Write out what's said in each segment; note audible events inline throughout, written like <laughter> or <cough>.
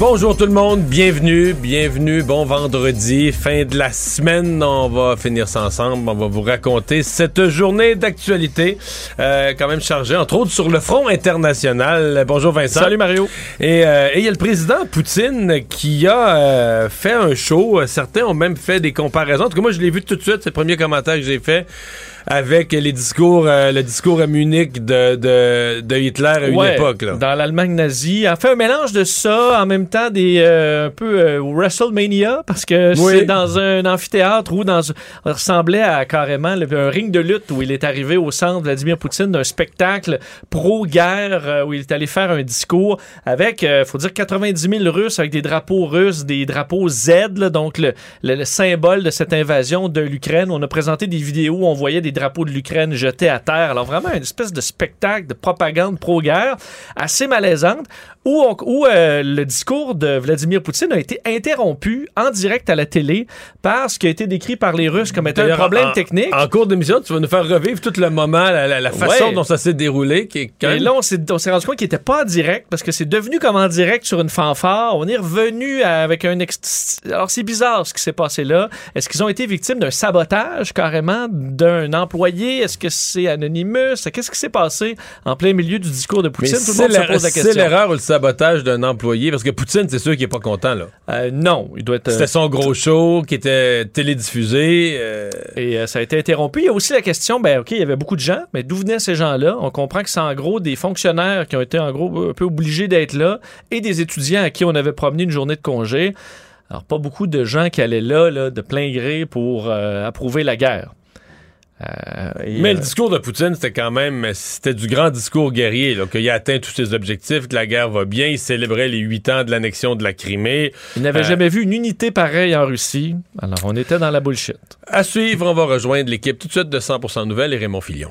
Bonjour tout le monde, bienvenue, bienvenue, bon vendredi, fin de la semaine, on va finir ça ensemble, on va vous raconter cette journée d'actualité, euh, quand même chargée, entre autres sur le front international. Bonjour Vincent. Salut Mario. Et euh, et il y a le président Poutine qui a euh, fait un show, certains ont même fait des comparaisons, en tout cas moi je l'ai vu tout de suite, c'est le premier commentaire que j'ai fait avec les discours, euh, le discours à Munich de, de, de Hitler à une Ouais, époque. Là. Dans l'Allemagne nazie. En fait, un mélange de ça, en même temps des euh, un peu euh, WrestleMania, parce que Oui. c'est dans un amphithéâtre où dans, ressemblait à carrément le- un ring de lutte où il est arrivé au centre, Vladimir Poutine, d'un spectacle pro-guerre euh, où il est allé faire un discours avec, euh, faut dire, 90 000 Russes avec des drapeaux russes, des drapeaux Z, là, donc le, le- le symbole de cette invasion de l'Ukraine. On a présenté des vidéos où on voyait des drapeaux de l'Ukraine jetés à terre. Alors vraiment une espèce de spectacle de propagande pro-guerre assez malaisante où, on- où euh, le discours de Vladimir Poutine a été interrompu en direct à la télé par ce qui a été décrit par les Russes comme étant un problème en- technique. En cours d'émission, tu vas nous faire revivre tout le moment, la, la- la façon Ouais. dont ça s'est déroulé, qui est quand Et là, on s'est, on s'est rendu compte qu'il n'était pas en direct parce que c'est devenu comme en direct sur une fanfare. On est revenu avec un. ex- Alors, c'est bizarre ce qui s'est passé là. Est-ce qu'ils ont été victimes d'un sabotage carrément d'un employé? Est-ce que c'est Anonymous? Qu'est-ce qui s'est passé en plein milieu du discours de Mais Poutine? Tout le c'est monde se pose la c'est question. l'erreur ou le sabotage d'un employé, parce que Poutine, c'est sûr qu'il est pas content, là. Euh, non, il doit être. C'était son gros show qui était télédiffusé. euh, Et euh, ça a été interrompu. Il y a aussi la question, ben ok, il y avait beaucoup de gens, mais d'où venaient ces gens-là? On comprend que c'est en gros des fonctionnaires qui ont été en gros un peu obligés d'être là et des étudiants à qui on avait promené une journée de congé. Alors, pas beaucoup de gens qui allaient là, là de plein gré pour euh, approuver la guerre. Euh, et, Mais euh, le discours de Poutine, c'était quand même, c'était du grand discours guerrier, qu'il a atteint tous ses objectifs, que la guerre va bien, il célébrait les huit ans de l'annexion de la Crimée. il n'avait euh, jamais vu une unité pareille en Russie. Alors, on était dans la bullshit. À suivre, on va rejoindre l'équipe tout de suite de 100% Nouvelles et Raymond Filion.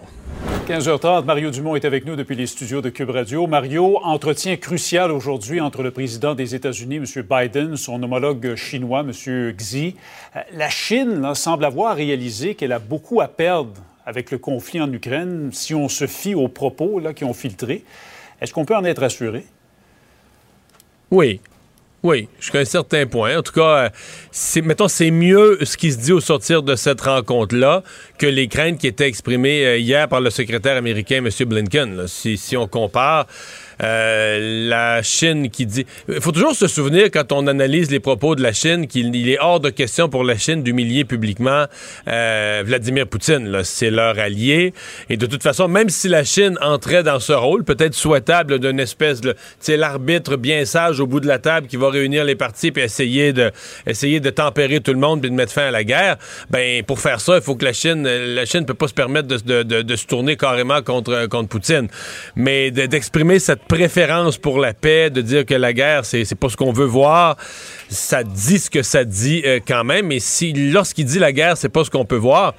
15h30, Mario Dumont est avec nous depuis les studios de Cube Radio. Mario, entretien crucial aujourd'hui entre le président des États-Unis, M. Biden, son homologue chinois, M. Xi. Euh, La Chine semble avoir réalisé qu'elle a beaucoup à perdre avec le conflit en Ukraine si on se fie aux propos là, qui ont filtré. Est-ce qu'on peut en être assuré? Oui. Oui, jusqu'à un certain point. En tout cas, euh, c'est, c'est mieux ce qui se dit au sortir de cette rencontre-là que les craintes qui étaient exprimées euh, hier par le secrétaire américain, M. Blinken. Si, on compare la Chine qui dit... Il faut toujours se souvenir, quand on analyse les propos de la Chine, qu'il il est hors de question pour la Chine d'humilier publiquement euh, Vladimir Poutine. C'est leur allié. Et de toute façon, même si la Chine entrait dans ce rôle, peut-être souhaitable d'une espèce de... Sais, l'arbitre bien sage au bout de la table qui va réunir les partis puis essayer de, essayer de tempérer tout le monde puis de mettre fin à la guerre, ben pour faire ça, il faut que la Chine... La Chine peut pas se permettre de, de- se tourner carrément contre, contre Poutine. Mais de- d'exprimer cette préférence pour la paix, de dire que la guerre, c'est pas ce qu'on veut voir. Ça dit ce que ça dit euh, quand même. Et si lorsqu'il dit la guerre, c'est pas ce qu'on peut voir,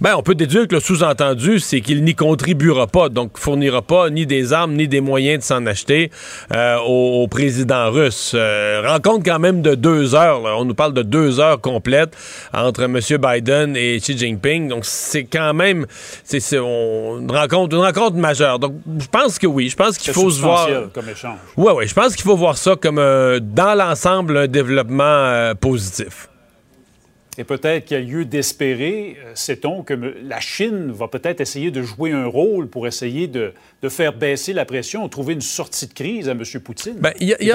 ben on peut déduire que le sous-entendu, c'est qu'il n'y contribuera pas, donc fournira pas ni des armes ni des moyens de s'en acheter euh, au, président russe. Euh, rencontre quand même de deux heures. On nous parle de deux heures complètes entre M. Biden et Xi Jinping. Donc c'est quand même c'est une rencontre une rencontre majeure. Donc je pense que oui, je pense qu'il faut se voir comme échange. Ouais ouais, je pense qu'il faut voir ça comme dans l'ensemble un développement euh, positif. Et peut-être qu'il y a lieu d'espérer, euh, sait-on, que la Chine va peut-être essayer de jouer un rôle pour essayer de, faire baisser la pression, trouver une sortie de crise à M. Poutine. Il y, y,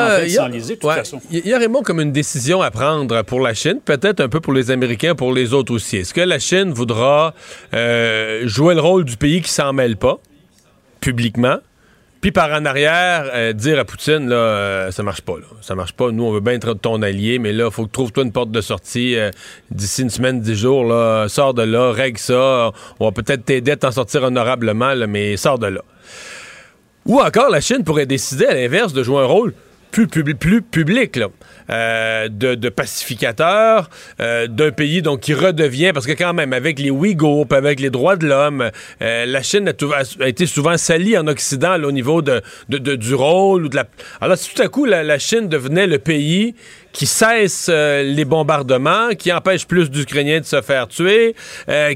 a vraiment comme une décision à prendre pour la Chine, peut-être un peu pour les Américains, pour les autres aussi. Est-ce que la Chine voudra euh, jouer le rôle du pays qui s'en mêle pas, publiquement? Puis par en arrière, euh, dire à Poutine, là, euh, ça marche pas. Là. Ça marche pas. Nous, on veut bien être ton allié, mais là, faut que tu trouves toi une porte de sortie euh, d'ici une semaine, dix jours. Là, sors de là, règle ça. On va peut-être t'aider à t'en sortir honorablement, mais sors de là. Ou encore, la Chine pourrait décider, à l'inverse, de jouer un rôle plus, plus public. Là. Euh, de, pacificateurs euh, d'un pays donc qui redevient parce que quand même avec les Ouïghours, avec les droits de l'homme, euh, la Chine a, été souvent salie en Occident au niveau de, du rôle de la. Alors tout à coup la, Chine devenait le pays qui cesse les bombardements, qui empêche plus d'Ukrainiens de se faire tuer,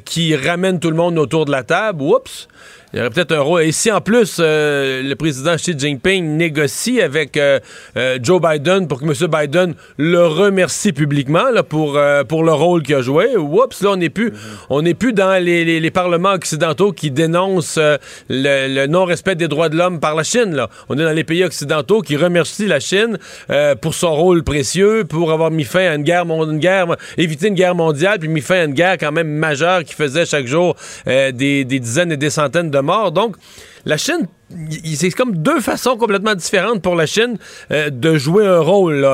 qui ramène tout le monde autour de la table. Oups! Il y aurait peut-être un rôle. Et si en plus euh, le président Xi Jinping négocie avec euh, euh, Joe Biden pour que M. Biden le remercie publiquement là, pour, pour le rôle qu'il a joué, oups, là on n'est plus, on n'est plus dans les, les, parlements occidentaux qui dénoncent le, non-respect des droits de l'homme par la Chine. Là. On est dans les pays occidentaux qui remercient la Chine pour son rôle précieux, pour avoir mis fin à une guerre, éviter une guerre mondiale, puis mis fin à une guerre quand même majeure qui faisait chaque jour des, des dizaines et des centaines de Donc, la Chine, c'est comme deux façons complètement différentes pour la Chine euh, de jouer un rôle.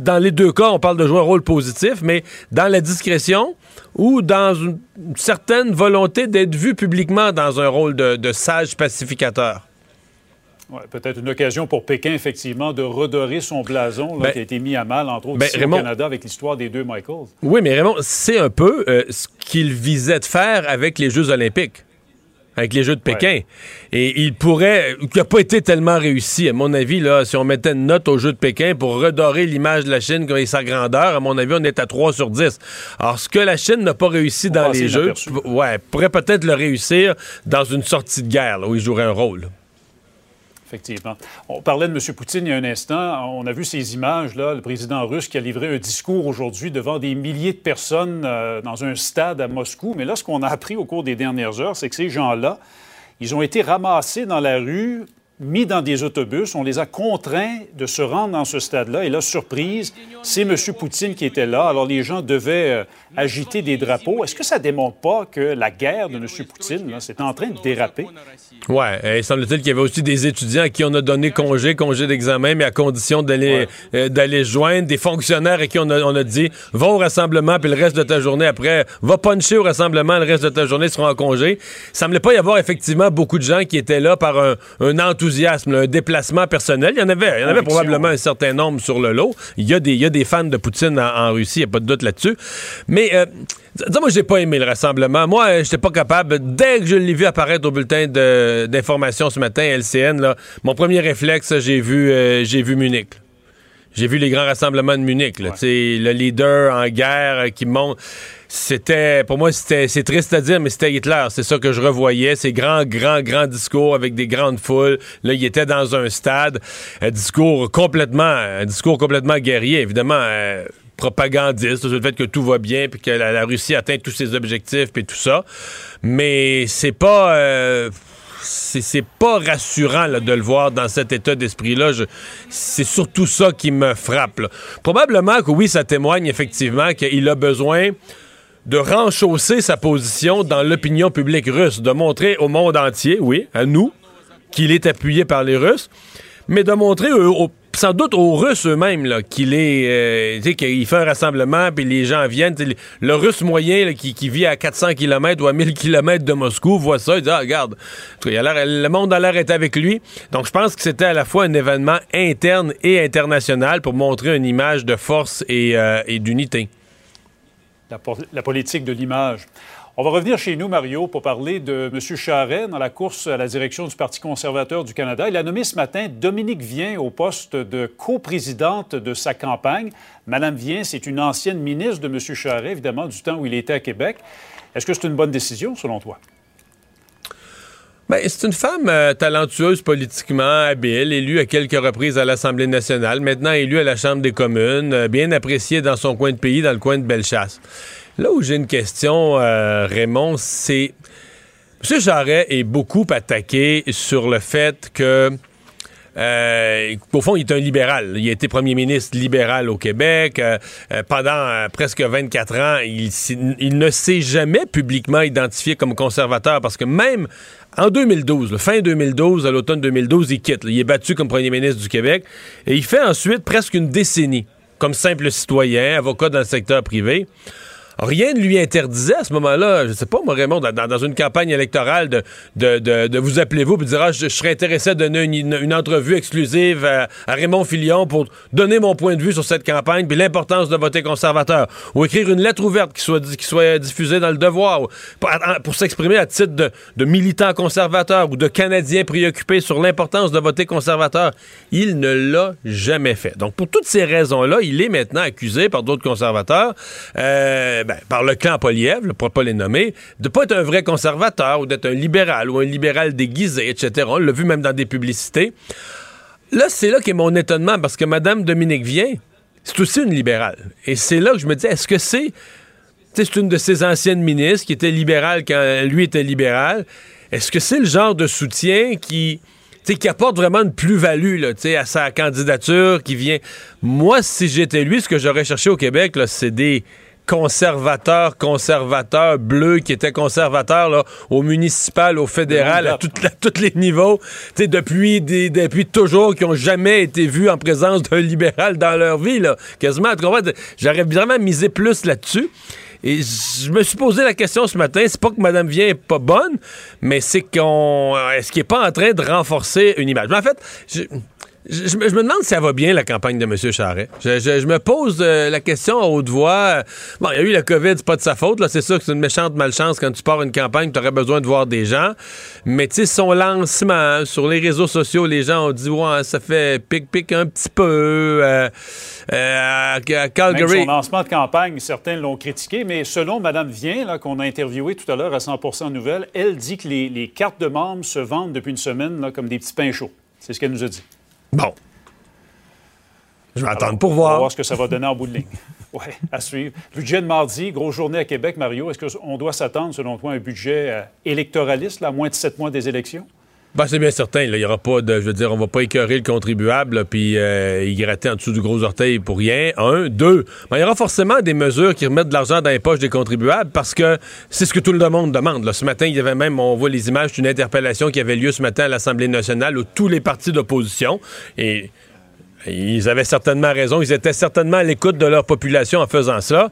Dans les deux cas, on parle de jouer un rôle positif, mais dans la discrétion ou dans une certaine volonté d'être vu publiquement dans un rôle de, sage pacificateur. Peut-être une occasion pour Pékin, effectivement, de redorer son blason ben, qui a été mis à mal, entre autres, ben, au Canada avec l'histoire des deux Michaels. Oui, mais Raymond, c'est un peu euh, ce qu'il visait de faire avec les Jeux olympiques avec les Jeux de Pékin. Et il pourrait, qui n'a pas été tellement réussi, à mon avis, là, si on mettait une note aux Jeux de Pékin pour redorer l'image de la Chine et sa grandeur, à mon avis, on est à 3 sur 10. Alors, ce que la Chine n'a pas réussi dans les Jeux, ouais, pourrait peut-être le réussir dans une sortie de guerre, où il jouerait un rôle. Effectivement. On parlait de M. Poutine il y a un instant. On a vu ces images-là, le président russe qui a livré un discours aujourd'hui devant des milliers de personnes euh, dans un stade à Moscou. Mais là, ce qu'on a appris au cours des dernières heures, c'est que ces gens-là, ils ont été ramassés dans la rue mis dans des autobus. On les a contraints de se rendre dans ce stade-là. Et là, surprise, c'est M. Poutine qui était là. Alors, les gens devaient euh, agiter des drapeaux. Est-ce que ça ne démontre pas que la guerre de M. Poutine, c'est en train de déraper? Oui, il semble-t-il qu'il y avait aussi des étudiants à qui on a donné congé, congé d'examen, mais à condition d'aller euh, d'aller joindre des fonctionnaires à qui on a, on a dit va au rassemblement, puis le reste de ta journée après, va puncher au rassemblement, le reste de ta journée sera en congé. Il semblait pas y avoir effectivement beaucoup de gens qui étaient là par un, un enthousiasme, un déplacement personnel. Il y en avait, il y en avait probablement un certain nombre sur le lot. Il y a des, il y a des fans de Poutine en, Russie, il n'y a pas de doute là-dessus. Mais euh, Dis-moi, j'ai pas aimé le rassemblement. Moi, euh, j'étais pas capable. Dès que je l'ai vu apparaître au bulletin d'information ce matin, LCN, là, mon premier réflexe, j'ai vu, euh, j'ai vu Munich. J'ai vu les grands rassemblements de Munich. Là, Le leader en guerre euh, qui monte. C'était, pour moi, c'était, c'est triste à dire, mais c'était Hitler. C'est ça que je revoyais. Ces grands, grands, grands discours avec des grandes foules. Là, il était dans un stade. Un discours complètement, un discours complètement guerrier, évidemment propagandiste sur le fait que tout va bien puis que la, Russie atteint tous ses objectifs puis tout ça. Mais c'est pas euh, c'est pas rassurant de le voir dans cet état d'esprit-là. C'est surtout ça qui me frappe. Probablement que oui, ça témoigne effectivement qu'il a besoin de renchausser sa position dans l'opinion publique russe, de montrer au monde entier, oui, à nous, qu'il est appuyé par les Russes, mais de montrer au sans doute aux Russes eux-mêmes qu'il est, euh, qu'il fait un rassemblement, puis les gens viennent. Le Russe moyen qui, vit à 400 km ou à 1000 km de Moscou voit ça, il dit ah regarde, il a le monde a l'air d'être avec lui. Donc je pense que c'était à la fois un événement interne et international pour montrer une image de force et, euh, d'unité. La politique de l'image. On va revenir chez nous, Mario, pour parler de M. Charret dans la course à la direction du Parti conservateur du Canada. Il a nommé ce matin Dominique Vien au poste de coprésidente de sa campagne. Madame Vien, c'est une ancienne ministre de M. Charret, évidemment, du temps où il était à Québec. Est-ce que c'est une bonne décision, selon toi? Bien, c'est une femme euh, talentueuse politiquement, habile, élue à quelques reprises à l'Assemblée nationale, maintenant élue à la Chambre des communes, euh, bien appréciée dans son coin de pays, dans le coin de Bellechasse. Là où j'ai une question, euh, Raymond, c'est. M. Jarret est beaucoup attaqué sur le fait que. Au fond, il est un libéral. Il a été premier ministre libéral au Québec. Pendant presque 24 ans, il, il, ne s'est jamais publiquement identifié comme conservateur parce que même en 2012, fin 2012, à l'automne 2012, il quitte. Il est battu comme premier ministre du Québec et il fait ensuite presque une décennie comme simple citoyen, avocat dans le secteur privé rien ne lui interdisait à ce moment-là, je sais pas, moi, Raymond, dans, une campagne électorale, de, vous appeler vous et dire ah, je, serais intéressé à donner une, entrevue exclusive à, Raymond Filion pour donner mon point de vue sur cette campagne puis l'importance de voter conservateur. Ou écrire une lettre ouverte qui soit, qui soit diffusée dans le devoir pour, s'exprimer à titre de, de militant conservateur ou de Canadien préoccupé sur l'importance de voter conservateur. Il ne l'a jamais fait. Donc, pour toutes ces raisons-là, il est maintenant accusé par d'autres conservateurs. Euh, ben, par le clan Poliev, pour pas les nommer, de pas être un vrai conservateur ou d'être un libéral ou un libéral déguisé, etc. On l'a vu même dans des publicités. Là, c'est là qu'est mon étonnement parce que Mme Dominique Vient, c'est aussi une libérale. Et c'est là que je me dis, est-ce que c'est. C'est une de ces anciennes ministres qui était libérale quand lui était libéral. Est-ce que c'est le genre de soutien qui qui apporte vraiment une plus-value à sa candidature, qui vient? Moi, si j'étais lui, ce que j'aurais cherché au Québec, c'est des conservateur, conservateur bleu qui était conservateur là, au municipal, au fédéral, à, tous les niveaux, depuis, des, depuis toujours, qui ont jamais été vus en présence d'un libéral dans leur vie. Là. Quasiment, j'aurais vraiment misé plus là-dessus. Et je me suis posé la question ce matin, c'est pas que Madame Vient est pas bonne, mais c'est qu'on. Est-ce qu'il est pas en train de renforcer une image? Mais en fait, je, je, me demande si ça va bien, la campagne de M. Charret. Je, me pose euh, la question à haute voix. Bon, il y a eu la COVID, c'est pas de sa faute. Là. C'est sûr que c'est une méchante malchance quand tu pars une campagne, tu aurais besoin de voir des gens. Mais tu sais, son lancement sur les réseaux sociaux, les gens ont dit, ouais, ça fait pic-pic un petit peu. Euh, euh, à Calgary. son lancement de campagne, certains l'ont critiqué, mais selon Mme Vien, qu'on a interviewé tout à l'heure à 100 Nouvelles, elle dit que les, cartes de membres se vendent depuis une semaine là, comme des petits pains chauds. C'est ce qu'elle nous a dit. Bon. Je vais attendre pour voir. On va voir ce que ça va donner en bout de ligne. <laughs> Oui, à suivre. Budget de mardi, grosse journée à Québec, Mario. Est-ce qu'on doit s'attendre, selon toi, à un budget euh, électoraliste, là, à moins de sept mois des élections? Ben, c'est bien certain. Il n'y aura pas de. Je veux dire, on va pas écœurer le contribuable puis euh, y gratter en dessous du gros orteil pour rien. Un. Deux. Ben, il y aura forcément des mesures qui remettent de l'argent dans les poches des contribuables parce que c'est ce que tout le monde demande. Ce matin, il y avait même, on voit les images d'une interpellation qui avait lieu ce matin à l'Assemblée nationale où tous les partis d'opposition et ils avaient certainement raison. Ils étaient certainement à l'écoute de leur population en faisant ça.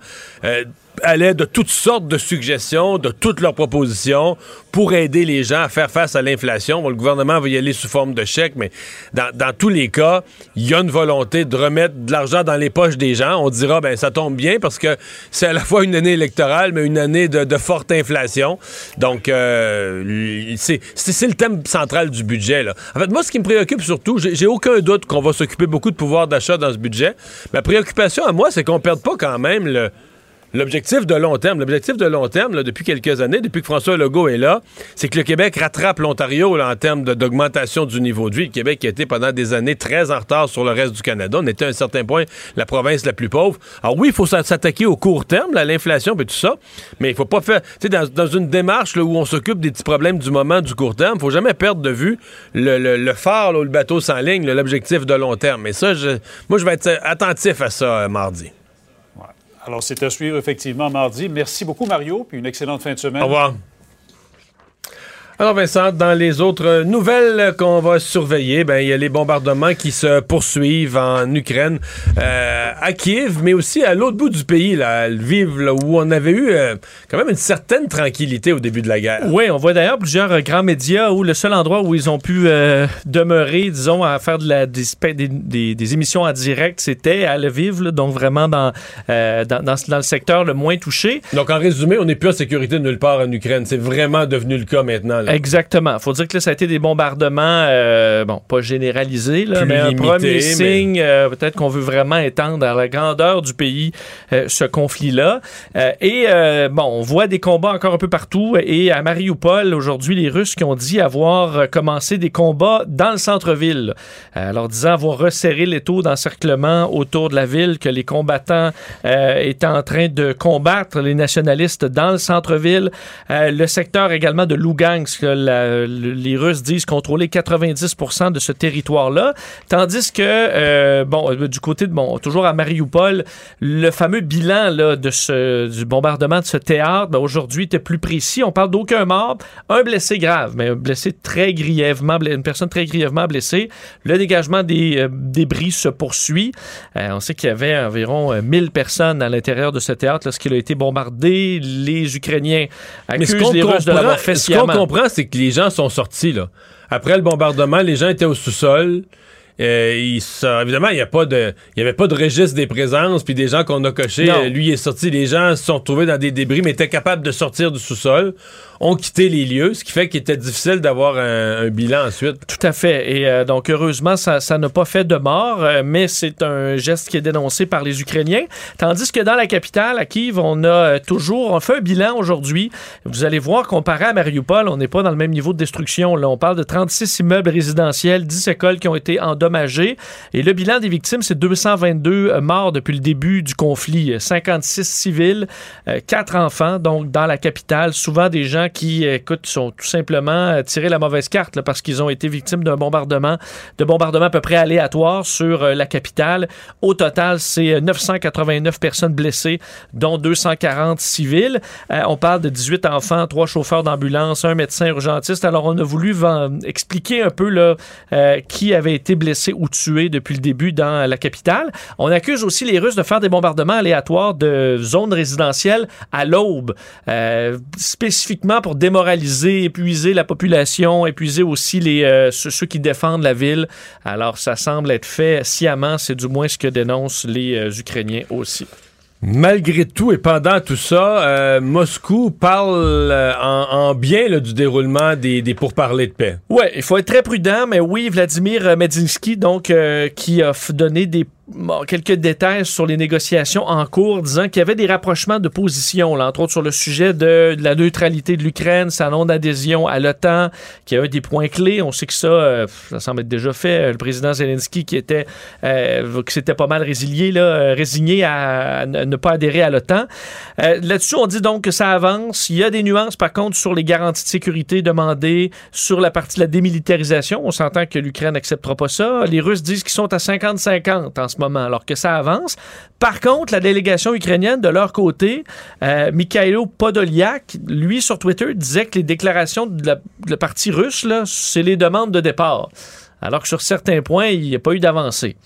Allaient de toutes sortes de suggestions, de toutes leurs propositions pour aider les gens à faire face à l'inflation. le gouvernement va y aller sous forme de chèque, mais dans, tous les cas, il y a une volonté de remettre de l'argent dans les poches des gens. On dira, ben ça tombe bien parce que c'est à la fois une année électorale, mais une année de, forte inflation. Donc, euh, c'est le thème central du budget. En fait, moi, ce qui me préoccupe surtout, j'ai aucun doute qu'on va s'occuper beaucoup de pouvoir d'achat dans ce budget. Ma préoccupation à moi, c'est qu'on perde pas quand même le L'objectif de long terme, l'objectif de long terme, depuis quelques années, depuis que François Legault est là, c'est que le Québec rattrape l'Ontario en termes d'augmentation du niveau de vie. Le Québec a été pendant des années très en retard sur le reste du Canada. On était à un certain point la province la plus pauvre. Alors oui, il faut s'attaquer au court terme, à l'inflation et tout ça, mais il faut pas faire... Tu sais, dans, une démarche où on s'occupe des petits problèmes du moment, du court terme, il faut jamais perdre de vue le, phare, le bateau sans ligne, l'objectif de long terme. Mais ça, moi, je vais être attentif à ça euh, mardi. Alors, c'est à suivre effectivement mardi. Merci beaucoup, Mario, puis une excellente fin de semaine. Au revoir. Alors Vincent, dans les autres nouvelles qu'on va surveiller, ben il y a les bombardements qui se poursuivent en Ukraine, euh, à Kiev, mais aussi à l'autre bout du pays, là, à Lviv, là, où on avait eu euh, quand même une certaine tranquillité au début de la guerre. Oui, on voit d'ailleurs plusieurs euh, grands médias où le seul endroit où ils ont pu euh, demeurer, disons, à faire de la, des, émissions en direct, c'était à Lviv, là, donc vraiment dans, dans, dans- dans le secteur le moins touché. Donc en résumé, on n'est plus en sécurité nulle part en Ukraine. C'est vraiment devenu le cas maintenant. Là. Exactement. faut dire que là, ça a été des bombardements, euh, bon, pas généralisés, là, mais un limités, premier mais- signe, euh, peut-être qu'on veut vraiment étendre à la grandeur du pays euh, ce conflit-là. Et bon, on voit des combats encore un peu partout. Et à Mariupol, aujourd'hui, les Russes qui ont dit avoir commencé des combats dans le centre-ville. Alors, disant avoir resserré les taux d'encerclement autour de la ville, que les combattants étaient en train de combattre les nationalistes dans le centre-ville. Le secteur également de Lugansk, la- les Russes disent contrôler 90% de ce territoire-là, tandis que, euh, bon, euh, du côté de, bon, toujours à Mariupol, le fameux bilan là, de ce, du bombardement de ce théâtre, ben, aujourd'hui, était plus précis. On parle d'aucun mort, un blessé grave, mais un blessé très grièvement, une personne très grièvement blessée. Le dégagement des euh, débris se poursuit. Euh, on sait qu'il y avait environ euh, 1000 personnes à l'intérieur de ce théâtre lorsqu'il a été bombardé. Les Ukrainiens accusent les Russes de l'avoir fait ce qu'on comprend, c'est que les gens sont sortis là. Après le bombardement, les gens étaient au sous-sol. Euh, sont- évidemment, il n'y avait pas de registre des présences puis des gens qu'on a cochés. Euh, lui il est sorti. Les gens se sont retrouvés dans des débris, mais étaient capables de sortir du sous-sol, ont quitté les lieux, ce qui fait qu'il était difficile d'avoir un, un bilan ensuite. Tout à fait. Et euh, donc, heureusement, ça ça n'a pas fait de mort, euh, mais c'est un geste qui est dénoncé par les Ukrainiens. Tandis que dans la capitale, à Kiev, on a euh, toujours, on fait un bilan aujourd'hui. Vous allez voir, comparé à Mariupol, on n'est pas dans le même niveau de destruction. Là, on parle de 36 immeubles résidentiels, 10 écoles qui ont été Et le bilan des victimes, c'est 222 euh, morts depuis le début du conflit. Euh, 56 civils, 4 enfants, donc dans la capitale. Souvent des gens qui, euh, écoute, sont tout simplement euh, tirés la mauvaise carte parce qu'ils ont été victimes d'un bombardement, de bombardements à peu près aléatoires sur euh, la capitale. Au total, c'est euh, 989 personnes blessées, dont 240 civils. Euh, on parle de 18 enfants, 3 chauffeurs d'ambulance, un médecin urgentiste. Alors, on a voulu expliquer un peu là, euh, qui avait été blessé ou tué depuis le début dans la capitale. On accuse aussi les Russes de faire des bombardements aléatoires de zones résidentielles à l'aube, euh, spécifiquement pour démoraliser, épuiser la population, épuiser aussi les, euh, ceux, ceux qui défendent la ville. Alors, ça semble être fait sciemment, c'est du moins ce que dénoncent les euh, Ukrainiens aussi. Malgré tout et pendant tout ça, euh, Moscou parle euh, en, en bien là, du déroulement des, des pourparlers de paix. Ouais, il faut être très prudent, mais oui, Vladimir Medinsky, donc, euh, qui a donné des quelques détails sur les négociations en cours, disant qu'il y avait des rapprochements de position, là, entre autres sur le sujet de, la neutralité de l'Ukraine, sa non-adhésion à l'OTAN, qui est un des points clés. On sait que ça, euh, ça semble être déjà fait. Le président Zelensky qui était, euh, qui s'était pas mal résilié, là, euh, résigné à, ne pas adhérer à l'OTAN. Euh, Là-dessus, on dit donc que ça avance. Il y a des nuances, par contre, sur les garanties de sécurité demandées, sur la partie de la démilitarisation. On s'entend que l'Ukraine n'acceptera pas ça. Les Russes disent qu'ils sont à 50-50 en moment, alors que ça avance. Par contre, la délégation ukrainienne, de leur côté, euh, Mikhailo Podolyak, lui, sur Twitter, disait que les déclarations de la, de la partie russe, c'est les demandes de départ. Alors que sur certains points, il n'y a pas eu d'avancée.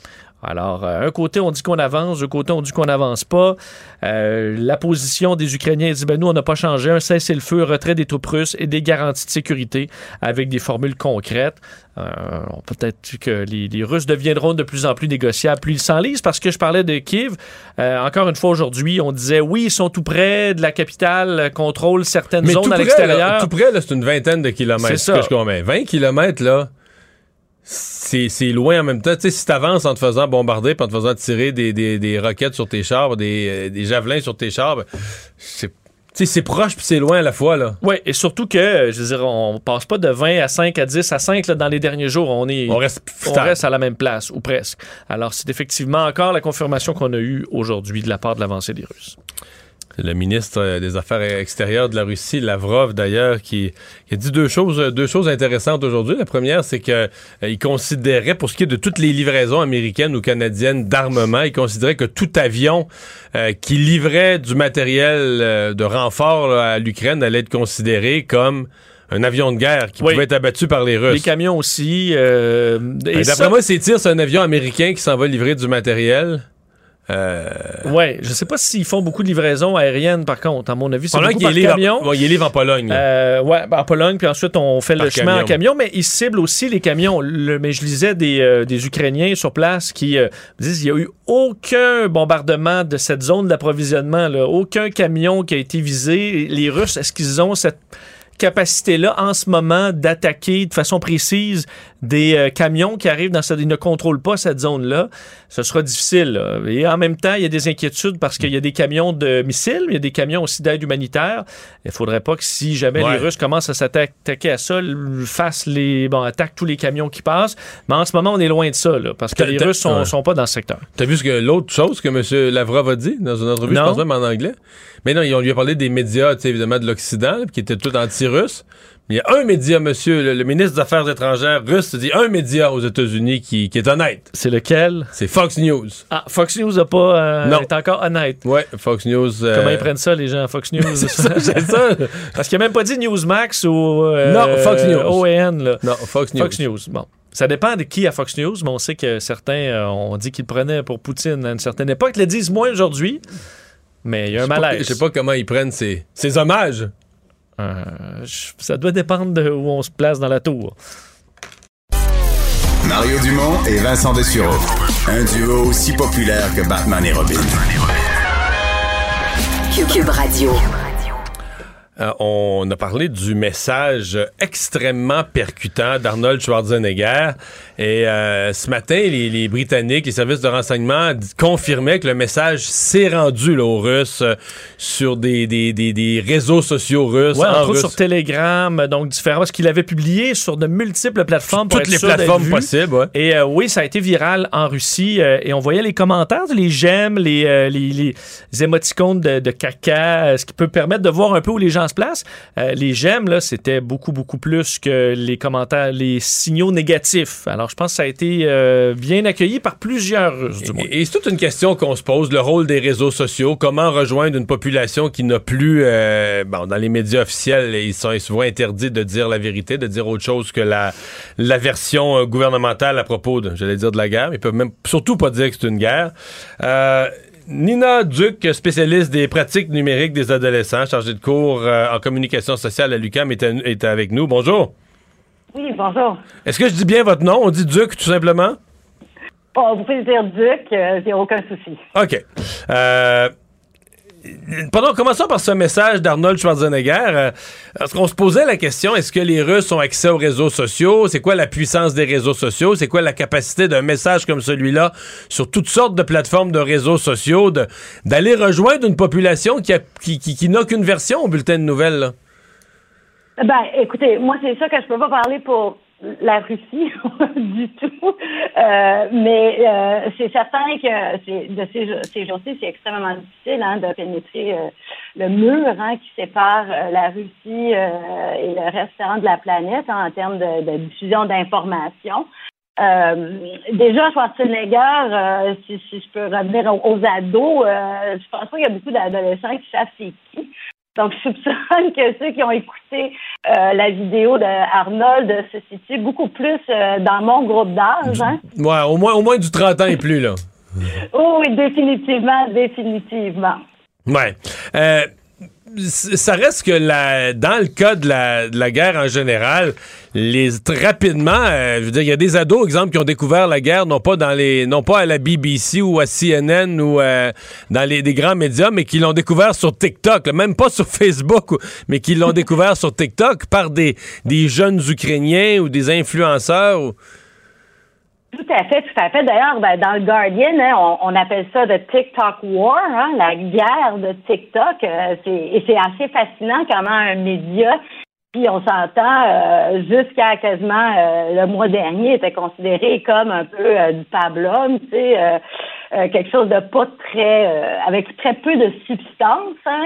Alors, euh, un côté, on dit qu'on avance, de côté, on dit qu'on n'avance pas. Euh, la position des Ukrainiens dit, ben nous, on n'a pas changé. Un cessez-le-feu, retrait des troupes russes et des garanties de sécurité avec des formules concrètes. Euh, Peut-être que les, les Russes deviendront de plus en plus négociables, plus ils s'enlisent, parce que je parlais de Kiev. Euh, encore une fois, aujourd'hui, on disait, oui, ils sont tout près de la capitale, contrôlent certaines Mais zones à l'extérieur. tout près, c'est une vingtaine de kilomètres. C'est ce ça. que je combien. 20 kilomètres, là, c'est loin en même temps. Tu sais, si t'avances en te faisant bombarder puis en te faisant tirer des, des, des roquettes sur tes chars, des, euh, des javelins sur tes chars, ben, c'est c'est proche puis c'est loin à la fois, là. Oui, et surtout que, euh, je veux dire, on passe pas de 20 à 5 à 10 à 5 là, dans les derniers jours. On est. On reste on reste à la même place, ou presque. Alors, c'est effectivement encore la confirmation qu'on a eue aujourd'hui de la part de l'avancée des Russes. Le ministre des Affaires extérieures de la Russie, Lavrov d'ailleurs, qui, qui a dit deux choses, deux choses intéressantes aujourd'hui. La première, c'est que euh, il considérait, pour ce qui est de toutes les livraisons américaines ou canadiennes d'armement, il considérait que tout avion euh, qui livrait du matériel euh, de renfort là, à l'Ukraine allait être considéré comme un avion de guerre qui pouvait être abattu par les Russes. Les camions aussi. Euh, ben, D'après moi, ces tirs, c'est un avion américain qui s'en va livrer du matériel. Euh... Ouais, je sais pas s'ils font beaucoup de livraisons aériennes par contre. À mon avis, c'est beaucoup par camion. En, il livre en Pologne. Euh, ouais, ben, en Pologne, puis ensuite on fait le chemin en camion, mais ils ciblent aussi les camions. mais je lisais des, euh, des Ukrainiens sur place qui euh, disent qu'il y a eu aucun bombardement de cette zone d'approvisionnement, aucun camion qui a été visé. Les Russes, est-ce qu'ils ont cette capacité-là en ce moment d'attaquer de façon précise des euh, camions qui arrivent dans cette... Ils ne contrôlent pas cette zone-là. Ce sera difficile. Et en même temps, il y a des inquiétudes parce qu'il y a des camions de missiles, mais il y a des camions aussi d'aide humanitaire. Il faudrait pas que si jamais les Russes commencent à s'attaquer à ça, fassent les... Bon, attaquent tous les camions qui passent. Mais en ce moment, on est loin de ça, là, parce que les Russes sont, sont pas dans ce secteur. T'as vu ce que l'autre chose que M. Lavrov a dit dans une entrevue, je pense même en anglais? Mais non, on lui a parlé des médias, évidemment, de l'Occident, qui étaient tous anti-russes. Il y a un média, monsieur, le, ministre des Affaires étrangères russe, dit un média aux États-Unis qui, est honnête. C'est lequel? C'est Fox News. Ah, Fox News n'a pas, euh, non. est encore honnête. Ouais, Fox News. Euh, Comment ils prennent ça, les gens, Fox News? <laughs> c'est ça, <laughs> Parce qu'il n'a même pas dit Newsmax ou. Euh, non, Fox News. OAN, là. Non, Fox News. Fox News, bon. Ça dépend de qui à Fox News, mais on sait que certains ont dit qu'ils prenaient pour Poutine à une certaine époque. Ils le disent moins aujourd'hui. Mais il y a un malaise. Je sais pas comment ils prennent ces, ces hommages. Euh, ça doit dépendre de où on se place dans la tour. Mario Dumont et Vincent Dessureau. Un duo aussi populaire que Batman et Robin. Cube Radio. Euh, on a parlé du message extrêmement percutant d'Arnold Schwarzenegger. Et euh, ce matin, les, Britanniques, les services de renseignement confirmaient que le message s'est rendu là, aux Russes euh, sur des, des, des, réseaux sociaux russes. Ouais, entre autres sur Telegram, donc différents. Parce qu'il avait publié sur de multiples plateformes. Toutes les plateformes possibles. Ouais. Et oui, ça a été viral en Russie. et on voyait les commentaires, les j'aime, les, les, les, émoticônes de, de caca, ce qui peut permettre de voir un peu où les gens place. Euh, les j'aime, là, c'était beaucoup, beaucoup plus que les commentaires, les signaux négatifs. Alors, je pense que ça a été euh, bien accueilli par plusieurs Russes, du moins. Et, c'est toute une question qu'on se pose, le rôle des réseaux sociaux. Comment rejoindre une population qui n'a plus, euh, bon, dans les médias officiels, ils sont souvent interdits de dire la vérité, de dire autre chose que la, la version gouvernementale à propos de, j'allais dire, de la guerre. Ils peuvent même surtout pas dire que c'est une guerre. Nina Duc, spécialiste des pratiques numériques des adolescents, chargée de cours euh, en communication sociale à l'UQAM, est, avec nous. Bonjour. Oui, bonjour. Est-ce que je dis bien votre nom? On dit Duc, tout simplement? Oh, vous pouvez dire Duc, il euh, n'y a aucun souci. OK. Euh, pendant, commençons par ce message d'Arnold Schwarzenegger? Euh, est-ce qu'on se posait la question, est-ce que les Russes ont accès aux réseaux sociaux? C'est quoi la puissance des réseaux sociaux? C'est quoi la capacité d'un message comme celui-là sur toutes sortes de plateformes de réseaux sociaux d'aller rejoindre une population qui, qui, n'a qu'une version au bulletin de nouvelles? Ben, écoutez, moi, c'est ça que je peux pas parler pour la Russie <laughs> du tout. Euh, mais euh, c'est certain que de ces, ces jours-ci, c'est extrêmement difficile hein, de pénétrer euh, le mur hein, qui sépare la Russie et le reste de la planète hein, en termes de, diffusion d'informations. déjà, Schwarzenegger, si, si je peux revenir aux ados, je pense pas qu'il y a beaucoup d'adolescents qui savent c'est qui. Donc, je soupçonne que ceux qui ont écouté euh, la vidéo d'Arnold se situent beaucoup plus euh, dans mon groupe d'âge. Hein? Ouais, au moins, au moins du 30 ans et plus, là. oh, oui, définitivement, définitivement. Ouais. Euh, ça reste que la, dans le cas de la, guerre en général, les rapidement, euh, je veux dire, il y a des ados, exemple, qui ont découvert la guerre non pas dans les, non pas à la BBC ou à CNN ou euh, dans les des grands médias, mais qui l'ont découvert sur TikTok, même pas <laughs> sur Facebook, mais qui l'ont découvert sur TikTok par des, jeunes Ukrainiens ou des influenceurs. Tout à fait, tout à fait. D'ailleurs, ben, dans le Guardian, hein, on, appelle ça le TikTok War, hein, la guerre de TikTok. Euh, et c'est assez fascinant comment un média puis on s'entend euh, jusqu'à quasiment euh, le mois dernier était considéré comme un peu du pablum, tu sais, quelque chose de pas très avec très peu de substance. Hein,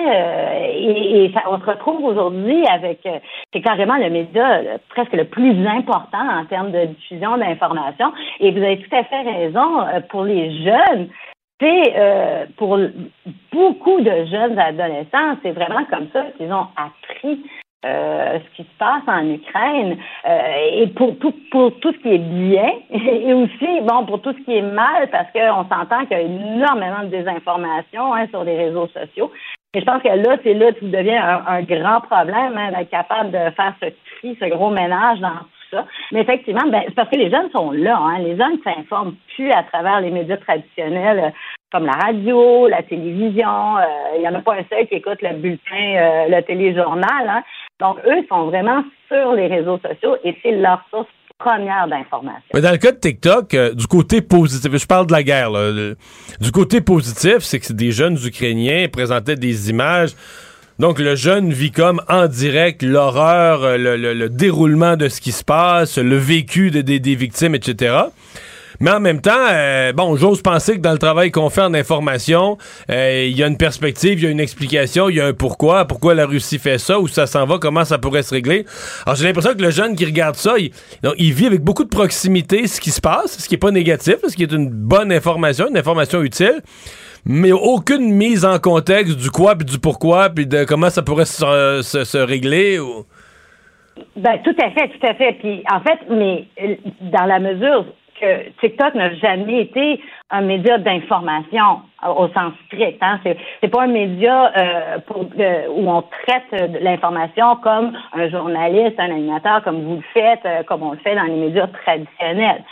et, et on se retrouve aujourd'hui avec c'est carrément le média presque le plus important en termes de diffusion d'informations. Et vous avez tout à fait raison pour les jeunes. C'est pour beaucoup de jeunes adolescents, c'est vraiment comme ça qu'ils ont appris euh, ce qui se passe en Ukraine euh, et pour tout pour tout ce qui est bien <laughs> et aussi bon pour tout ce qui est mal parce qu'on s'entend qu'il y a énormément de désinformation hein, sur les réseaux sociaux. Et je pense que là, c'est là que devient un, grand problème hein, d'être capable de faire ce tri, ce gros ménage dans tout ça. Mais effectivement, ben, c'est parce que les jeunes sont là. Hein. Les jeunes ne s'informent plus à travers les médias traditionnels comme la radio, la télévision. Euh, il n'y en a pas un seul qui écoute le bulletin, le téléjournal. Hein. Donc, eux sont vraiment sur les réseaux sociaux et c'est leur source première d'information. Dans le cas de TikTok, euh, du côté positif, je parle de la guerre, du côté positif, c'est que des jeunes Ukrainiens présentaient des images. Donc, le jeune vit comme en direct l'horreur, euh, le, déroulement de ce qui se passe, le vécu des victimes, etc. Mais en même temps, euh, bon, j'ose penser que dans le travail qu'on fait en information, euh, il y a une perspective, il y a une explication, il y a un pourquoi, pourquoi la Russie fait ça, où ça s'en va, comment ça pourrait se régler. Alors j'ai l'impression que le jeune qui regarde ça, il, vit avec beaucoup de proximité ce qui se passe, ce qui est pas négatif, ce qui est une bonne information, une information utile mais aucune mise en contexte du quoi puis du pourquoi puis de comment ça pourrait se, se, régler ou ben tout à fait tout à fait puis en fait mais euh, dans la mesure que TikTok n'a jamais été un média d'information au sens strict. Hein. C'est, pas un média euh, pour, euh, où on traite l'information comme un journaliste, un animateur, comme vous le faites, euh, comme on le fait dans les médias traditionnels.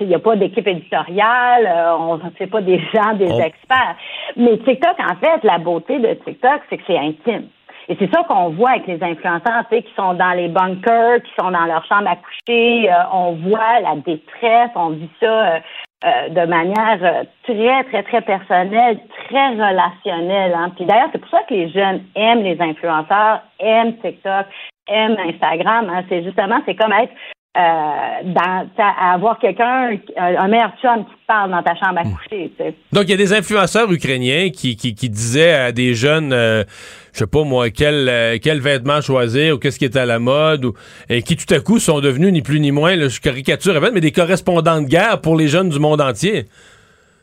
Il n'y a pas d'équipe éditoriale, on ne fait pas des gens, des experts. Mais TikTok, en fait, la beauté de TikTok, c'est que c'est intime. Et c'est ça qu'on voit avec les influenceurs, tu sais, qui sont dans les bunkers, qui sont dans leur chambre à coucher. Euh, on voit la détresse, on vit ça euh, euh, de manière très, très, très personnelle, très relationnelle. Hein. Puis d'ailleurs, c'est pour ça que les jeunes aiment les influenceurs, aiment TikTok, aiment Instagram. Hein. C'est justement, c'est comme être euh, dans, avoir quelqu'un, un meilleur chum qui parle dans ta chambre à hmm. coucher. Donc, il y a des influenceurs ukrainiens qui, qui, qui disaient à des jeunes, euh, je sais pas moi, quel, euh, quel vêtement choisir ou qu'est-ce qui est à la mode, ou, et qui tout à coup sont devenus ni plus ni moins, je caricature mais des correspondants de guerre pour les jeunes du monde entier.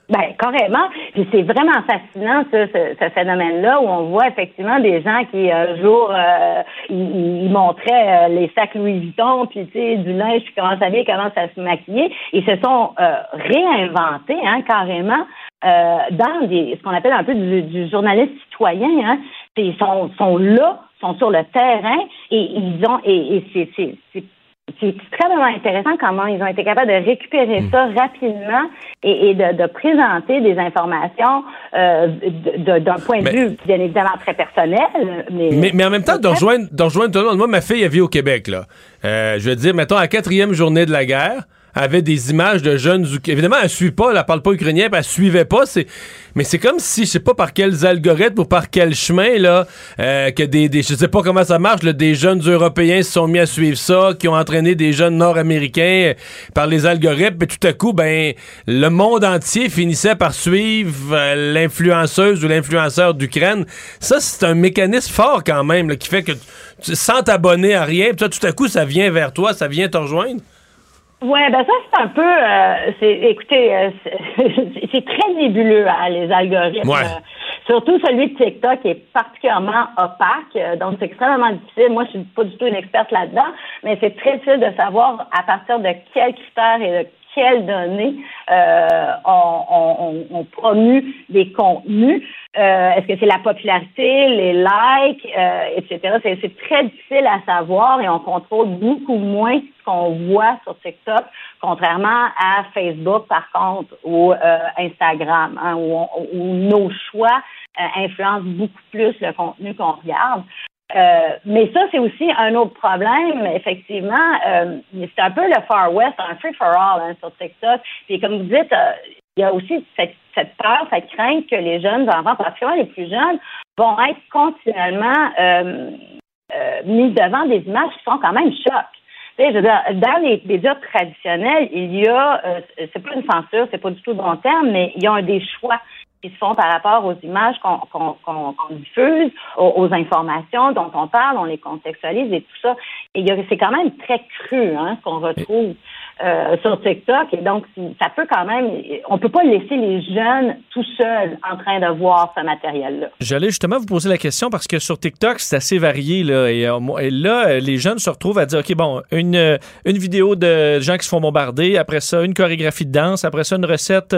Ben, carrément. Puis c'est vraiment fascinant, ce, ce, phénomène-là, où on voit effectivement des gens qui, un jour, euh, ils, montraient euh, les sacs Louis Vuitton, puis, tu sais, du linge, puis comment vient, comment ça se maquiller. Ils se sont euh, réinventés, hein, carrément, euh, dans des, ce qu'on appelle un peu du, du journaliste citoyen, hein. Ils sont, sont là, sont sur le terrain, et ils ont, et, et c'est c'est extrêmement intéressant comment ils ont été capables de récupérer mm. ça rapidement et, de, présenter des informations euh, d'un point de vue bien évidemment très personnel. Mais, mais, en même temps, de rejoindre, de rejoindre tout le monde. Moi, ma fille, elle vit au Québec. là. Euh, je veux dire, mettons, à la quatrième journée de la guerre, avait des images de jeunes évidemment elle suit pas elle parle pas ukrainien elle suivait pas c'est mais c'est comme si je sais pas par quels algorithmes ou par quel chemin là euh, que des, des je sais pas comment ça marche là, des jeunes européens se sont mis à suivre ça qui ont entraîné des jeunes nord-américains euh, par les algorithmes et tout à coup ben le monde entier finissait par suivre euh, l'influenceuse ou l'influenceur d'Ukraine. Ça c'est un mécanisme fort quand même qui fait que sans t'abonner à rien tout à coup ça vient vers toi ça vient te rejoindre oui, ben ça, c'est un peu. Euh, c'est, écoutez, euh, c'est, <laughs> très nébuleux, hein, les algorithmes. Euh, surtout celui de TikTok est particulièrement opaque. donc, c'est extrêmement difficile. Moi, je suis pas du tout une experte là-dedans, mais c'est très difficile de savoir à partir de quels critères et de quelles données on, on, promue des contenus. Est-ce que c'est la popularité, les likes, etc. C'est, très difficile à savoir et on contrôle beaucoup moins qu'on voit sur TikTok, contrairement à Facebook, par contre, ou euh, Instagram, hein, où, nos choix euh, influencent beaucoup plus le contenu qu'on regarde. Euh, mais ça, c'est aussi un autre problème, effectivement. c'est un peu le Far West, un free for all hein, sur TikTok. Puis comme vous dites, il y a aussi cette, peur, cette crainte que les jeunes enfants, particulièrement les plus jeunes, vont être continuellement mis devant des images qui sont quand même chocs dans les médias traditionnels, il y a, euh, c'est pas une censure, c'est pas du tout le bon terme, mais il y a des choix qui se font par rapport aux images qu'on diffuse, aux, informations dont on parle, on les contextualise et tout ça. Et c'est quand même très cru hein, ce qu'on retrouve. Euh, sur TikTok. Et donc, ça peut quand même, on peut pas laisser les jeunes tout seuls en train de voir ce matériel-là. J'allais justement vous poser la question parce que sur TikTok, c'est assez varié. Là, et, et, là, les jeunes se retrouvent à dire, OK, bon, une, une vidéo de gens qui se font bombarder, après ça, une chorégraphie de danse, après ça, une recette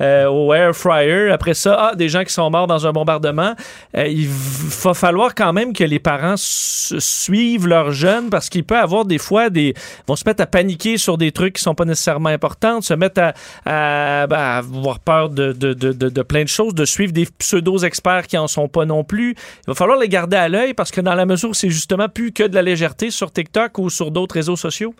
au air fryer, après ça, ah, des gens qui sont morts dans un bombardement. il va falloir quand même que les parents suivent leurs jeunes parce qu'il peut avoir des fois des vont se mettre à paniquer sur des trucs qui sont pas nécessairement importants, se mettre à, ben, avoir peur de, de, de, de, plein de choses, de suivre des pseudo-experts qui en sont pas non plus. Il va falloir les garder à l'œil parce que dans la mesure où c'est justement plus que de la légèreté sur TikTok ou sur d'autres réseaux sociaux.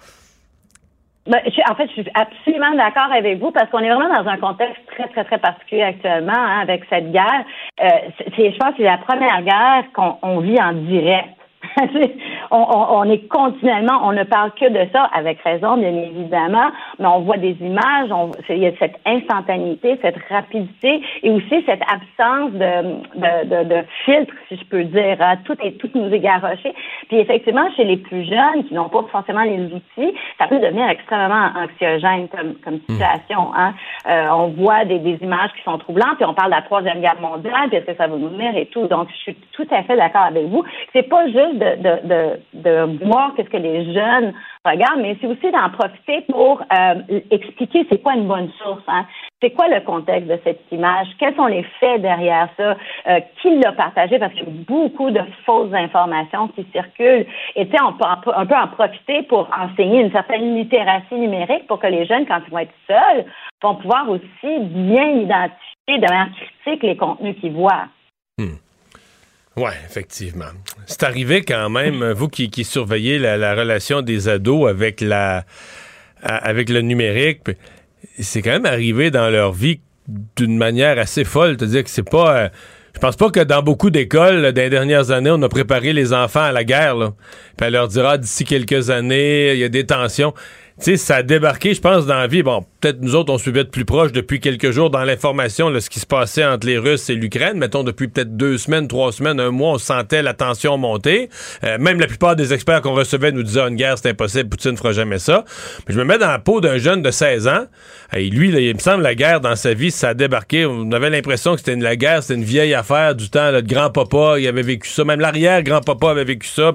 Ben, en fait, je suis absolument d'accord avec vous parce qu'on est vraiment dans un contexte très, très, très particulier actuellement hein, avec cette guerre. Euh, c'est, je pense que c'est la première guerre qu'on vit en direct. <laughs> on, on, est continuellement, on ne parle que de ça, avec raison, bien évidemment, mais on voit des images, il y a cette instantanéité, cette rapidité et aussi cette absence de, de, de, filtre, si je peux dire. Hein. Tout est tout nous est garoché. Puis effectivement, chez les plus jeunes qui n'ont pas forcément les outils, ça peut devenir extrêmement anxiogène comme, comme hmm. situation. Hein. Euh, on voit des, des images qui sont troublantes, puis on parle de la troisième guerre mondiale, puis est-ce que ça va nous venir et tout. Donc, je suis tout à fait d'accord avec vous. C'est pas juste de, de, de, voir qu'est-ce que les jeunes regardent, mais c'est aussi d'en profiter pour euh, expliquer c'est quoi une bonne source. Hein? C'est quoi le contexte de cette image? Quels sont les faits derrière ça? Euh, qui l'a partagé? Parce qu'il y a beaucoup de fausses informations qui circulent. Et tu sais, on peut un peu en profiter pour enseigner une certaine littératie numérique pour que les jeunes, quand ils vont être seuls, vont pouvoir aussi bien identifier de manière critique les contenus qu'ils voient. Hmm. Oui, effectivement. C'est arrivé quand même, vous qui, qui surveillez la, relation des ados avec la avec le numérique, c'est quand même arrivé dans leur vie d'une manière assez folle. C'est-à-dire que c'est pas. Euh, je pense pas que dans beaucoup d'écoles, dans les dernières années, on a préparé les enfants à la guerre. Là. Puis elle leur dira d'ici quelques années, il y a des tensions. Tu sais, ça a débarqué, je pense, dans la vie. Bon, peut-être nous autres, on suivait de plus proche depuis quelques jours dans l'information, ce qui se passait entre les Russes et l'Ukraine. Mettons, depuis peut-être deux semaines, trois semaines, un mois, on sentait la tension monter. Euh, même la plupart des experts qu'on recevait nous disaient une guerre, c'est impossible, Poutine ne fera jamais ça. Mais je me mets dans la peau d'un jeune de 16 ans. Et lui, il me semble, la guerre dans sa vie, ça a débarqué. On avait l'impression que c'était une, la guerre, c'était une vieille affaire du temps. de grand-papa, il avait vécu ça. Même l'arrière-grand-papa avait vécu ça.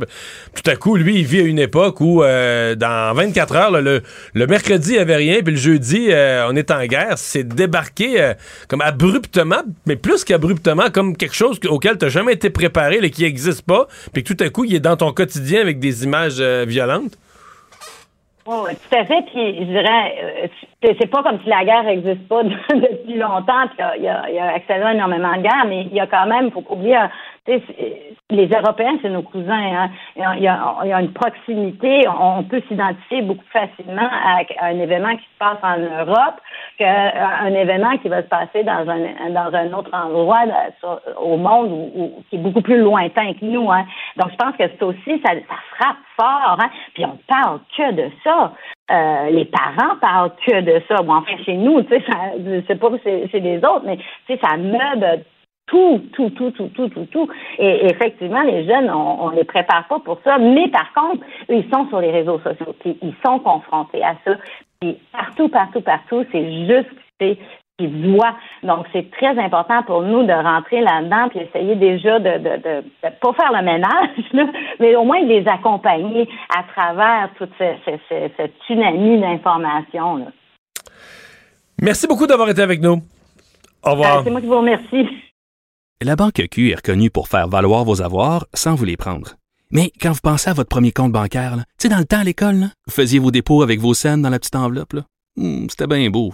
Tout à coup, lui, il vit à une époque où, euh, dans 24 heures, le, le mercredi, il n'y avait rien, puis le jeudi, euh, on est en guerre, c'est débarqué euh, comme abruptement, mais plus qu'abruptement, comme quelque chose auquel tu n'as jamais été préparé et qui n'existe pas, puis que tout à coup, il est dans ton quotidien avec des images euh, violentes? Oui, tout à fait. Puis je dirais, c'est pas comme si la guerre n'existe pas <laughs> depuis longtemps. Puis il y a, il y a énormément de guerres, mais il y a quand même, faut pas oublier, les Européens, c'est nos cousins. Hein. Il, y a, une proximité. On, peut s'identifier beaucoup facilement à, un événement qui se passe en Europe qu'un événement qui va se passer dans un, dans un autre endroit au monde ou, qui est beaucoup plus lointain que nous. Hein. Donc, je pense que c'est aussi, ça, frappe fort. Hein. Puis on parle que de ça. Euh, les parents parlent que de ça. Bon, enfin, chez nous, tu sais, je sais pas si c'est les autres, mais tu sais, ça meuble tout, tout, tout, tout, tout, tout, tout. Et effectivement, les jeunes, on, ne les prépare pas pour ça. Mais par contre, eux, ils sont sur les réseaux sociaux, ils sont confrontés à ça. Puis partout, partout, partout, c'est juste voient. Donc, c'est très important pour nous de rentrer là-dedans puis essayer déjà de, de, de, pas faire le ménage, <laughs> mais au moins de les accompagner à travers toute cette tsunami d'informations. Merci beaucoup d'avoir été avec nous. Au revoir. Euh, c'est moi qui vous remercie. La Banque Q est reconnue pour faire valoir vos avoirs sans vous les prendre. Mais quand vous pensez à votre premier compte bancaire, tu sais, dans le temps à l'école, vous faisiez vos dépôts avec vos scènes dans la petite enveloppe. Hmm, c'était bien beau.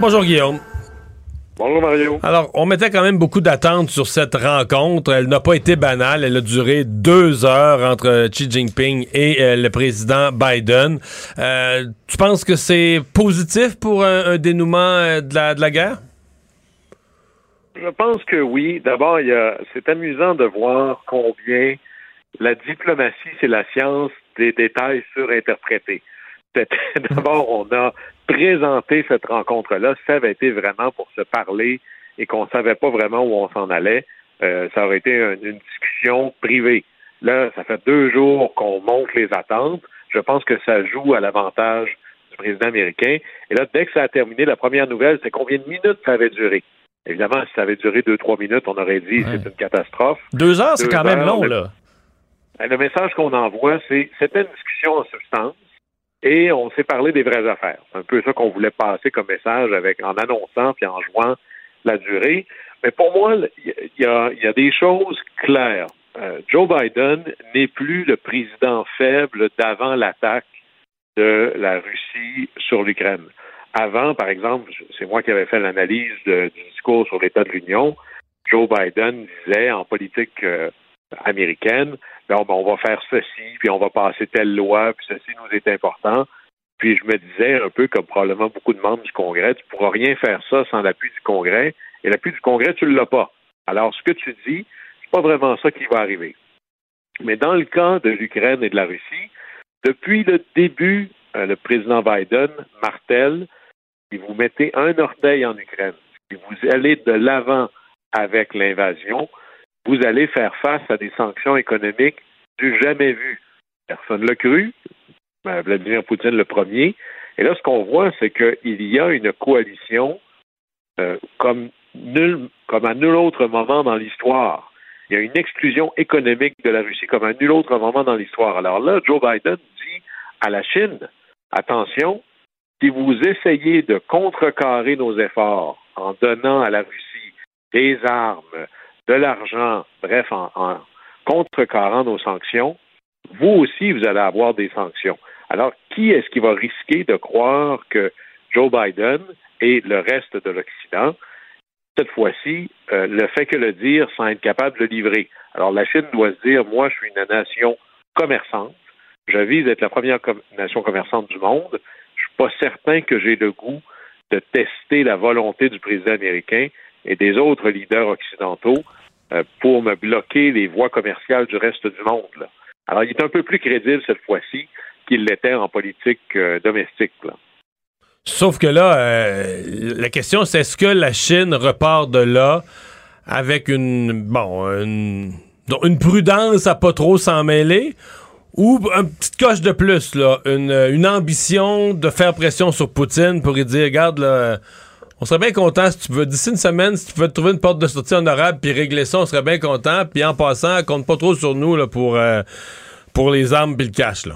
Bonjour Guillaume. Bonjour Mario. Alors, on mettait quand même beaucoup d'attentes sur cette rencontre. Elle n'a pas été banale. Elle a duré deux heures entre Xi Jinping et euh, le président Biden. Euh, tu penses que c'est positif pour un, dénouement euh, de, la, de la guerre? Je pense que oui. D'abord, c'est amusant de voir combien la diplomatie, c'est la science des détails surinterprétés. <laughs> D'abord, on a présenté cette rencontre-là. Ça avait été vraiment pour se parler et qu'on ne savait pas vraiment où on s'en allait. Euh, ça aurait été une, discussion privée. Là, ça fait deux jours qu'on monte les attentes. Je pense que ça joue à l'avantage du président américain. Et là, dès que ça a terminé, la première nouvelle, c'est combien de minutes ça avait duré? Évidemment, si ça avait duré deux, trois minutes, on aurait dit c'est une catastrophe. Deux heures, c'est quand même long, là. Le message qu'on envoie, c'est c'était une discussion en substance et on s'est parlé des vraies affaires. C'est un peu ça qu'on voulait passer comme message avec en annonçant puis en jouant la durée. Mais pour moi, il y, a, des choses claires. Euh, Joe Biden n'est plus le président faible d'avant l'attaque de la Russie sur l'Ukraine. Avant, par exemple, c'est moi qui avais fait l'analyse du discours sur l'état de l'Union. Joe Biden disait en politique euh, américaine, ben, on va faire ceci, puis on va passer telle loi, puis ceci nous est important. Puis je me disais, un peu comme probablement beaucoup de membres du Congrès, tu ne pourras rien faire ça sans l'appui du Congrès, et l'appui du Congrès, tu ne l'as pas. Alors, ce que tu dis, c'est pas vraiment ça qui va arriver. Mais dans le cas de l'Ukraine et de la Russie, depuis le début, euh, le président Biden martèle, si vous mettez un orteil en Ukraine, si vous allez de l'avant avec l'invasion, vous allez faire face à des sanctions économiques du jamais vu. Personne ne l'a cru. Ben, Vladimir Poutine le premier. Et là, ce qu'on voit, c'est qu'il y a une coalition euh, comme, à nul autre moment dans l'histoire. Il y a une exclusion économique de la Russie comme à nul autre moment dans l'histoire. Alors là, Joe Biden dit à la Chine, attention, si vous essayez de contrecarrer nos efforts en donnant à la Russie des armes, de l'argent, bref, en, contrecarrant nos sanctions, vous aussi, vous allez avoir des sanctions. Alors, qui est-ce qui va risquer de croire que Joe Biden et le reste de l'Occident, cette fois-ci, euh, le fait que le dire sans être capable de le livrer? Alors, la Chine doit se dire, moi, je suis une nation commerçante, je vise d'être la première nation commerçante du monde, je suis pas certain que j'ai le goût de tester la volonté du président américain et des autres leaders occidentaux euh, pour me bloquer les voies commerciales du reste du monde. Alors, il est un peu plus crédible cette fois-ci qu'il l'était en politique euh, domestique. Sauf que là, euh, la question, c'est est-ce que la Chine repart de là avec une bon une, une prudence à pas trop s'en mêler ou un petit coche de plus, là, une, une ambition de faire pression sur Poutine pour lui dire, regarde, là, on serait bien content si tu veux, d'ici une semaine, si tu veux trouver une porte de sortie honorable puis régler ça, on serait bien content. Puis en passant, compte pas trop sur nous là, pour, euh, pour les armes puis le cash. Là.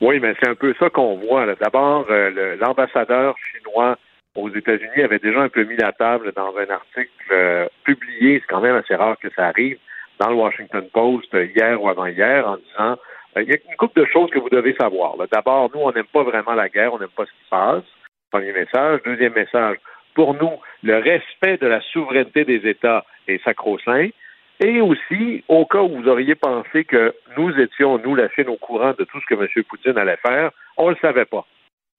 Oui, mais c'est un peu ça qu'on voit. D'abord, euh, l'ambassadeur chinois aux États-Unis avait déjà un peu mis la table dans un article euh, publié, c'est quand même assez rare que ça arrive, dans le Washington Post hier ou avant-hier, en disant il y a une couple de choses que vous devez savoir. D'abord, nous, on n'aime pas vraiment la guerre, on n'aime pas ce qui se passe. Premier message. Deuxième message, pour nous, le respect de la souveraineté des États est sacro-saint. Et aussi, au cas où vous auriez pensé que nous étions, nous, la Chine, au courant de tout ce que M. Poutine allait faire, on ne le savait pas.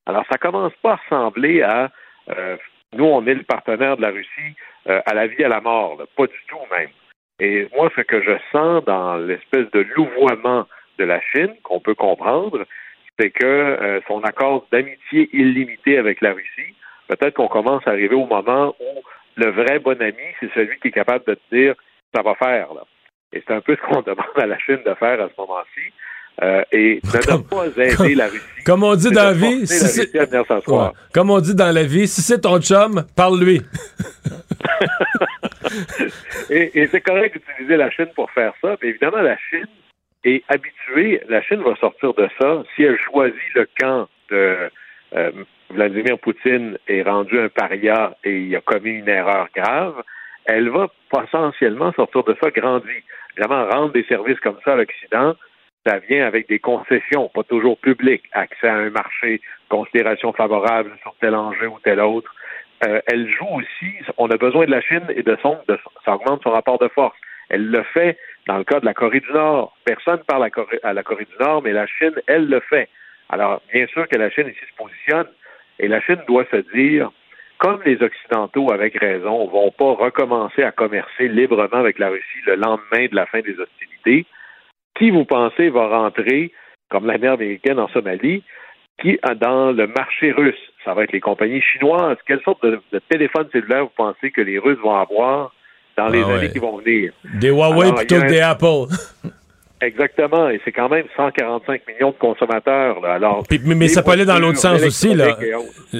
Alors, ça commence pas à ressembler à euh, nous, on est le partenaire de la Russie euh, à la vie, à la mort, pas du tout même. Et moi, ce que je sens dans l'espèce de louvoiement de la Chine, qu'on peut comprendre, c'est que euh, son accord d'amitié illimité avec la Russie, peut-être qu'on commence à arriver au moment où le vrai bon ami, c'est celui qui est capable de te dire ça va faire. Là. Et c'est un peu ce qu'on <laughs> demande à la Chine de faire à ce moment-ci. euh, et ne, ne pas aider la Russie. Comme on dit dans la vie, si la. Ouais. Comme on dit dans la vie, si c'est ton chum, parle-lui. <laughs> Et, et c'est correct d'utiliser la Chine pour faire ça, mais évidemment, la Chine est habituée, la Chine va sortir de ça si elle choisit le camp de euh, Vladimir Poutine est rendu un paria et il a commis une erreur grave, elle va potentiellement sortir de ça grandi. Évidemment, rendre des services comme ça à l'Occident, ça vient avec des concessions, pas toujours publiques, accès à un marché, considération favorable sur tel enjeu ou tel autre. Euh, elle joue aussi, on a besoin de la Chine et de son, de, ça augmente son rapport de force. Elle le fait dans le cas de la Corée du Nord. Personne ne parle à, la Corée du Nord, mais la Chine, elle le fait. Alors, bien sûr que la Chine ici se positionne, et la Chine doit se dire, comme les Occidentaux, avec raison, vont pas recommencer à commercer librement avec la Russie le lendemain de la fin des hostilités, qui vous pensez va rentrer, comme l'armée américaine en Somalie, qui dans le marché russe? Ça va être les compagnies chinoises. Quelle sorte de, de téléphone cellulaire vous pensez que les Russes vont avoir dans les Ah ouais. années qui vont venir? Des Huawei Alors, plutôt que des Apple. <laughs> Exactement, et c'est quand même 145 millions de consommateurs. Là. Alors, Puis- mais ça peut aller dans l'autre sens aussi, là.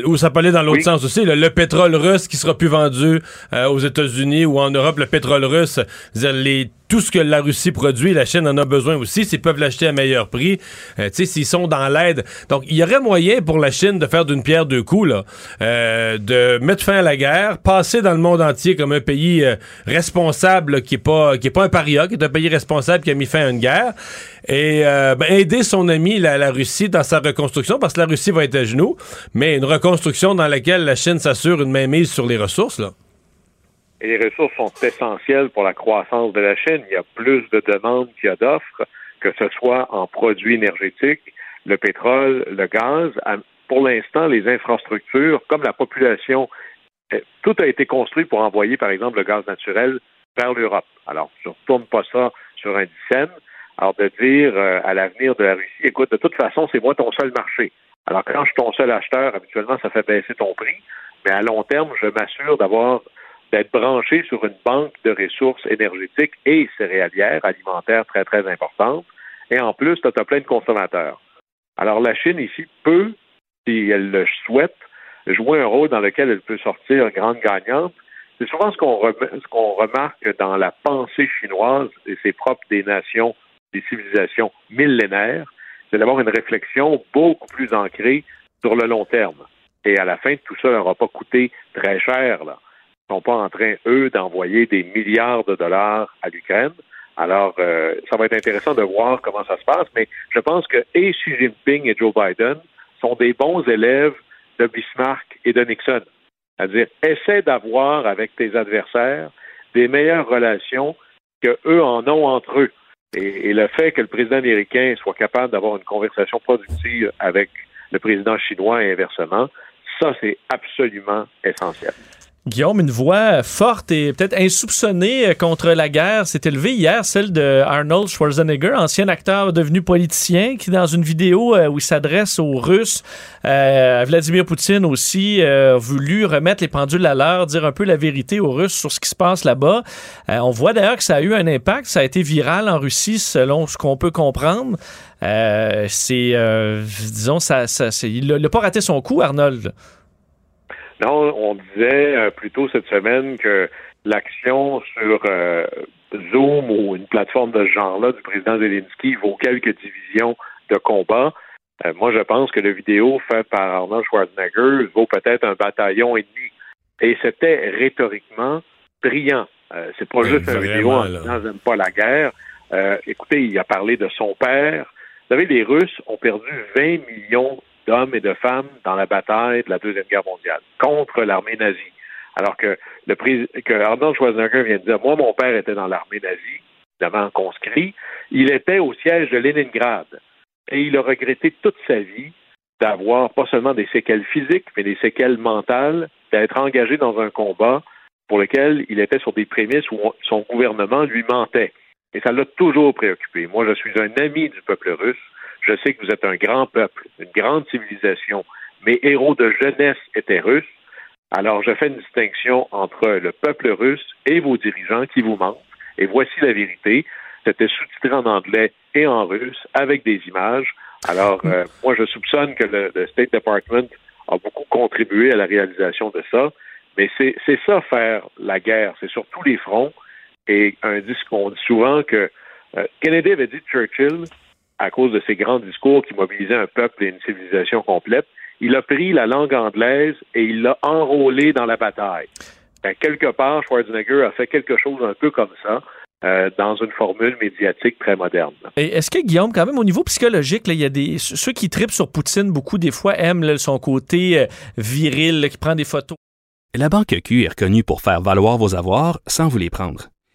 Ou ça peut aller dans l'autre Oui. sens aussi. là. Le pétrole russe qui sera plus vendu euh, aux États-Unis ou en Europe, le pétrole russe, c'est-à-dire les, tout ce que la Russie produit, la Chine en a besoin aussi. S'ils peuvent l'acheter à meilleur prix, euh, s'ils sont dans l'aide. Donc, il y aurait moyen pour la Chine de faire d'une pierre deux coups, là, euh, de mettre fin à la guerre, passer dans le monde entier comme un pays euh, responsable, qui est pas pas un paria, qui est un pays responsable qui a mis fin à une guerre, et ben, aider son ami la, la Russie dans sa reconstruction, parce que la Russie va être à genoux, mais une reconstruction dans laquelle la Chine s'assure une mainmise sur les ressources, là. Les ressources sont essentielles pour la croissance de la Chine. Il y a plus de demandes qu'il y a d'offres, que ce soit en produits énergétiques, le pétrole, le gaz. Pour l'instant, les infrastructures, comme la population, euh, tout a été construit pour envoyer, par exemple, le gaz naturel vers l'Europe. Alors, je ne retourne pas ça sur un dixaine. Alors, de dire euh, à l'avenir de la Russie, écoute, de toute façon, c'est moi ton seul marché. Alors, quand je suis ton seul acheteur, habituellement, ça fait baisser ton prix. Mais à long terme, je m'assure d'avoir d'être branché sur une banque de ressources énergétiques et céréalières, alimentaires très, très importantes. Et en plus, tu as plein de consommateurs. Alors, la Chine ici peut, si elle le souhaite, jouer un rôle dans lequel elle peut sortir grande gagnante. C'est souvent ce qu'on remarque dans la pensée chinoise, et c'est propre des nations, des civilisations millénaires, c'est d'avoir une réflexion beaucoup plus ancrée sur le long terme. Et à la fin, tout ça n'aura pas coûté très cher. Là. Sont pas en train, eux, d'envoyer des milliards de dollars à l'Ukraine. Alors, euh, ça va être intéressant de voir comment ça se passe, mais je pense que Xi Jinping et Joe Biden sont des bons élèves de Bismarck et de Nixon. C'est-à-dire, essaie d'avoir avec tes adversaires des meilleures relations que eux en ont entre eux. Et le fait que le président américain soit capable d'avoir une conversation productive avec le président chinois et inversement, ça, c'est absolument essentiel. Guillaume, une voix forte et peut-être insoupçonnée contre la guerre s'est élevée hier, celle de Arnold Schwarzenegger, ancien acteur devenu politicien, qui dans une vidéo euh, où il s'adresse aux Russes, euh, Vladimir Poutine aussi, euh, voulu remettre les pendules à l'heure, dire un peu la vérité aux Russes sur ce qui se passe là-bas. Euh, on voit d'ailleurs que ça a eu un impact, ça a été viral en Russie selon ce qu'on peut comprendre. C'est, disons, ça, ça, il n'a pas raté son coup, Arnold. Non, on disait euh, plus tôt cette semaine que l'action sur euh, Zoom ou une plateforme de ce genre-là du président Zelensky vaut quelques divisions de combat. Euh, moi, je pense que la vidéo faite par Arnold Schwarzenegger vaut peut-être un bataillon et demi. Et c'était rhétoriquement brillant. Euh, c'est pas Ouais, juste une vidéo en disant j'aime pas la guerre. Euh, écoutez, il a parlé de son père. Vous savez, les Russes ont perdu 20 millions d'hommes et de femmes dans la bataille de la Deuxième Guerre mondiale contre l'armée nazie. Alors que le que Arnold Schwarzenegger vient de dire, moi, mon père était dans l'armée nazie, évidemment conscrit, il était au siège de Leningrad. Et il a regretté toute sa vie d'avoir pas seulement des séquelles physiques, mais des séquelles mentales, d'être engagé dans un combat pour lequel il était sur des prémices où on- son gouvernement lui mentait. Et ça l'a toujours préoccupé. Moi, je suis un ami du peuple russe. Je sais que vous êtes un grand peuple, une grande civilisation. Mes héros de jeunesse étaient russes. Alors, je fais une distinction entre le peuple russe et vos dirigeants qui vous mentent. Et voici la vérité. C'était sous-titré en anglais et en russe avec des images. Alors, euh, <laughs> moi, je soupçonne que le, State Department a beaucoup contribué à la réalisation de ça. Mais c'est ça faire la guerre, c'est sur tous les fronts. Et un disque, on dit souvent que euh, Kennedy avait dit Churchill, à cause de ses grands discours qui mobilisaient un peuple et une civilisation complète, il a pris la langue anglaise et il l'a enrôlé dans la bataille. Ben, quelque part, Schwarzenegger a fait quelque chose un peu comme ça. Euh, dans une formule médiatique très moderne. Est-ce que Guillaume, quand même au niveau psychologique, il y a des ceux qui tripent sur Poutine beaucoup des fois aiment son côté euh, viril, qui prend des photos. La banque Q est reconnue pour faire valoir vos avoirs sans vous les prendre.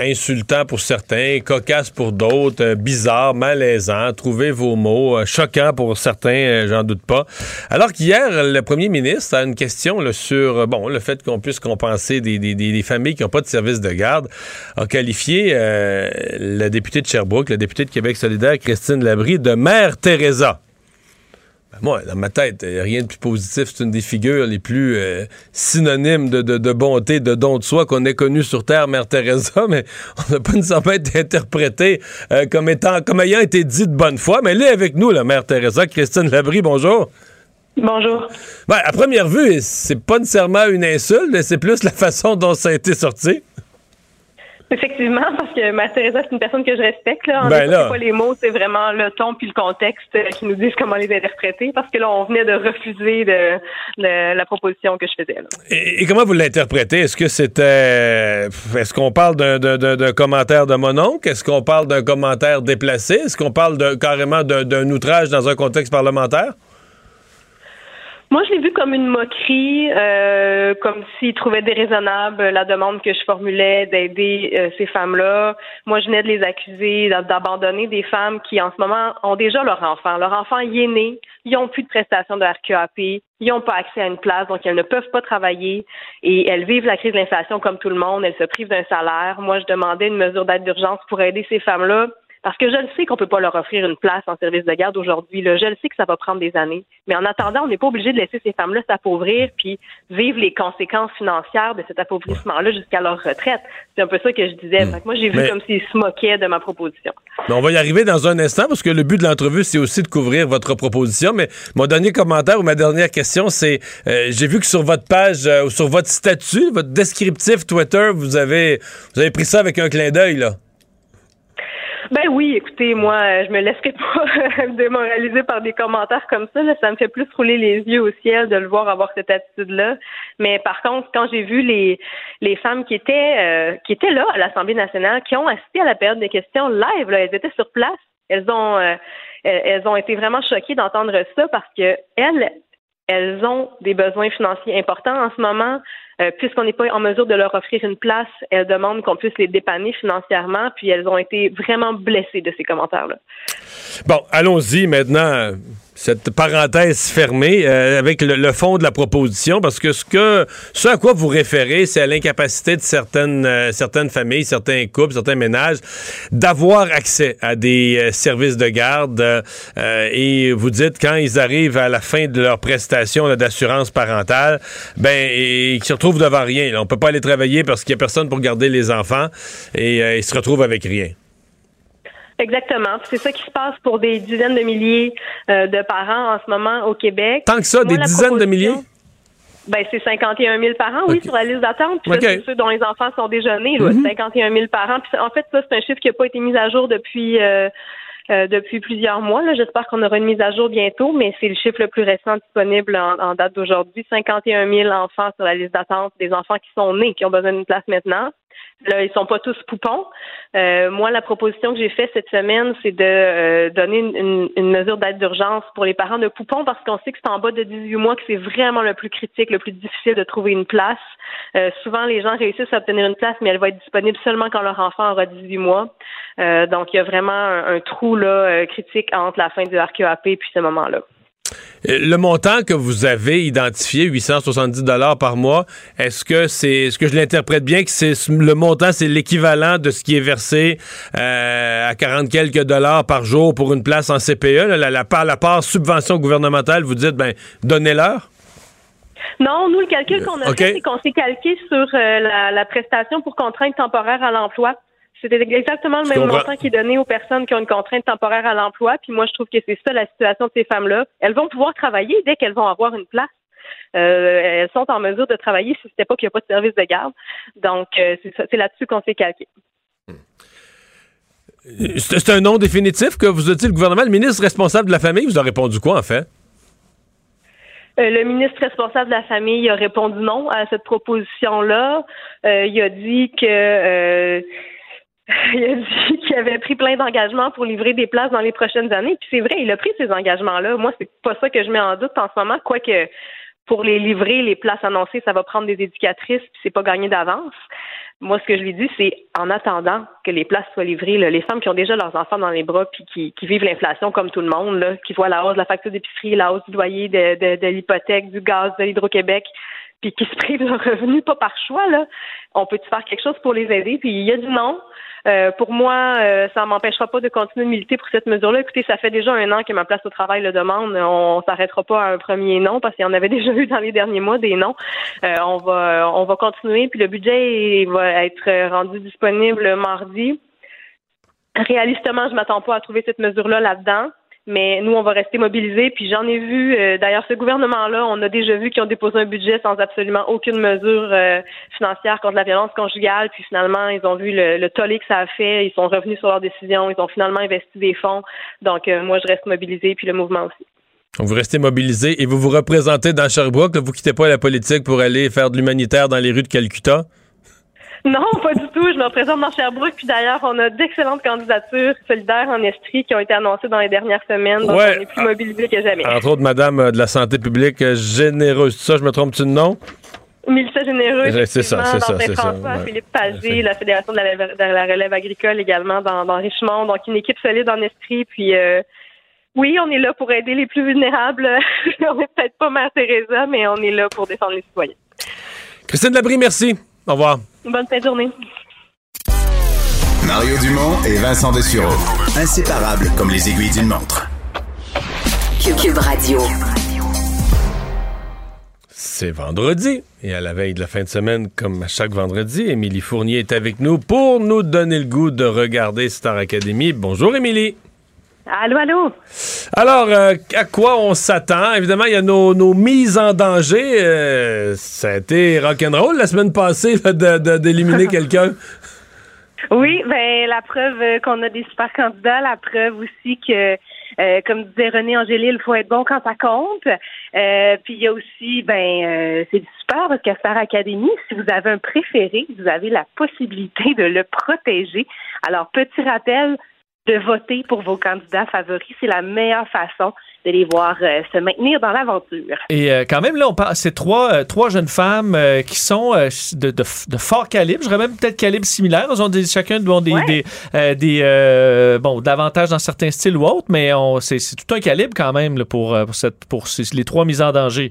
insultant pour certains, cocasse pour d'autres, euh, bizarre, malaisant, trouvez vos mots, euh, choquant pour certains, euh, j'en doute pas. Alors qu'hier, le premier ministre a une question sur bon le fait qu'on puisse compenser des, des, des, familles qui n'ont pas de service de garde, a qualifié la députée de Sherbrooke, la députée de Québec solidaire, Christine Labrie, de mère Teresa. Moi, dans ma tête, a rien de plus positif. C'est une des figures les plus euh, synonymes de, de, bonté, de don de soi qu'on ait connu sur Terre, Mère Teresa, mais <laughs> on n'a pas nécessairement été interprété euh, comme, étant, comme ayant été dit de bonne foi. Mais elle est avec nous, la Mère Teresa. Christine Labrie, bonjour. Bonjour. Ben, à première vue, c'est pas nécessairement une insulte, mais c'est plus la façon dont ça a été sorti. Effectivement, parce que ma Teresa, c'est une personne que je respecte. Là. En ben pas les mots, c'est vraiment le ton puis le contexte euh, qui nous disent comment les interpréter. Parce que là, on venait de refuser de, la proposition que je faisais. Et, comment vous l'interprétez? Est-ce que c'était. Est-ce qu'on parle d'un commentaire de mon oncle? Est-ce qu'on parle d'un commentaire déplacé? Est-ce qu'on parle de, carrément d'un outrage dans un contexte parlementaire? Moi, je l'ai vu comme une moquerie, euh, comme s'il trouvait déraisonnable la demande que je formulais d'aider euh, ces femmes-là. Moi, je venais de les accuser d'abandonner des femmes qui, en ce moment, ont déjà leur enfant. Leur enfant y est né, ils n'ont plus de prestations de RQAP, ils n'ont pas accès à une place, donc elles ne peuvent pas travailler et elles vivent la crise de l'inflation comme tout le monde. Elles se privent d'un salaire. Moi, je demandais une mesure d'aide d'urgence pour aider ces femmes-là parce que je le sais qu'on peut pas leur offrir une place en service de garde aujourd'hui. Je le sais que ça va prendre des années. Mais en attendant, on n'est pas obligé de laisser ces femmes-là s'appauvrir puis vivre les conséquences financières de cet appauvrissement-là jusqu'à leur retraite. C'est un peu ça que je disais. Hmm. moi, j'ai vu comme s'ils se moquaient de ma proposition. on va y arriver dans un instant parce que le but de l'entrevue, c'est aussi de couvrir votre proposition. Mais mon dernier commentaire ou ma dernière question, c'est euh, j'ai vu que sur votre page euh, ou sur votre statut, votre descriptif Twitter, vous avez, vous avez pris ça avec un clin d'œil, là. Ben oui, écoutez, moi, je me laisserai pas <laughs> démoraliser par des commentaires comme ça. Ça me fait plus rouler les yeux au ciel de le voir avoir cette attitude-là. Mais par contre, quand j'ai vu les les femmes qui étaient euh, qui étaient là à l'Assemblée nationale, qui ont assisté à la période des questions live, là, elles étaient sur place. Elles ont euh, elles ont été vraiment choquées d'entendre ça parce que elles elles ont des besoins financiers importants en ce moment. Euh, puisqu'on n'est pas en mesure de leur offrir une place, elles demandent qu'on puisse les dépanner financièrement, puis elles ont été vraiment blessées de ces commentaires-là. Bon, allons-y maintenant. Cette parenthèse fermée euh, avec le, fond de la proposition, parce que ce que ce à quoi vous référez, c'est à l'incapacité de certaines euh, certaines familles, certains couples, certains ménages d'avoir accès à des euh, services de garde. et vous dites quand ils arrivent à la fin de leur prestation d'assurance parentale, ben ils se retrouvent devant rien. Là. On peut pas aller travailler parce qu'il y a personne pour garder les enfants et ils se retrouvent avec rien. Exactement. C'est ça qui se passe pour des dizaines de milliers euh, de parents en ce moment au Québec. Tant que ça, des dizaines de milliers? Ben, c'est 51 000 parents, oui, sur la liste d'attente. Puis c'est ceux dont les enfants sont déjà nés, 51 000 parents. Puis en fait, ça, c'est un chiffre qui n'a pas été mis à jour depuis euh, euh, depuis plusieurs mois. J'espère qu'on aura une mise à jour bientôt, mais c'est le chiffre le plus récent disponible en, en date d'aujourd'hui. 51 000 enfants sur la liste d'attente, des enfants qui sont nés, qui ont besoin d'une place maintenant. Là, ils sont pas tous poupons. Euh, moi, la proposition que j'ai faite cette semaine, c'est de euh, donner une, une, mesure d'aide d'urgence pour les parents de poupons parce qu'on sait que c'est en bas de 18 mois que c'est vraiment le plus critique, le plus difficile de trouver une place. Euh, souvent, les gens réussissent à obtenir une place, mais elle va être disponible seulement quand leur enfant aura 18 mois. donc, il y a vraiment un, trou là critique entre la fin du RQAP et puis ce moment-là. Le montant que vous avez identifié, 870 dollars par mois, est-ce que c'est, est-ce que je l'interprète bien que c'est le montant, c'est l'équivalent de ce qui est versé euh, à 40 quelques dollars par jour pour une place en CPE, la, la, part, la part subvention gouvernementale, vous dites, ben, donnez-leur? Non, nous, le calcul qu'on a fait, c'est qu'on s'est calqué sur euh, la, la prestation pour contrainte temporaire à l'emploi. C'est exactement le même montant qui est donné aux personnes qui ont une contrainte temporaire à l'emploi. Puis moi, je trouve que c'est ça la situation de ces femmes-là. Elles vont pouvoir travailler dès qu'elles vont avoir une place. Euh, elles sont en mesure de travailler si c'était pas qu'il n'y a pas de service de garde. Donc, euh, c'est là-dessus qu'on s'est calqué. C'est un nom définitif que vous a dit le gouvernement? Le ministre responsable de la famille vous a répondu quoi, en fait? Euh, le ministre responsable de la famille a répondu non à cette proposition-là. il a dit que <laughs> il a dit qu'il avait pris plein d'engagements pour livrer des places dans les prochaines années. Puis c'est vrai, il a pris ces engagements-là. Moi, c'est pas ça que je mets en doute en ce moment, quoique pour les livrer, les places annoncées, ça va prendre des éducatrices, puis c'est pas gagné d'avance. Moi, ce que je lui dis, c'est en attendant que les places soient livrées, les femmes qui ont déjà leurs enfants dans les bras puis qui, qui vivent l'inflation comme tout le monde, là, qui voient la hausse de la facture d'épicerie, la hausse du loyer, de, de, de l'hypothèque, du gaz, de l'Hydro-Québec, puis qui se privent de revenus, pas par choix, là. On peut-tu faire quelque chose pour les aider? Puis il y a du non. Euh, pour moi, euh, ça m'empêchera pas de continuer de militer pour cette mesure-là. Écoutez, ça fait déjà un an que ma place au travail le demande. On s'arrêtera pas à un premier non parce qu'il y en avait <laughs> déjà eu dans les derniers mois des noms. Euh, on va on va continuer. Puis le budget va être rendu disponible mardi. Réalistement, je m'attends pas à trouver cette mesure-là là-dedans. Mais nous, on va rester mobilisés. Puis j'en ai vu, euh, d'ailleurs, ce gouvernement-là, on a déjà vu qu'ils ont déposé un budget sans absolument aucune mesure euh, financière contre la violence conjugale. Puis finalement, ils ont vu le, tollé que ça a fait. Ils sont revenus sur leur décision. Ils ont finalement investi des fonds. Donc, euh, moi, je reste mobilisé, puis le mouvement aussi. vous restez mobilisé et vous vous représentez dans Sherbrooke. vous quittez pas la politique pour aller faire de l'humanitaire dans les rues de Calcutta? Non, pas du tout. Je me présente dans Sherbrooke. Puis d'ailleurs, on a d'excellentes candidatures solidaires en Estrie qui ont été annoncées dans les dernières semaines. Donc, on est plus mobilisés que jamais. Entre autres, Madame euh, de la Santé publique euh, généreuse. Ça, je me trompe-tu de nom? Mélissa Généreux. C'est ça, c'est ça, c'est ça. Philippe Pagé, la Fédération de la, relève agricole également dans, Richemont. Donc, une équipe solide en Estrie. Puis, euh, oui, on est là pour aider les plus vulnérables. <laughs> on n'est peut-être pas Mère Teresa, mais on est là pour défendre les citoyens. Christine Labrie, merci. Au revoir. Bonne fin de journée. Mario Dumont et Vincent Dessureau. Inséparables comme les aiguilles d'une montre. Cube Radio. C'est vendredi. Et à la veille de la fin de semaine, comme à chaque vendredi, Émilie Fournier est avec nous pour nous donner le goût de regarder Star Academy. Bonjour, Émilie. Allô, allô? Alors, euh, à quoi on s'attend? Évidemment, il y a nos, mises en danger. Euh, ça a été rock'n'roll la semaine passée d'éliminer <laughs> quelqu'un. Oui, ben la preuve qu'on a des super candidats, la preuve aussi que euh, comme disait René Angélil, il faut être bon quand ça compte. puis il y a aussi, ben, c'est super parce qu'à Star Academy, si vous avez un préféré, vous avez la possibilité de le protéger. Alors, petit rappel, de voter pour vos candidats favoris. C'est la meilleure façon de les voir euh, se maintenir dans l'aventure. Et euh, quand même, là, on parle, c'est trois, euh, trois jeunes femmes qui sont de, de, de fort calibre, je dirais même peut-être calibre similaire. Elles ont des, chacun bon, des, des, des bon, davantage dans certains styles ou autres, mais on, c'est, c'est tout un calibre quand même là, pour, pour, cette, pour ces- les trois mises en danger.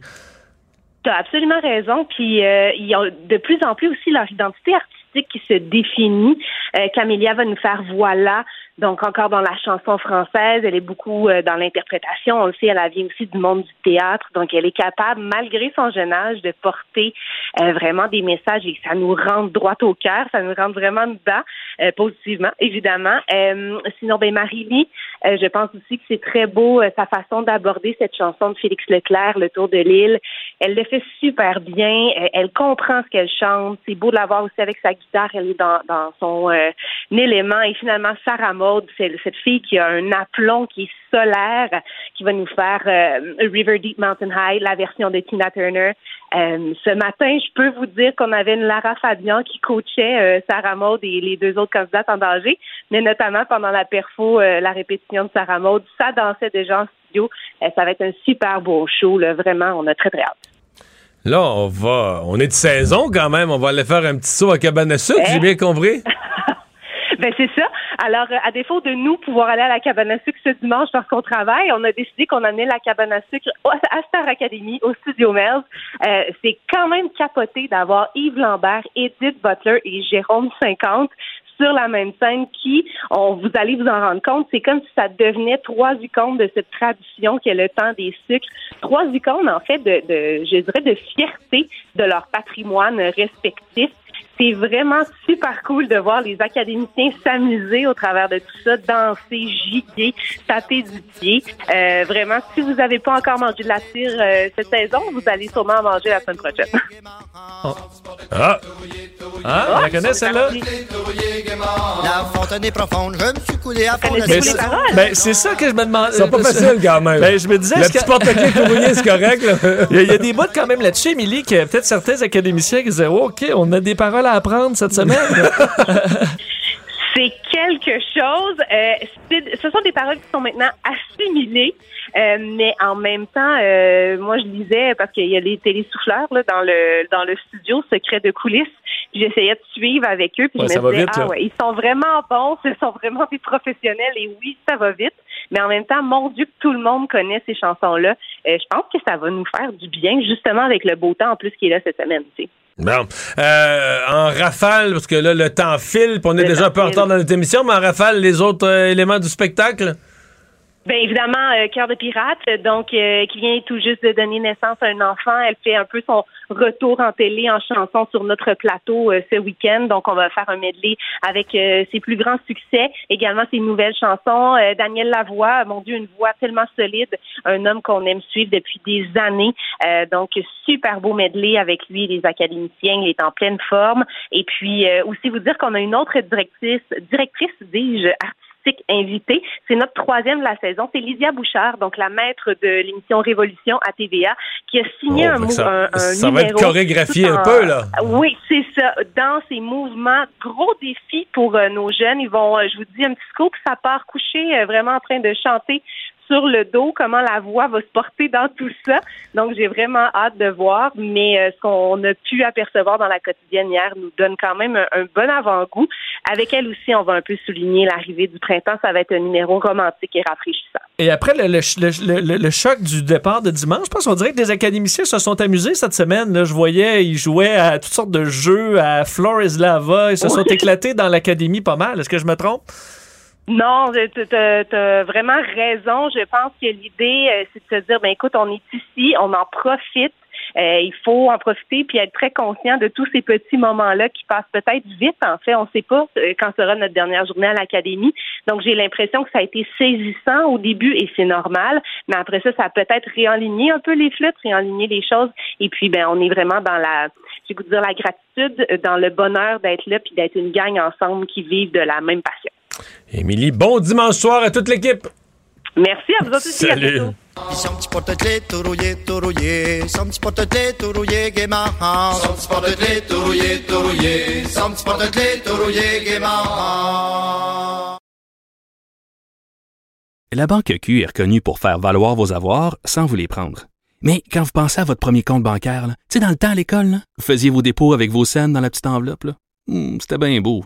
Tu as absolument raison. Puis ils ont de plus en plus aussi leur identité artistique qui se définit. Euh, Camélia va nous faire voilà. Donc encore dans la chanson française, elle est beaucoup euh, dans l'interprétation. On le sait, elle vient aussi du monde du théâtre, donc elle est capable, malgré son jeune âge, de porter euh, vraiment des messages et ça nous rentre droit au cœur, ça nous rentre vraiment dedans, positivement, évidemment. Sinon, ben Marie-Lie, euh, je pense aussi que c'est très beau euh, sa façon d'aborder cette chanson de Félix Leclerc, Le Tour de l'île. Elle le fait super bien. Euh, elle comprend ce qu'elle chante. C'est beau de la voir aussi avec sa guitare. Elle est dans, dans son euh, élément. Et finalement, Sarah Maud, c'est cette fille qui a un aplomb qui est solaire, qui va nous faire euh, River Deep Mountain High, la version de Tina Turner. Euh, ce matin, je peux vous dire qu'on avait une Lara Fabian qui coachait euh, Sarah Maud et les deux autres candidates en danger, mais notamment pendant la perfo, euh, la répétition de Sarah Maud, ça dansait déjà en studio. Ça va être un super beau show, là. vraiment, on a très très hâte. Là, on va. On est de saison quand même. On va aller faire un petit saut à cabane à sucre, Eh? j'ai bien compris. <laughs> <laughs> Ben c'est ça. Alors, euh, à défaut de nous pouvoir aller à la cabane à sucre ce dimanche parce qu'on travaille, on a décidé qu'on amenait la cabane à sucre à Star Academy, au Studio Melz. Euh, c'est quand même capoté d'avoir Yves Lambert, Edith Butler et Jérôme 50 sur la même scène qui, on, vous allez vous en rendre compte, c'est comme si ça devenait trois icônes de cette tradition qui est le temps des sucres. Trois icônes, en fait, de, de je dirais, de fierté de leur patrimoine respectif. C'est vraiment super cool de voir les académiciens s'amuser au travers de tout ça, danser, giguer, taper du pied. Euh, vraiment, si vous n'avez pas encore mangé de la tire euh, cette saison, vous allez sûrement en manger la semaine prochaine. Ah! Ah, on la connaît celle-là? La fontaine est profonde, je me suis coulé à fond paroles? Ben, c'est ça que je me demande. C'est pas facile quand même. Ben, je me disais. Le est-ce petit que- porte-clés courrouillé, c'est correct, là. <laughs> Il y, a, il y a des bouts quand même là-dessus, Émilie, que peut-être certains académiciens qui disaient oh, OK, on a des paroles à apprendre cette semaine? <laughs> C'est quelque chose. Euh, ce sont des paroles qui sont maintenant assimilées, euh, mais en même temps, euh, moi je lisais parce qu'il y a les télésouffleurs là, dans le dans le studio secret de coulisses. puis J'essayais de suivre avec eux, puis Ouais, je me disais vite, ah ouais, ils sont vraiment bons, ce sont vraiment des professionnels et oui, ça va vite. Mais en même temps, mon Dieu, que tout le monde connaît ces chansons-là. Euh, je pense que ça va nous faire du bien, justement avec le beau temps en plus qui est là cette semaine. tu sais. Bon. Euh, en rafale, parce que là, le temps file, puis on est Le déjà un peu en temps retard dans notre émission, mais en rafale, les autres euh, éléments du spectacle? Bien évidemment, euh, Cœur de pirate, donc euh, qui vient tout juste de donner naissance à un enfant. Elle fait un peu son retour en télé en chanson sur notre plateau euh, ce week-end. Donc on va faire un medley avec euh, ses plus grands succès, également ses nouvelles chansons. Euh, Daniel Lavoie, mon Dieu, une voix tellement solide, un homme qu'on aime suivre depuis des années. Euh, donc super beau medley avec lui les académiciens. Il est en pleine forme. Et puis euh, aussi vous dire qu'on a une autre directrice, directrice dis-je, invitée. C'est notre troisième de la saison. C'est Lydia Bouchard, donc la maître de l'émission Révolution à TVA, qui a signé Oh, un, ça- un, un ça va être chorégraphié un peu, là. Oui, c'est ça. Dans ces mouvements, gros défi pour euh, nos jeunes. Ils vont, euh, je vous dis un petit scoop, ça part coucher euh, vraiment en train de chanter sur le dos, comment la voix va se porter dans tout ça. Donc, j'ai vraiment hâte de voir, mais euh, ce qu'on a pu apercevoir dans la quotidienne hier nous donne quand même un, un bon avant-goût. Avec elle aussi, on va un peu souligner l'arrivée du printemps. Ça va être un numéro romantique et rafraîchissant. Et après le, le, le- le- le choc du départ de dimanche, je pense qu'on dirait que des académiciens se sont amusés cette semaine. Là. Je voyais, ils jouaient à toutes sortes de jeux, à Floor is Lava. Ils se sont éclatés dans l'académie pas mal. Est-ce que je me trompe? Non, tu as vraiment raison. Je pense que l'idée, euh, c'est de se dire, ben écoute, on est ici, on en profite. Euh, il faut en profiter puis être très conscient de tous ces petits moments-là qui passent peut-être vite. En fait, on ne sait pas euh, quand sera notre dernière journée à l'académie. Donc, j'ai l'impression que ça a été saisissant au début et c'est normal. Mais après ça, ça a peut-être réaligné un peu les flûtes, réaligné les choses. Et puis, ben, on est vraiment dans la, j'ai goût dire la gratitude, dans le bonheur d'être là puis d'être une gang ensemble qui vivent de la même passion. Émilie, bon dimanche soir à toute l'équipe. Merci à vous aussi. Salut. La banque Q est reconnue pour faire valoir vos avoirs sans vous les prendre. Mais quand vous pensez à votre premier compte bancaire, tu sais, dans le temps à l'école, là, vous faisiez vos dépôts avec vos scènes dans la petite enveloppe. Hmm, C'était bien beau.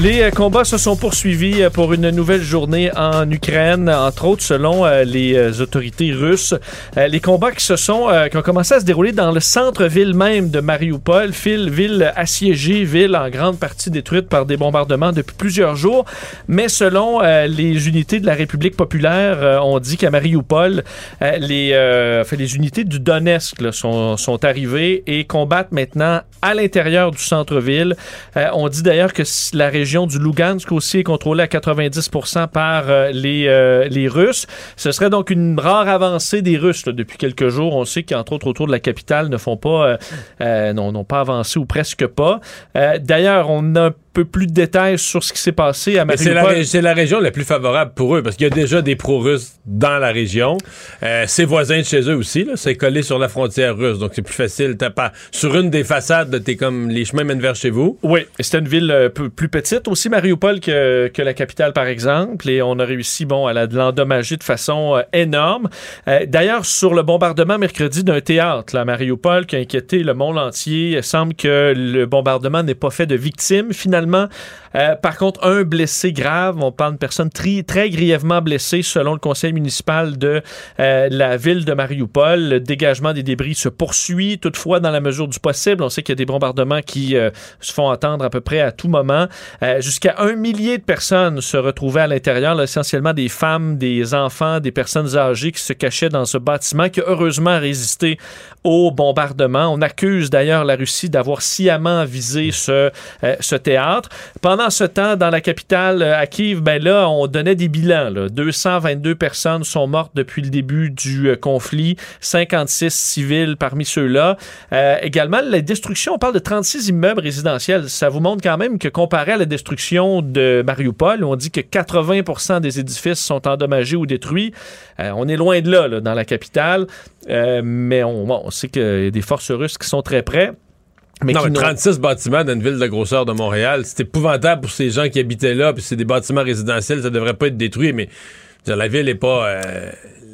Les euh, combats se sont poursuivis euh, pour une nouvelle journée en Ukraine, entre autres selon euh, les autorités russes. Les combats qui se sont qui ont commencé à se dérouler dans le centre-ville même de Mariupol, ville, assiégée, ville en grande partie détruite par des bombardements depuis plusieurs jours. Mais selon les unités de la République populaire, on dit qu'à Mariupol, les, enfin, les unités du Donetsk là, sont, sont arrivées et combattent maintenant à l'intérieur du centre-ville. On dit d'ailleurs que la région du Lugansk aussi est contrôlée à 90% par euh, les, euh, les Russes. Ce serait donc une rare avancée des Russes depuis quelques jours. On sait qu'entre autres autour de la capitale ne font pas, euh, non, n'ont pas avancé ou presque pas. D'ailleurs, on a un peu plus de détails sur ce qui s'est passé à C'est la, Mariupol. c'est la région la plus favorable pour eux parce qu'il y a déjà des pro-russes dans la région. Euh, c'est voisin de chez eux aussi. C'est collé sur la frontière russe. Donc c'est plus facile. T'as pas, sur une des façades, t'es comme les chemins mènent vers chez vous. Oui, c'était une ville euh, plus petite, aussi Mariupol que, que la capitale, par exemple, et on a réussi bon, à l'endommager de façon euh, énorme. Euh, D'ailleurs, sur le bombardement mercredi d'un théâtre là, à Mariupol qui a inquiété le monde entier, il semble que le bombardement n'ait pas fait de victimes finalement finalement euh, par contre, un blessé grave, on parle de personnes très grièvement blessées selon le conseil municipal de euh, la ville de Mariupol. Le dégagement des débris se poursuit, toutefois dans la mesure du possible. On sait qu'il y a des bombardements qui euh, se font entendre à peu près à tout moment. Jusqu'à un millier de personnes se retrouvaient à l'intérieur, essentiellement des femmes, des enfants, des personnes âgées qui se cachaient dans ce bâtiment qui a heureusement résisté au bombardement. On accuse d'ailleurs la Russie d'avoir sciemment visé ce, ce théâtre. Ce temps, dans la capitale, euh, à Kiev, ben là, on donnait des bilans. Là. 222 personnes sont mortes depuis le début du euh, conflit, 56 civils parmi ceux-là. Euh, également, la destruction, on parle de 36 immeubles résidentiels. Ça vous montre quand même que comparé à la destruction de Mariupol, on dit que 80 des édifices sont endommagés ou détruits, on est loin de là, dans la capitale. Mais on, on sait qu'il y a des forces russes qui sont très près. Mais non, qui mais n'ont- 36 bâtiments dans une ville de la grosseur de Montréal, c'est épouvantable pour ces gens qui habitaient là, puis c'est des bâtiments résidentiels, ça devrait pas être détruit, mais la ville est pas euh,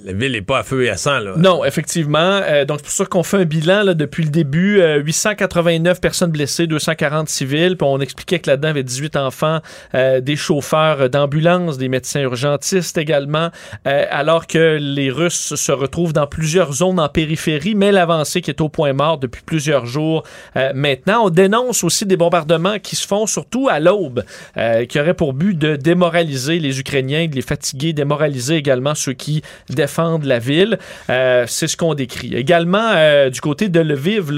la ville est pas à feu et à sang là. Non, effectivement. Euh, donc, c'est pour ça qu'on fait un bilan là, depuis le début. Euh, 889 personnes blessées, 240 civils. Puis on expliquait que là-dedans, il y avait 18 enfants, euh, des chauffeurs d'ambulance, des médecins urgentistes également. Euh, alors que les Russes se retrouvent dans plusieurs zones en périphérie, mais l'avancée qui est au point mort depuis plusieurs jours euh, maintenant. On dénonce aussi des bombardements qui se font surtout à l'aube, euh, qui auraient pour but de démoraliser les Ukrainiens, de les fatiguer, démoraliser également ceux qui défendent la ville. Euh, c'est ce qu'on décrit. Également, euh, du côté de Lviv,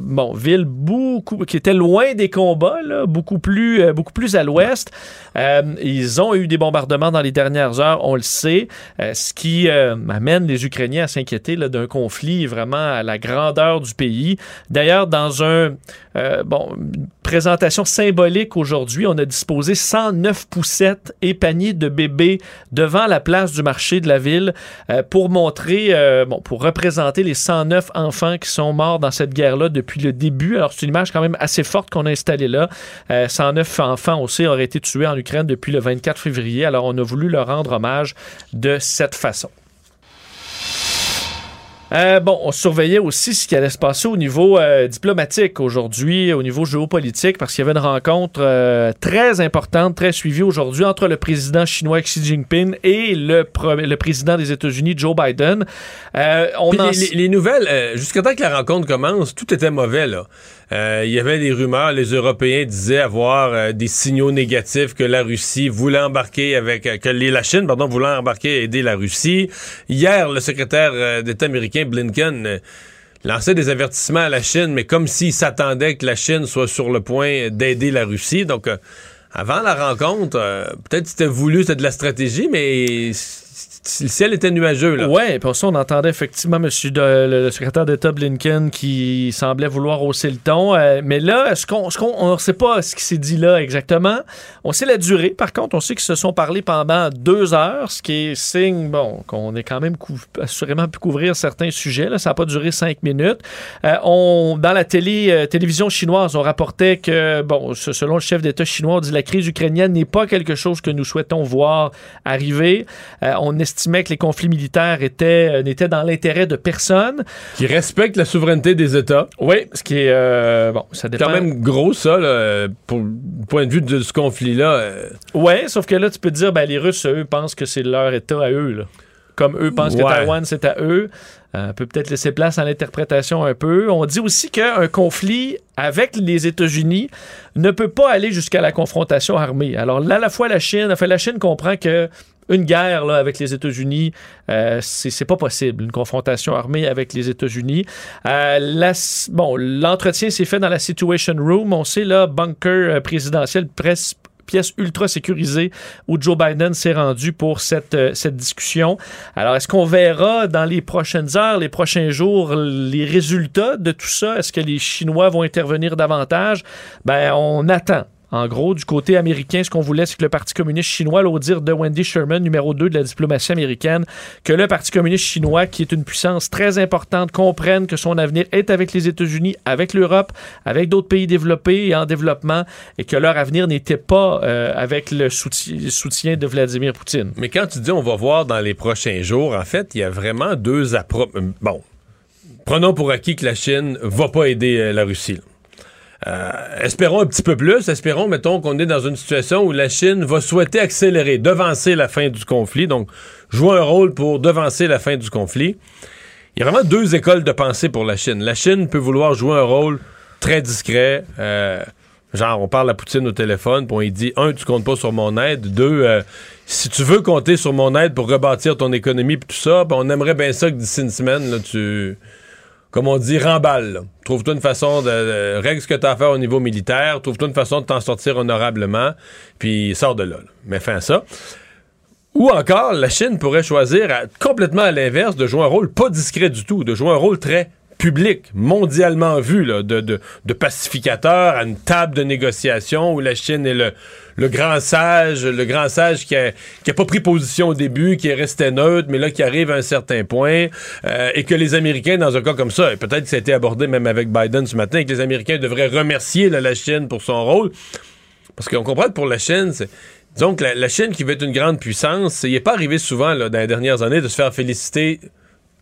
bon, ville beaucoup, qui était loin des combats, beaucoup, plus, euh, beaucoup plus à l'ouest. Ils ont eu des bombardements dans les dernières heures, on le sait, ce qui amène les Ukrainiens à s'inquiéter d'un conflit vraiment à la grandeur du pays. D'ailleurs, dans un bon, une présentation symbolique aujourd'hui, on a disposé 109 poussettes et paniers de bébés devant la place du marché de la ville pour montrer, euh, bon, pour représenter les 109 enfants qui sont morts dans cette guerre-là depuis le début. Alors, c'est une image quand même assez forte qu'on a installée là. Euh, 109 enfants aussi auraient été tués en Ukraine depuis le 24 février. Alors, on a voulu leur rendre hommage de cette façon. Euh, bon, on surveillait aussi ce qui allait se passer au niveau euh, diplomatique aujourd'hui, au niveau géopolitique, parce qu'il y avait une rencontre euh, très importante, très suivie aujourd'hui entre le président chinois Xi Jinping et le, président des États-Unis, Joe Biden. On Puis en- les, les- les nouvelles, jusqu'à temps que la rencontre commence, tout était mauvais, là. Euh, Il y avait des rumeurs, les Européens disaient avoir euh, des signaux négatifs que la Russie voulait embarquer avec, euh, que la Chine, pardon, voulait embarquer et aider la Russie. Hier, le secrétaire d'État américain, Blinken, lançait des avertissements à la Chine, mais comme s'il s'attendait que la Chine soit sur le point d'aider la Russie. Donc, avant la rencontre, peut-être c'était voulu, c'était de la stratégie, mais le ciel était nuageux, là. Ouais, puis ça, on entendait effectivement monsieur le, le secrétaire d'État Blinken qui semblait vouloir hausser le ton. Euh, mais là, ce qu'on, on ne sait pas ce qui s'est dit là exactement. On sait la durée. Par contre, on sait qu'ils se sont parlé pendant deux heures, ce qui est signe, bon, qu'on est quand même assurément pu couvrir certains sujets. Ça n'a pas duré cinq minutes. Euh, dans la télé, euh, télévision chinoise, on rapportait que, bon, selon le chef d'État chinois, on dit la crise ukrainienne n'est pas quelque chose que nous souhaitons voir arriver. On estimait que les conflits militaires étaient, euh, n'étaient dans l'intérêt de personne. Qui respecte la souveraineté des États. Oui, ce qui est, euh, bon, ça C'est dépend. quand même gros, ça, là, pour le point de vue de ce conflit-là. euh, Ouais, sauf que là, tu peux te dire, ben, les Russes, eux, pensent que c'est leur État à eux, là. Comme eux pensent que. Taïwan, c'est à eux. Euh, on peut peut-être laisser place à l'interprétation un peu. On dit aussi qu'un conflit avec les États-Unis ne peut pas aller jusqu'à la confrontation armée. Alors là, à la fois la Chine, enfin, la Chine comprend que une guerre avec les États-Unis, euh, c'est pas possible. Une confrontation armée avec les États-Unis. Euh, l'entretien s'est fait dans la Situation Room. On sait, là, bunker euh, présidentiel, pièce ultra sécurisée où Joe Biden s'est rendu pour cette, euh, cette discussion. Alors, est-ce qu'on verra dans les prochaines heures, les prochains jours, les résultats de tout ça? Est-ce que les Chinois vont intervenir davantage? Ben, on attend. En gros, du côté américain, ce qu'on voulait, c'est que le Parti communiste chinois, au de Wendy Sherman, numéro 2 de la diplomatie américaine, que le Parti communiste chinois, qui est une puissance très importante, comprenne que son avenir est avec les États-Unis, avec l'Europe, avec d'autres pays développés et en développement, et que leur avenir n'était pas euh, avec le soutien, de Vladimir Poutine. Mais quand tu dis on va voir dans les prochains jours, en fait, il y a vraiment deux approches. Bon, prenons pour acquis que la Chine va pas aider euh, la Russie. Euh, espérons un petit peu plus. Espérons, mettons, qu'on est dans une situation où la Chine va souhaiter accélérer, devancer la fin du conflit, donc jouer un rôle pour devancer la fin du conflit. Il y a vraiment deux écoles de pensée pour la Chine. La Chine peut vouloir jouer un rôle très discret. euh, genre, on parle à Poutine au téléphone, puis on lui dit un, tu comptes pas sur mon aide. Deux, euh, si tu veux compter sur mon aide pour rebâtir ton économie, puis tout ça, ben, on aimerait bien ça que d'ici une semaine, là, tu comme on dit, remballe. Trouve-toi une façon de, de- règle ce que tu as à faire au niveau militaire, trouve-toi une façon de t'en sortir honorablement, puis sors de là. Mets fin à ça. Ou encore, la Chine pourrait choisir complètement à l'inverse de jouer un rôle pas discret du tout, de jouer un rôle très public, mondialement vu, là, de, de, de pacificateur à une table de négociation où la Chine est le, grand sage, le grand sage qui a, qui pas pris position au début, qui est resté neutre, mais là qui arrive à un certain point, euh, et que les Américains, dans un cas comme ça, et peut-être que ça a été abordé même avec Biden ce matin, et que les Américains devraient remercier la Chine pour son rôle, parce qu'on comprend que pour la Chine, c'est la, la Chine qui veut être une grande puissance, il n'est pas arrivé souvent là, dans les dernières années de se faire féliciter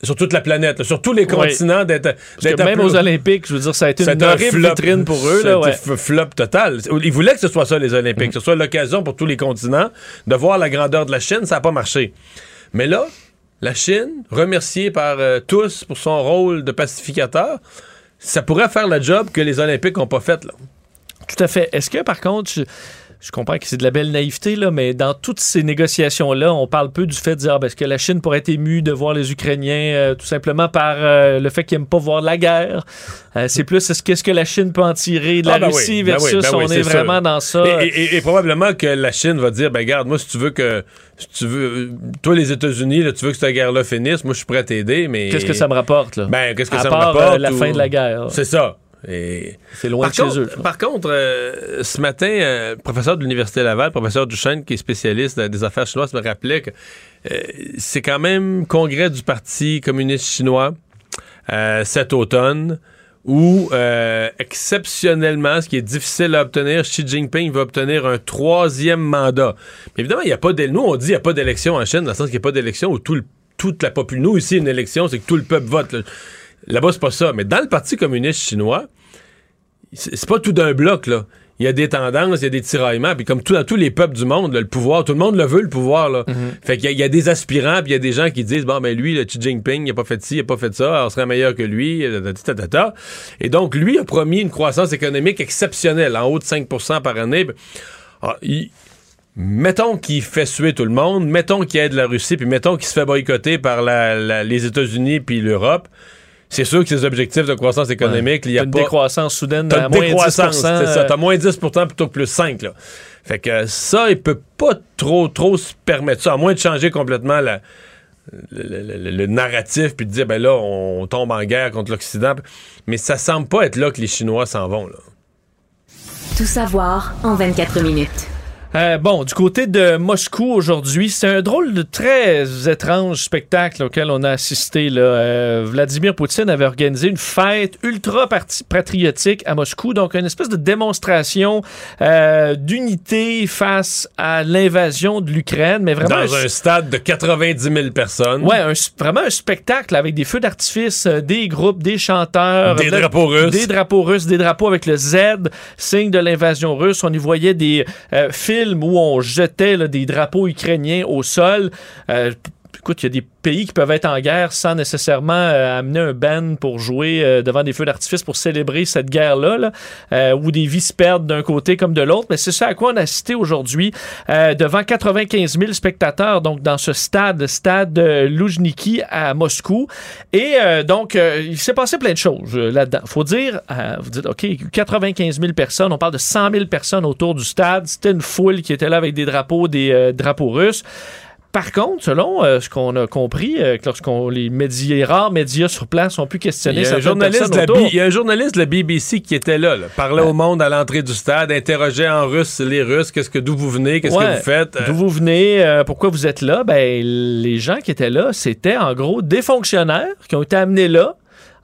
sur toute la planète, là, sur tous les continents, d'être même aux Olympiques, je veux dire, ça a été une horrible flop. vitrine pour eux. Là, ouais. flop total. Ils voulaient que ce soit ça, les Olympiques, que ce soit l'occasion pour tous les continents de voir la grandeur de la Chine. Ça n'a pas marché. Mais là, la Chine, remerciée par euh, tous pour son rôle de pacificateur, ça pourrait faire le job que les Olympiques n'ont pas fait. Là. Tout à fait. Est-ce que, par contre, je, je comprends que c'est de la belle naïveté, là, mais dans toutes ces négociations-là, on parle peu du fait de dire ah, ben, est-ce que la Chine pourrait être émue de voir les Ukrainiens euh, tout simplement par euh, le fait qu'ils n'aiment pas voir la guerre? Euh, c'est plus est-ce qu'est-ce que la Chine peut en tirer de la Ah, ben Russie ben oui, versus ben oui, on est vraiment sûr. dans ça? Et, et- et probablement que la Chine va dire, ben garde, moi, si tu veux que, si tu veux, toi, les États-Unis, tu veux que cette guerre-là finisse, moi, je suis prêt à t'aider, mais... Qu'est-ce que ça me rapporte, là? Ben, qu'est-ce que À ça part, me rapporte? la ou- fin de la guerre. C'est ça. C'est loin par de chez contre, eux. Par contre, euh, ce matin, euh, professeur de l'Université Laval, professeur Duchesne, qui est spécialiste des affaires chinoises, me rappelait que euh, c'est quand même congrès du Parti communiste chinois euh, cet automne où, exceptionnellement, ce qui est difficile à obtenir, Xi Jinping va obtenir un troisième mandat. Mais évidemment, il n'y a pas d'élection. Nous, on dit qu'il n'y a pas d'élection en Chine, dans le sens qu'il n'y a pas d'élection où tout le- toute la population... Nous, ici, une élection, c'est que tout le peuple vote. là. Là-bas, c'est pas ça. Mais dans le Parti communiste chinois, c'est pas tout d'un bloc, là. Il y a des tendances, il y a des tiraillements, puis comme tout, dans tous les peuples du monde, là, le pouvoir, tout le monde le veut, le pouvoir, là. Fait qu'il y, y a des aspirants, puis il y a des gens qui disent, bon, ben lui, le Xi Jinping, il a pas fait ci, il a pas fait ça, on serait meilleur que lui. Et donc, lui a promis une croissance économique exceptionnelle, en haut de 5 par année. Ah, il- Mettons qu'il fait suer tout le monde, mettons qu'il aide la Russie, puis mettons qu'il se fait boycotter par la- la- les États-Unis puis l'Europe. C'est sûr que ses objectifs de croissance économique, il y a Une pas... décroissance soudaine une moins 10 décroissance, c'est ça. euh, T'as moins 10% plutôt que plus 5. Là. Fait que ça, il peut pas trop, trop se permettre ça, à moins de changer complètement la- le, le- le- le narratif puis de dire, ben là, on tombe en guerre contre l'Occident. Mais ça semble pas être là que les Chinois s'en vont. Là. Tout savoir en 24 minutes. Euh, bon, du côté de Moscou aujourd'hui, c'est un drôle de très étrange spectacle auquel on a assisté. Là. Euh, Vladimir Poutine avait organisé une fête ultra patriotique à Moscou, donc une espèce de démonstration euh, d'unité face à l'invasion de l'Ukraine, mais vraiment Dans un stade de 90 000 personnes. Ouais, un vraiment un spectacle avec des feux d'artifice, euh, des groupes, des chanteurs. Des de- drapeaux russes. Des drapeaux russes, des drapeaux avec le Z, signe de l'invasion russe. On y voyait des euh, où on jetait des drapeaux ukrainiens au sol. Euh, Écoute, il y a des pays qui peuvent être en guerre sans nécessairement euh, amener un band pour jouer euh, devant des feux d'artifice pour célébrer cette guerre-là, là, euh, où des vies se perdent d'un côté comme de l'autre. Mais c'est ça à quoi on a assisté aujourd'hui devant 95 000 spectateurs, donc dans ce stade, stade Loujniki à Moscou. Et donc, il s'est passé plein de choses là-dedans. faut dire, vous dites, OK, 95 000 personnes, on parle de 100 000 personnes autour du stade. C'était une foule qui était là avec des drapeaux, des drapeaux russes. Par contre, selon euh, ce qu'on a compris, euh, que lorsqu'on les médias, les rares médias sur place ont pu questionner certaines journaliste personnes autour. Il y a un journaliste de la BBC qui était là, là, parlait au monde à l'entrée du stade, interrogeait en russe les Russes, qu'est-ce que d'où vous venez, qu'est-ce Ouais. que vous faites. Euh, D'où vous venez, euh, pourquoi vous êtes là? Ben, les gens qui étaient là, c'était en gros des fonctionnaires qui ont été amenés là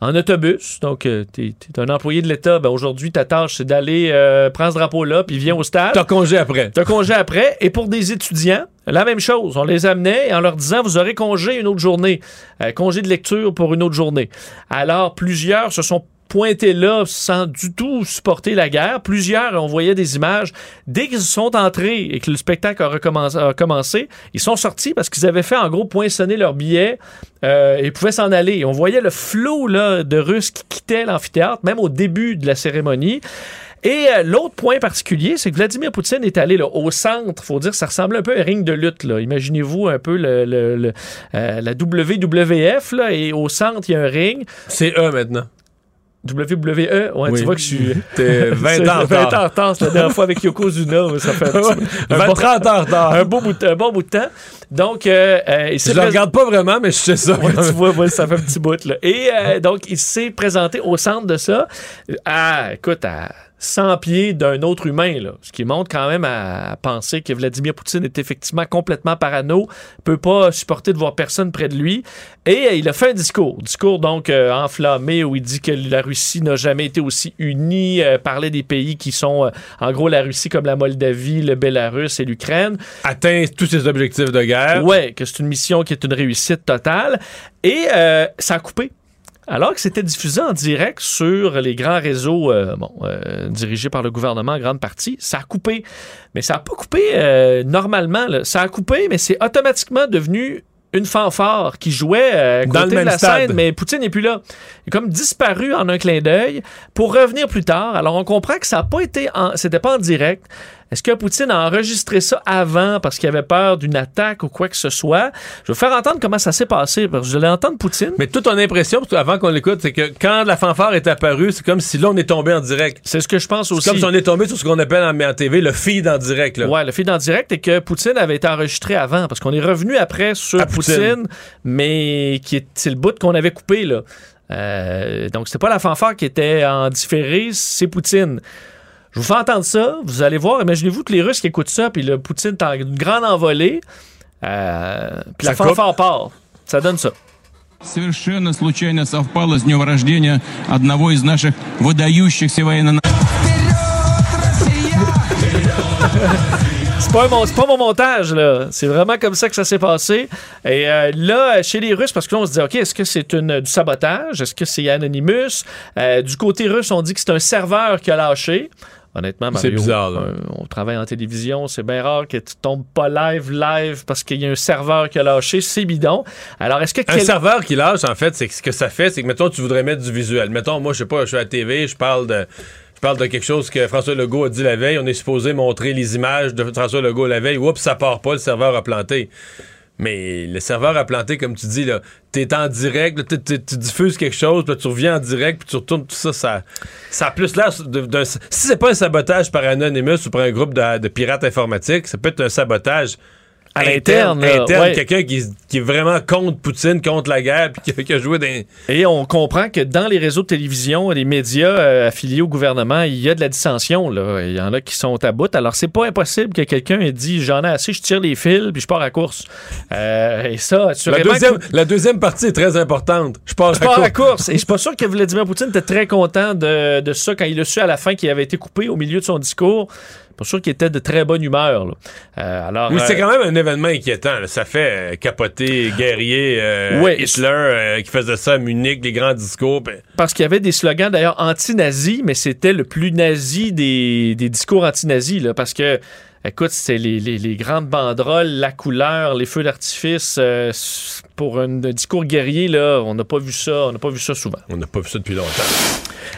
en autobus. Donc, euh, t'es es un employé de l'État. Ben, aujourd'hui, ta tâche, c'est d'aller euh, prendre ce drapeau-là, puis viens au stade. T'as congé après. T'as congé après. Et pour des étudiants, la même chose. On les amenait en leur disant, vous aurez congé une autre journée. Euh, congé de lecture pour une autre journée. Alors, plusieurs se sont pointés là sans du tout supporter la guerre. Plusieurs, on voyait des images, dès qu'ils sont entrés et que le spectacle a, commencé, ils sont sortis parce qu'ils avaient fait en gros poinçonner leurs billets euh, et pouvaient s'en aller. On voyait le flot là, de Russes qui quittaient l'amphithéâtre, même au début de la cérémonie. Et euh, l'autre point particulier, c'est que Vladimir Poutine est allé là, au centre. faut dire, ça ressemble un peu à un ring de lutte. Imaginez-vous un peu le- euh, la WWF, là, et au centre, il y a un ring. C'est eux maintenant. WWE, ouais, Oui. tu vois que je suis. <laughs> T'es 20 ans en <laughs> 20 retard. la dernière fois avec Yokozuna, mais ça fait un, petit- un 20, bon- 30 ans en retard. un, beau bout de- un bon bout de temps. Donc, euh, euh, il s'est Je le prés- regarde pas vraiment, mais je sais ça. Ouais, tu vois, ça fait un petit bout. Là. Et euh, donc, il s'est présenté au centre de ça, à, écoute, à 100 pieds d'un autre humain, là, ce qui montre quand même à, penser que Vladimir Poutine est effectivement complètement parano, peut pas supporter de voir personne près de lui. Et euh, il a fait un discours, discours donc euh, enflammé où il dit que la Russie n'a jamais été aussi unie, euh, parlait des pays qui sont, en gros, la Russie comme la Moldavie, le Bélarus et l'Ukraine. Atteint tous ses objectifs de guerre. Ouais, que c'est une mission qui est une réussite totale. Et ça a coupé. Alors que c'était diffusé en direct sur les grands réseaux euh, bon, euh, dirigés par le gouvernement en grande partie, ça a coupé. Mais ça n'a pas coupé euh, normalement. là. Ça a coupé, mais c'est automatiquement devenu une fanfare qui jouait euh, à Dans côté le même de la stade. scène, mais Poutine n'est plus là. Il est comme disparu en un clin d'œil pour revenir plus tard. Alors on comprend que ça n'a pas été, en, c'était pas en direct. Est-ce que Poutine a enregistré ça avant parce qu'il avait peur d'une attaque ou quoi que ce soit? Je vais faire entendre comment ça s'est passé. Parce que je l'ai entendre Poutine. Mais toute ton impression, parce que avant qu'on l'écoute, c'est que quand la fanfare est apparue, c'est comme si là, on est tombé en direct. C'est ce que je pense aussi. C'est comme si on est tombé sur ce qu'on appelle en, en TV le feed en direct. Là. Ouais, le feed en direct est que Poutine avait été enregistré avant parce qu'on est revenu après sur Poutine. mais qui est, c'est le bout qu'on avait coupé là? Euh, donc, c'était pas la fanfare qui était en différé, c'est Poutine. Je vous fais entendre ça, vous allez voir, imaginez-vous que les Russes qui écoutent ça, puis le Poutine est en une grande envolée, euh, puis la Ça coupe. fanfare part. Ça donne ça. Совершенно случайно совпало с днем рождения одного из наших выдающихся военно... C'est pas, un mon- c'est pas mon montage, là. C'est vraiment comme ça que ça s'est passé. Et euh, là, chez les Russes, parce que là, on se dit, OK, est-ce que c'est une, du sabotage? Est-ce que c'est Anonymous? Euh, du côté russe, on dit que c'est un serveur qui a lâché. Honnêtement, C'est bizarre, là. euh, on travaille en télévision, c'est bien rare que tu tombes pas live, live, parce qu'il y a un serveur qui a lâché. C'est bidon. Alors, est-ce que... Un quel- serveur qui lâche, en fait, c'est que ce que ça fait, c'est que, mettons, tu voudrais mettre du visuel. Mettons, moi, je sais pas, je suis à la TV, je parle de. Je parle de quelque chose que François Legault a dit la veille. On est supposé montrer les images de François Legault la veille. Oups, ça part pas, le serveur a planté. Mais le serveur a planté, comme tu dis, là, t'es en direct, tu- diffuses quelque chose, puis tu reviens en direct, puis tu retournes tout ça, ça, ça a plus l'air d'un... Si c'est pas un sabotage par Anonymous ou par un groupe de, de pirates informatiques, ça peut être un sabotage À l'interne, interne, ouais. quelqu'un qui, qui est vraiment contre Poutine, contre la guerre, puis qui, a- qui a joué dans... Et on comprend que dans les réseaux de télévision, les médias euh, affiliés au gouvernement, il y a de la dissension. Là. Il y en a qui sont à bout. Alors, c'est pas impossible que quelqu'un ait dit J'en ai assez, je tire les fils, puis je pars à course. Euh, et ça, La deuxième, que- la deuxième partie est très importante. Je pars, je pars à course. Et je suis pas sûr que Vladimir Poutine était très content de, de ça quand il a su à la fin qu'il avait été coupé au milieu de son discours. Pas sûr qu'il était de très bonne humeur. là. Euh, alors, Oui, c'est euh, quand même un événement inquiétant. là. Ça fait euh, capoter guerrier. Hitler qui faisait ça à Munich, des grands discours. ben, Parce qu'il y avait des slogans d'ailleurs anti-nazis, mais c'était le plus nazi des, des discours anti-nazis. Parce que, écoute, c'est les, les- les grandes banderoles, la couleur, les feux d'artifice. euh, pour un, un discours guerrier, là, on n'a pas vu ça. On n'a pas vu ça souvent. On n'a pas vu ça depuis longtemps.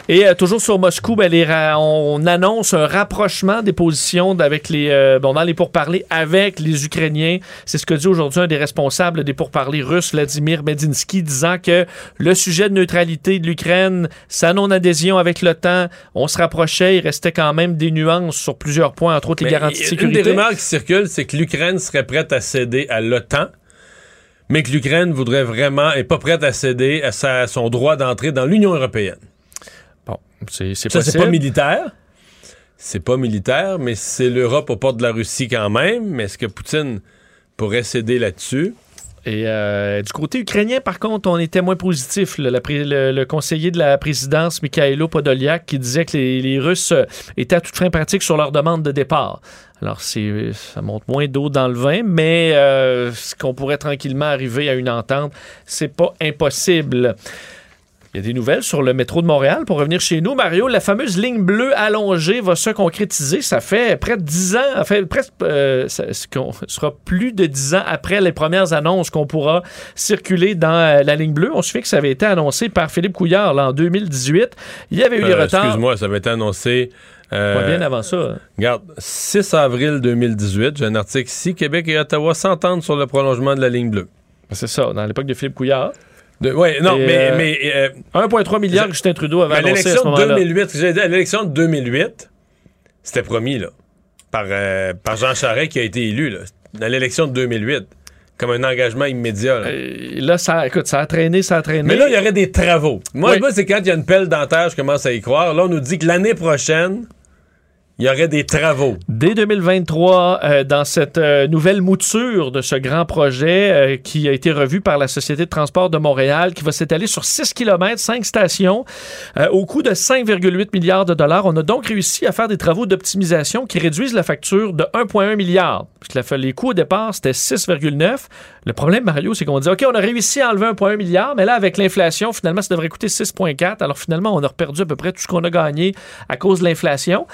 Et euh, toujours sur Moscou, ben, les on annonce un rapprochement des positions avec les, euh, bon, dans les pourparlers avec les Ukrainiens. C'est ce que dit aujourd'hui un des responsables des pourparlers russes, Vladimir Medinsky, disant que le sujet de neutralité de l'Ukraine, sa non-adhésion avec l'OTAN, on se rapprochait, il restait quand même des nuances sur plusieurs points, entre autres les Mais garanties de Une sécurité. des rumeurs qui circulent, c'est que l'Ukraine serait prête à céder à l'OTAN, mais que l'Ukraine voudrait vraiment, est pas prête à céder à sa- son droit d'entrer dans l'Union européenne. C'est c'est Ça, c'est possible. pas militaire? C'est pas militaire, mais c'est l'Europe aux portes de la Russie quand même. Mais est-ce que Poutine pourrait céder là-dessus? Et euh, du côté ukrainien, par contre, on était moins positif. le, le conseiller de la présidence, Mikhailo Podolyak, qui disait que les, les Russes euh, étaient à toute fin pratique sur leur demande de départ. Alors, c'est, ça monte moins d'eau dans le vin, mais euh, ce qu'on pourrait tranquillement arriver à une entente, c'est pas impossible. Il y a des nouvelles sur le métro de Montréal. Pour revenir chez nous, Mario, la fameuse ligne bleue allongée va se concrétiser. Ça fait près de 10 ans, fait presque, euh, ça, ce qu'on- sera plus de 10 ans après les premières annonces qu'on pourra circuler dans euh, la ligne bleue. On se fait que ça avait été annoncé par Philippe Couillard là, en 2018. Il y avait eu des Euh, retards. Excuse-moi, ça avait été annoncé. Pas bien avant ça. hein. Regarde, 6 avril 2018, j'ai un article ici. Québec et Ottawa s'entendent sur le prolongement de la ligne bleue. C'est ça, dans l'époque de Philippe Couillard. Oui, non, Et, mais. euh, mais euh, 1,3 milliard que Justin Trudeau avait annoncé à ce l'élection de moment-là. 2008, ce que j'allais dire, à l'élection de 2008, c'était promis, là, par, euh, par Jean Charest qui a été élu, là, dans l'élection de 2008, comme un engagement immédiat. là. Ça, écoute, ça a traîné, ça a traîné. Mais là, il y aurait des travaux. Moi, Oui. moi, c'est quand il y a une pelle dentaire, je commence à y croire. Là, on nous dit que l'année prochaine, il y aurait des travaux. Dès 2023, euh, dans cette euh, nouvelle mouture de ce grand projet euh, qui a été revu par la Société de transport de Montréal, qui va s'étaler sur 6 km, 5 stations, au coût de 5,8 milliards de dollars. On a donc réussi à faire des travaux d'optimisation qui réduisent la facture de 1,1 milliard. Parce les coûts au départ, c'était 6,9. Le problème, Mario, c'est qu'on dit, OK, on a réussi à enlever 1,1 milliard, mais là, avec l'inflation, finalement, ça devrait coûter 6,4. Alors finalement, on a perdu à peu près tout ce qu'on a gagné à cause de l'inflation.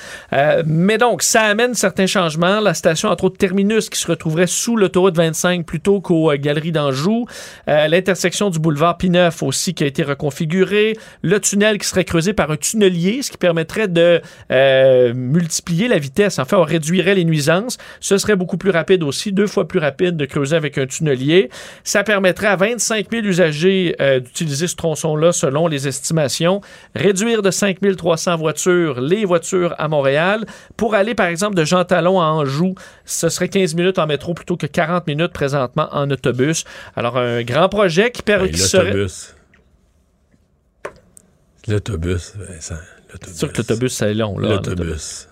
Mais donc, ça amène certains changements. La station, entre autres, Terminus, qui se retrouverait sous l'autoroute 25 plutôt qu'aux euh, Galeries d'Anjou. Euh, L'intersection du boulevard P9 aussi qui a été reconfigurée. Le tunnel qui serait creusé par un tunnelier, ce qui permettrait de euh, multiplier la vitesse. En fait, on réduirait les nuisances. Ce serait beaucoup plus rapide aussi, deux fois plus rapide de creuser avec un tunnelier. Ça permettrait à 25 000 usagers euh, d'utiliser ce tronçon-là selon les estimations. Réduire de 5 300 voitures les voitures à Montréal. Pour aller, par exemple, de Jean Talon à Anjou, ce serait 15 minutes en métro plutôt que 40 minutes présentement en autobus. Alors, un grand projet qui, permet Hey, L'autobus. L'autobus, Vincent. C'est sûr que l'autobus, c'est long. là. L'autobus.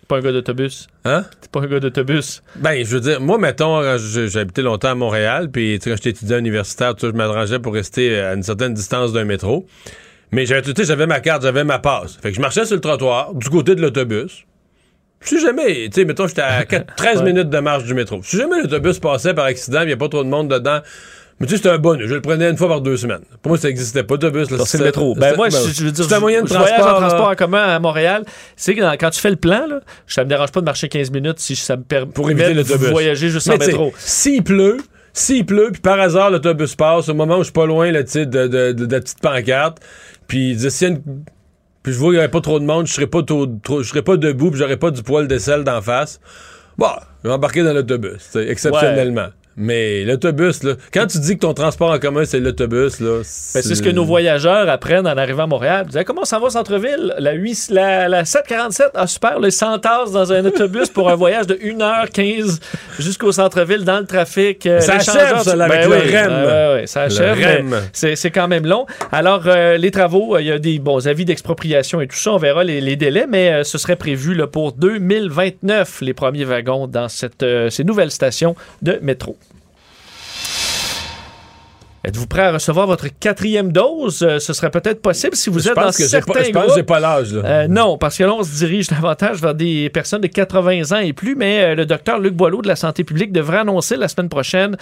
T'es pas un gars d'autobus? Hein? T'es pas un gars d'autobus? Ben, je veux dire, moi, mettons, j'ai habité longtemps à Montréal, puis quand j'étais étudiant universitaire, je m'arrangeais pour rester à une certaine distance d'un métro. Mais j'avais, tu sais, j'avais ma carte, j'avais ma passe. Fait que je marchais sur le trottoir, du côté de l'autobus. Si jamais, tu sais, mettons, j'étais à <laughs> quatre- 13 Ouais. minutes de marche du métro. Si jamais l'autobus passait par accident, il n'y a pas trop de monde dedans. Mais tu sais, c'était un bonus. Je le prenais une fois par deux semaines. Pour moi, ça n'existait pas, l'autobus. là, C'est le métro. Ben moi, je, je veux dire, un moyen de je voyage transport. en transport euh, en commun à Montréal. C'est que dans- quand tu fais le plan, là, ça me dérange pas de marcher 15 minutes si ça me permet pour éviter de voyager juste Mais en métro. S'il pleut, s'il pleut, puis par hasard l'autobus passe, au moment où je suis pas loin là, tu sais, de, de, de, de la petite pancarte, puis s'il y a une- puis je vois qu'il n'y avait pas trop de monde, je serais pas trop, trop- je serais pas debout, puis j'aurais pas du poil de sel d'en face. Bon, je vais embarquer dans l'autobus, exceptionnellement. Mais l'autobus, là, quand tu dis que ton transport en commun, c'est l'autobus, là. Ben, c'est ce que nos voyageurs apprennent en arrivant à Montréal. Ils disaient, comment ça va au centre-ville? La, 8 la, la 747, ah super, le 100 tasses dans un autobus pour un voyage de 1h15 jusqu'au centre-ville dans le trafic. Euh, Ça achève, ça, là, ben oui, REM. ouais, ouais, ça achève. REM. C'est c'est quand même long. Alors, euh, les travaux, euh, il y a des bons avis d'expropriation et tout ça. On verra les, les délais, mais ce serait prévu là, pour 2029, les premiers wagons dans cette, ces nouvelles stations de métro. Êtes-vous prêt à recevoir votre quatrième dose? Euh, ce serait peut-être possible si vous Je êtes pense dans que certains pas- je pense que pas l'âge. Euh, non, parce que là, on se dirige <laughs> davantage vers des personnes de 80 ans et plus, mais euh, le docteur Luc Boileau de la santé publique devrait annoncer la semaine prochaine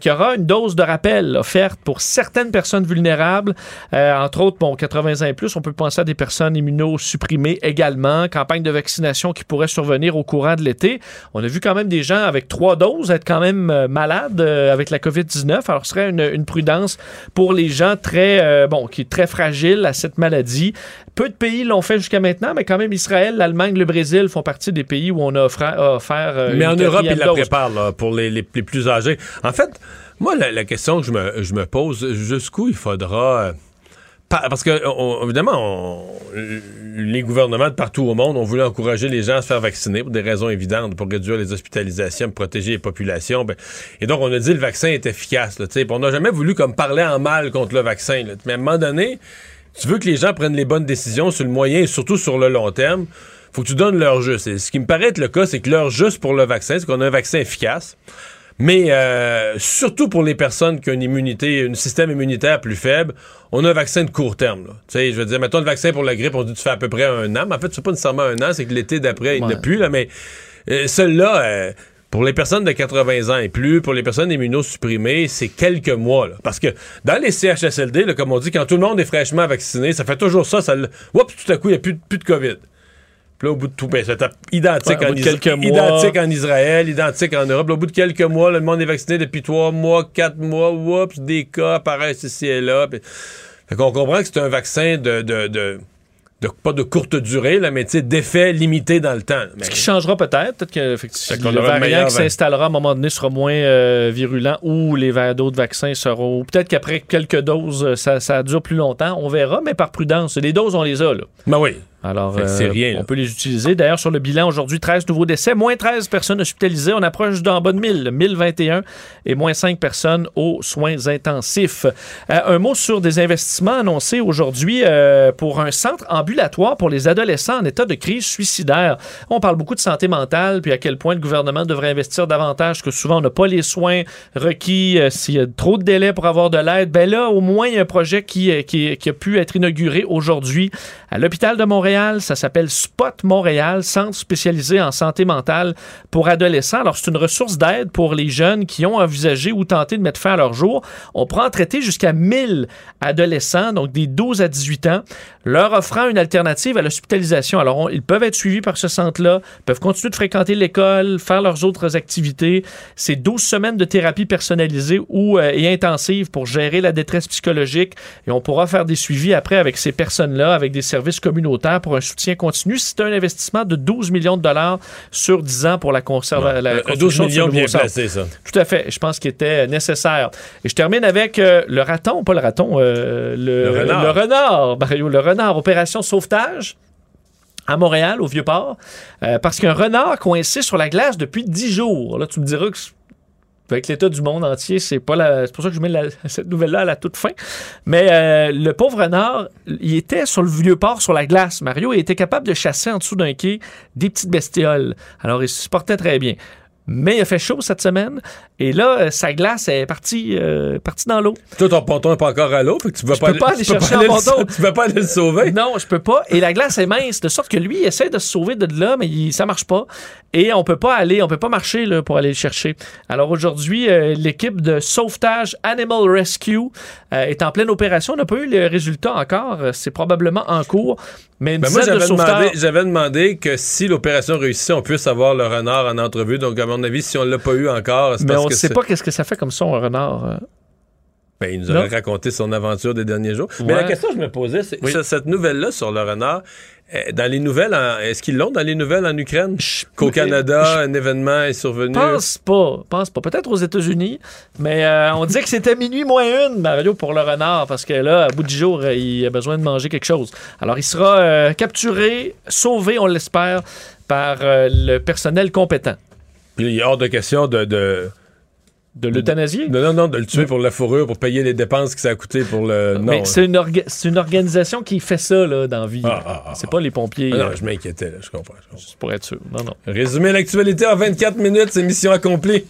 qu'il y aura une dose de rappel offerte pour certaines personnes vulnérables, entre autres, bon, 80 ans et plus, on peut penser à des personnes immunosupprimées également, campagne de vaccination qui pourrait survenir au courant de l'été. On a vu quand même des gens avec trois doses être quand même malades avec la COVID-19, alors ce serait une, une prudence pour les gens très, euh, bon, qui très fragiles à cette maladie. Peu de pays l'ont fait jusqu'à maintenant, mais quand même Israël, l'Allemagne, le Brésil font partie des pays où on a offert. euh, Mais une en Europe, ils la préparent là, pour les, les- les plus âgés. En fait, moi, la, la question que je me, je me pose, jusqu'où il faudra... euh, parce que, on- évidemment, on- les gouvernements de partout au monde ont voulu encourager les gens à se faire vacciner pour des raisons évidentes, pour réduire les hospitalisations, pour protéger les populations. Ben, et donc, on a dit le vaccin est efficace. Là, on n'a jamais voulu comme parler en mal contre le vaccin. là. Mais à un moment donné, tu veux que les gens prennent les bonnes décisions sur le moyen et surtout sur le long terme, faut que tu donnes leur juste. Et ce qui me paraît être le cas, c'est que leur juste pour le vaccin, c'est qu'on a un vaccin efficace. Mais euh, surtout pour les personnes qui ont une immunité, un système immunitaire plus faible, on a un vaccin de court terme. Tu sais, je veux dire, mettons le vaccin pour la grippe, on dit que tu fais à peu près un an. Mais en fait, c'est pas nécessairement un an, c'est que l'été d'après, il Ouais. plus. Là, mais euh, celui-là, euh, pour les personnes de 80 ans et plus, pour les personnes immunosupprimées, c'est quelques mois. là. Parce que dans les CHSLD, là, comme on dit, quand tout le monde est fraîchement vacciné, ça fait toujours ça. ça Oups, tout à coup, il n'y a plus de COVID. Puis là, au bout de tout, ben, c'est identique, Ouais, en mois. identique en Israël, identique en Europe. Là, au bout de quelques mois, là, le monde est vacciné depuis trois mois, quatre mois, oups, des cas apparaissent ici et là. Puis- Fait qu'on comprend que c'est un vaccin de, de, de, de- pas de courte durée, là, mais tu sais, d'effet limité dans le temps. Mais- Ce qui changera peut-être, peut-être que le variant qui s'installera à un moment donné sera moins euh, virulent ou les d'autres vaccins seront. Peut-être qu'après quelques doses, euh, ça, ça dure plus longtemps. On verra, mais par prudence. Les doses, on les a, là. Ben oui. Alors, euh, rien, on peut les utiliser. D'ailleurs, sur le bilan aujourd'hui, 13 nouveaux décès, moins 13 personnes hospitalisées. On approche d'en bas de 1000, 1021 et moins 5 personnes aux soins intensifs. Euh, un mot sur des investissements annoncés aujourd'hui euh, pour un centre ambulatoire pour les adolescents en état de crise suicidaire. On parle beaucoup de santé mentale, puis à quel point le gouvernement devrait investir davantage, que souvent on n'a pas les soins requis, s'il y a trop de délais pour avoir de l'aide. Ben là, au moins, il y a un projet qui, qui, qui a pu être inauguré aujourd'hui à l'hôpital de Montréal. Ça s'appelle Spot Montréal, centre spécialisé en santé mentale pour adolescents. Alors, c'est une ressource d'aide pour les jeunes qui ont envisagé ou tenté de mettre fin à leur jour. On prend en traiter jusqu'à 1000 adolescents, donc des 12 à 18 ans, leur offrant une alternative à l'hospitalisation. Alors, ils peuvent être suivis par ce centre-là, peuvent continuer de fréquenter l'école, faire leurs autres activités. C'est 12 semaines de thérapie personnalisée ou, euh, et intensive pour gérer la détresse psychologique et on pourra faire des suivis après avec ces personnes-là, avec des services communautaires pour un soutien continu. C'est un investissement de 12 millions de dollars sur 10 ans pour la, conserva- Ouais. la Euh, 12 construction de ce millions bien placés, ça. Tout à fait. Je pense qu'il était nécessaire. Et je termine avec euh, le raton, pas le raton, euh, le, Le renard. le renard, Mario, le renard, opération sauvetage à Montréal, au Vieux-Port, euh, parce qu'un renard coincé sur la glace depuis 10 jours. Là, tu me diras que avec l'état du monde entier, c'est pas la, c'est pour ça que je mets <laughs> cette nouvelle-là à la toute fin. Mais euh, le pauvre renard, il était sur le vieux port sur la glace, Mario, et était capable de chasser en dessous d'un quai des petites bestioles. Alors, il se portait très bien. Mais il a fait chaud cette semaine, et là, euh, sa glace est partie, euh, partie dans l'eau. Toi, ton ponton n'est pas encore à l'eau, fait que tu pas, peux pas aller tu peux chercher un le- ponton. <laughs> Tu vas pas aller le sauver. Non, je peux pas. Et la glace est mince, de sorte que lui, il essaie de se sauver de là, mais il- ça marche pas. Et on peut pas aller, on peut pas marcher là, pour aller le chercher. Alors aujourd'hui, euh, l'équipe de sauvetage Animal Rescue euh, est en pleine opération. On n'a pas eu le résultat encore. C'est probablement en cours. Mais une Ben moi, de j'avais sauveteurs... demandé, j'avais demandé que si l'opération réussit, on puisse avoir le renard en entrevue. Donc, à mon avis, si on l'a pas eu encore, c'est Mais parce on que sait pas qu'est-ce que ça fait comme son, un renard. euh. Ben, il nous aurait raconté son aventure des derniers jours. Mais la question que je me posais, c'est Oui. cette nouvelle-là sur le renard, euh, dans les nouvelles, est-ce qu'ils l'ont dans les nouvelles en Ukraine? Qu'au Canada, un événement est survenu? Pense pas, pense pas. Peut-être aux États-Unis, mais euh, on disait que c'était minuit moins une, Mario, pour le renard, parce que là, à bout du jour, il a besoin de manger quelque chose. Alors, il sera euh, capturé, sauvé, on l'espère, par euh, le personnel compétent. Puis il est hors de question de... de... De l'euthanasier? Non, non, non, de le tuer pour la fourrure, pour payer les dépenses que ça a coûté pour le... Non, mais c'est une, orga- c'est une organisation qui fait ça là, dans la vie. Ah, ah, ah, c'est pas les pompiers. Non, euh, je m'inquiétais, je comprends. je comprends. pour être sûr. Non, non. Résumer l'actualité en 24 minutes, c'est mission accomplie.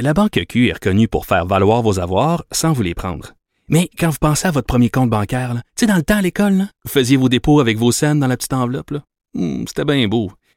La Banque Q est reconnue pour faire valoir vos avoirs sans vous les prendre. Mais quand vous pensez à votre premier compte bancaire, là, tu sais, dans le temps à l'école, là, vous faisiez vos dépôts avec vos scènes dans la petite enveloppe. là. Hmm, C'était bien beau.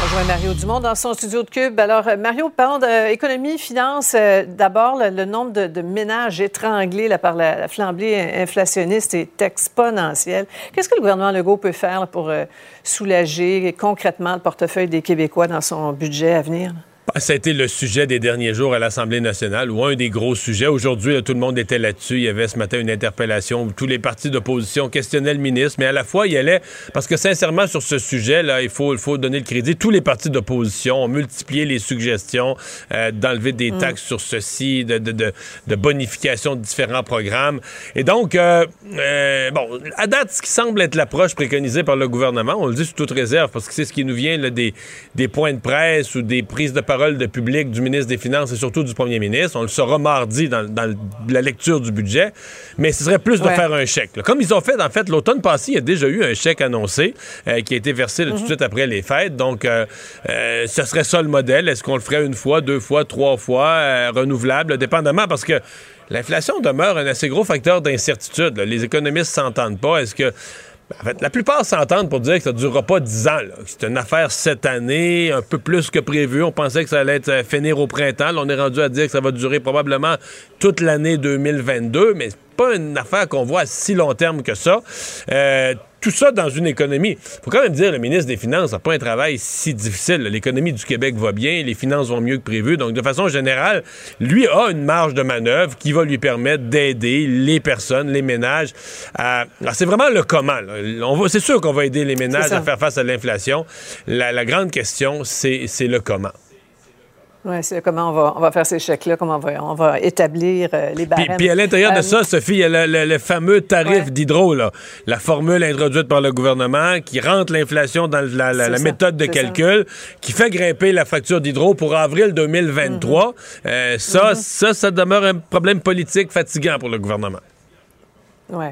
On rejoint Mario Dumont dans son studio de Cube. Alors, euh, Mario, parlons d'économie, finance. Euh, D'abord, le, nombre de, ménages étranglés par la, la flambée inflationniste est exponentiel. Qu'est-ce que le gouvernement Legault peut faire pour euh, soulager concrètement le portefeuille des Québécois dans son budget à venir? Ça a été le sujet des derniers jours à l'Assemblée nationale, ou un des gros sujets. Aujourd'hui, tout le monde était là-dessus. Il y avait ce matin une interpellation où tous les partis d'opposition questionnaient le ministre, mais à la fois, il y allait... Parce que sincèrement, sur ce sujet-là, il faut, il faut donner le crédit. Tous les partis d'opposition ont multiplié les suggestions euh, d'enlever des taxes sur ceci, de, de, de, de bonification de différents programmes. Et donc, euh, euh, bon, à date, ce qui semble être l'approche préconisée par le gouvernement, on le dit sous toute réserve, parce que c'est ce qui nous vient là, des, des points de presse ou des prises de parole de public du ministre des Finances et surtout du premier ministre. On le saura mardi dans, dans la lecture du budget. Mais ce serait plus de faire un chèque. là. Comme ils ont fait, en fait, l'automne passé, il y a déjà eu un chèque annoncé euh, qui a été versé là, tout de suite après les fêtes. Donc, euh, euh, ce serait ça le modèle. Est-ce qu'on le ferait une fois, deux fois, trois fois, renouvelable, dépendamment, parce que l'inflation demeure un assez gros facteur d'incertitude. Les économistes s'entendent pas. Est-ce que en fait, la plupart s'entendent pour dire que ça ne durera pas 10 ans. C'est une affaire cette année, un peu plus que prévu. On pensait que ça allait être euh, finir au printemps. On est rendu à dire que ça va durer probablement toute l'année 2022, mais pas une affaire qu'on voit à si long terme que ça. Euh, tout ça dans une économie. faut quand même dire, le ministre des Finances n'a pas un travail si difficile. L'économie du Québec va bien, les finances vont mieux que prévu. Donc, de façon générale, lui a une marge de manœuvre qui va lui permettre d'aider les personnes, les ménages. À... Alors, c'est vraiment le comment. là. On va... C'est sûr qu'on va aider les ménages à faire face à l'inflation. La, la grande question, c'est c'est le comment. Oui, c'est comment on va, on va faire ces chèques-là, comment on va, on va établir euh, les barèmes. Puis, puis à l'intérieur de Euh, ça, Sophie, il y a le, le- le fameux tarif d'hydro, là. la formule introduite par le gouvernement qui rentre l'inflation dans la, la- C'est la ça, méthode de ça. calcul, qui fait grimper la facture d'hydro pour avril 2023. Mhm. Euh, ça, ça, ça demeure un problème politique fatigant pour le gouvernement. Oui.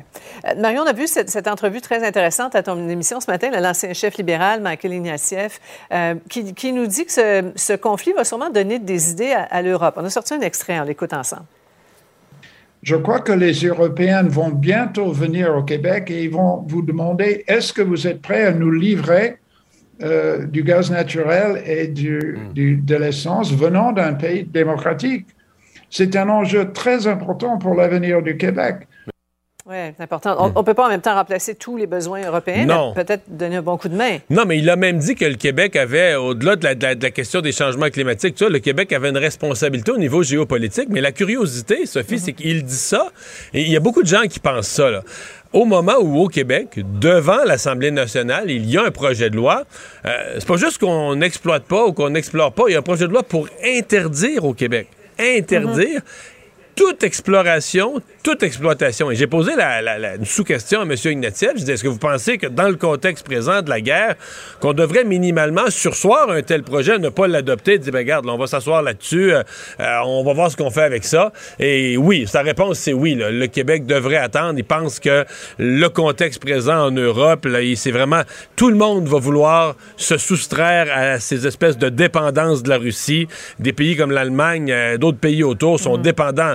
Marion, on a vu cette, cette entrevue très intéressante à ton émission ce matin, l'ancien chef libéral, Michael Ignatieff, euh, qui, qui nous dit que ce, ce conflit va sûrement donner des idées à, à l'Europe. On a sorti un extrait, on l'écoute ensemble. Je crois que les Européens vont bientôt venir au Québec et ils vont vous demander est-ce que vous êtes prêts à nous livrer euh, du gaz naturel et du, du- de l'essence venant d'un pays démocratique? C'est un enjeu très important pour l'avenir du Québec. Oui, c'est important. On ne peut pas en même temps remplacer tous les besoins européens, Non. mais peut-être donner un bon coup de main. Non, mais il a même dit que le Québec avait, au-delà de la, de la- de la question des changements climatiques, tu vois, le Québec avait une responsabilité au niveau géopolitique. Mais la curiosité, Sophie, c'est qu'il dit ça, et il y a beaucoup de gens qui pensent ça. Là. Au moment où, au Québec, devant l'Assemblée nationale, il y a un projet de loi, euh, c'est pas juste qu'on n'exploite pas ou qu'on n'explore pas, il y a un projet de loi pour interdire au Québec. Interdire toute exploration, toute exploitation. Et j'ai posé la, la- la- une sous-question à M. Ignatieff. Je disais, est-ce que vous pensez que dans le contexte présent de la guerre, qu'on devrait minimalement sursoir un tel projet, ne pas l'adopter, dire, ben, regarde, là, on va s'asseoir là-dessus, euh, euh, on va voir ce qu'on fait avec ça. Et oui, sa réponse, c'est oui. là. Le Québec devrait attendre. Il pense que le contexte présent en Europe, c'est vraiment... Tout le monde va vouloir se soustraire à ces espèces de dépendances de la Russie. Des pays comme l'Allemagne, euh, d'autres pays autour sont dépendants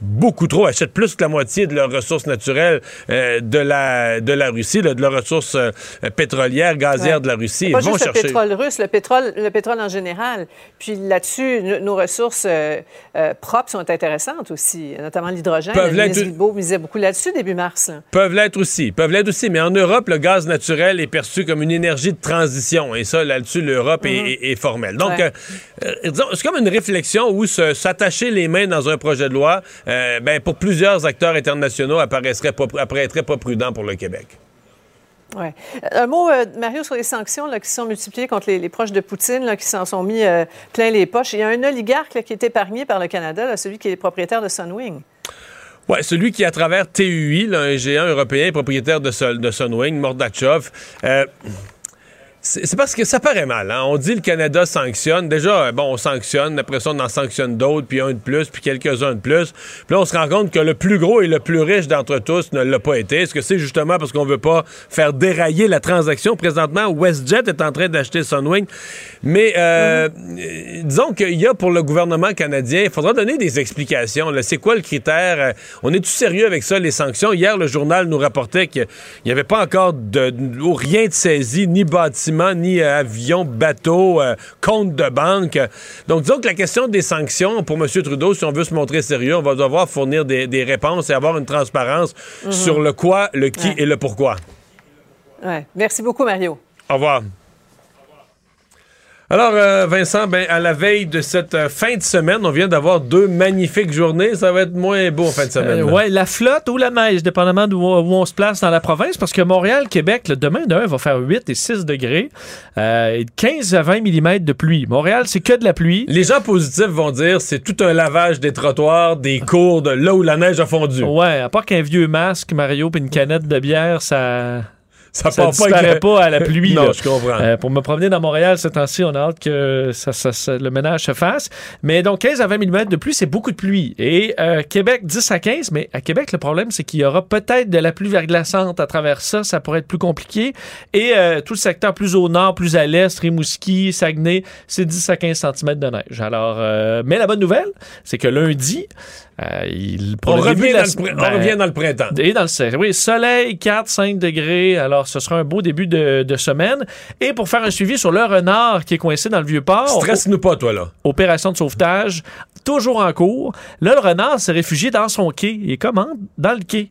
beaucoup trop, achètent plus que la moitié de leurs ressources naturelles euh, de, la, de la Russie, là, de leurs ressources euh, pétrolières, gazières Ouais. de la Russie. Pas Ils vont juste chercher... le pétrole russe, le pétrole, le pétrole en général. Puis là-dessus, no- nos ressources euh, propres sont intéressantes aussi, notamment l'hydrogène. Peuvent l'être- misait beaucoup là-dessus début mars. là. peuvent l'être aussi, peuvent l'être aussi, mais en Europe, le gaz naturel est perçu comme une énergie de transition, et ça, là-dessus, l'Europe est- Mhm. est, est formelle. Donc, Ouais. c'est comme une réflexion où s'attacher les mains dans un projet de loi, euh, ben, pour plusieurs acteurs internationaux, apparaîtrait pas, apparaîtrait pas prudent pour le Québec. Ouais. Euh, Un mot, euh, Mario, sur les sanctions là, qui sont multipliées contre les, les proches de Poutine, là, qui s'en sont mis euh, plein les poches. Il y a un oligarque là, qui est épargné par le Canada, là, celui qui est propriétaire de Sunwing. Ouais, celui qui, à travers TUI, un géant européen propriétaire de, Sol- de Sunwing, Mordachov, euh, c'est parce que ça paraît mal. hein. On dit le Canada sanctionne. Déjà, euh, bon, on sanctionne. Après ça, on en sanctionne d'autres, puis un de plus, puis quelques-uns de plus. Puis là, on se rend compte que le plus gros et le plus riche d'entre tous ne l'a pas été. Est-ce que c'est justement parce qu'on veut pas faire dérailler la transaction? Présentement, WestJet est en train d'acheter Sunwing. Mais euh, euh, disons qu'il y a pour le gouvernement canadien, il faudra donner des explications. C'est quoi le critère? Euh, On est-tu sérieux avec ça, les sanctions? Hier, le journal nous rapportait qu'il n'y avait pas encore de, de- rien de saisi, ni bâtiment, ni euh, avion, bateau, euh, compte de banque. Donc, disons que la question des sanctions, pour M. Trudeau, si on veut se montrer sérieux, on va devoir fournir des, des réponses et avoir une transparence Mhm. sur le quoi, le qui Ouais. et le pourquoi. Ouais. Merci beaucoup, Mario. Au revoir. Alors, euh, Vincent, ben, à la veille de cette euh, fin de semaine, on vient d'avoir deux magnifiques journées. Ça va être moins beau en fin de semaine. Euh, là. ouais, la flotte ou la neige, dépendamment d'où où on se place dans la province, parce que Montréal, Québec, le demain d'un va faire 8 et 6 degrés, euh, et 15 à 20 mm de pluie. Montréal, c'est que de la pluie. Les gens positifs vont dire c'est tout un lavage des trottoirs, des cours, de là où la neige a fondu. Ouais, à part qu'un vieux masque, Mario, puis une canette de bière, ça. Ça Ça part pas à la pluie. Non, là. je comprends. Euh, pour me promener dans Montréal ce temps-ci, on a hâte que ça, ça- ça- le ménage se fasse. Mais donc, 15 à 20 mm de pluie, c'est beaucoup de pluie. Et euh, Québec, 10 à 15. Mais à Québec, le problème, c'est qu'il y aura peut-être de la pluie verglaçante à travers ça. Ça pourrait être plus compliqué. Et euh, tout le secteur plus au nord, plus à l'est, Rimouski, Saguenay, c'est 10 à 15 cm de neige. Alors, euh, mais la bonne nouvelle, c'est que lundi, euh, il, On début revient la dans le semaine- pr- on revient dans le printemps. Et dans le. Oui, soleil, 4-5 degrés. Alors, ce sera un beau début de, de semaine. Et pour faire un suivi sur le renard qui est coincé dans le Vieux-Port. Stresse-nous pas, toi, là. Opération de sauvetage, toujours en cours. Là, le renard s'est réfugié dans son quai. Il est comment? Dans le quai.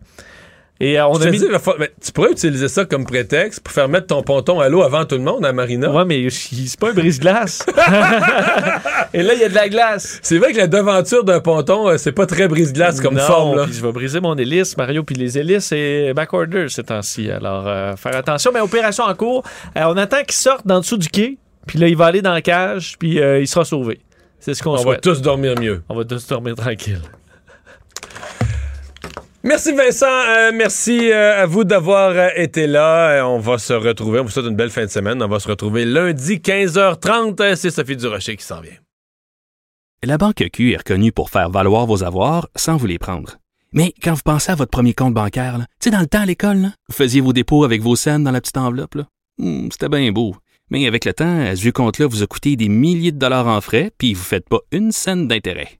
Et euh, on a mis... tu pourrais utiliser ça comme prétexte pour faire mettre ton ponton à l'eau avant tout le monde à Marina. Ouais, mais c'est pas un brise-glace. <laughs> Et là, il y a de la glace. C'est vrai que la devanture d'un ponton, euh, c'est pas très brise-glace comme Non, forme. Là. je vais briser mon hélice, Mario, puis les hélices, c'est backorder ces temps-ci. Alors, euh, faire attention. Mais opération en cours, euh, on attend qu'il sorte d'en dessous du quai, puis là, il va aller dans la cage, puis il sera sauvé. C'est ce qu'on On va souhaite. tous dormir mieux. On va tous dormir tranquille. Merci Vincent, Euh, merci euh, à vous d'avoir euh, été là. On va se retrouver, on vous souhaite une belle fin de semaine. On va se retrouver lundi 15h30. Euh, C'est Sophie Durocher qui s'en vient. La Banque Q est reconnue pour faire valoir vos avoirs sans vous les prendre. Mais quand vous pensez à votre premier compte bancaire, tu sais, dans le temps à l'école, vous faisiez vos dépôts avec vos scènes dans la petite enveloppe. Hmm, C'était bien beau. Mais avec le temps, ce vieux compte-là vous a coûté des milliers de dollars en frais, puis vous ne faites pas une scène d'intérêt.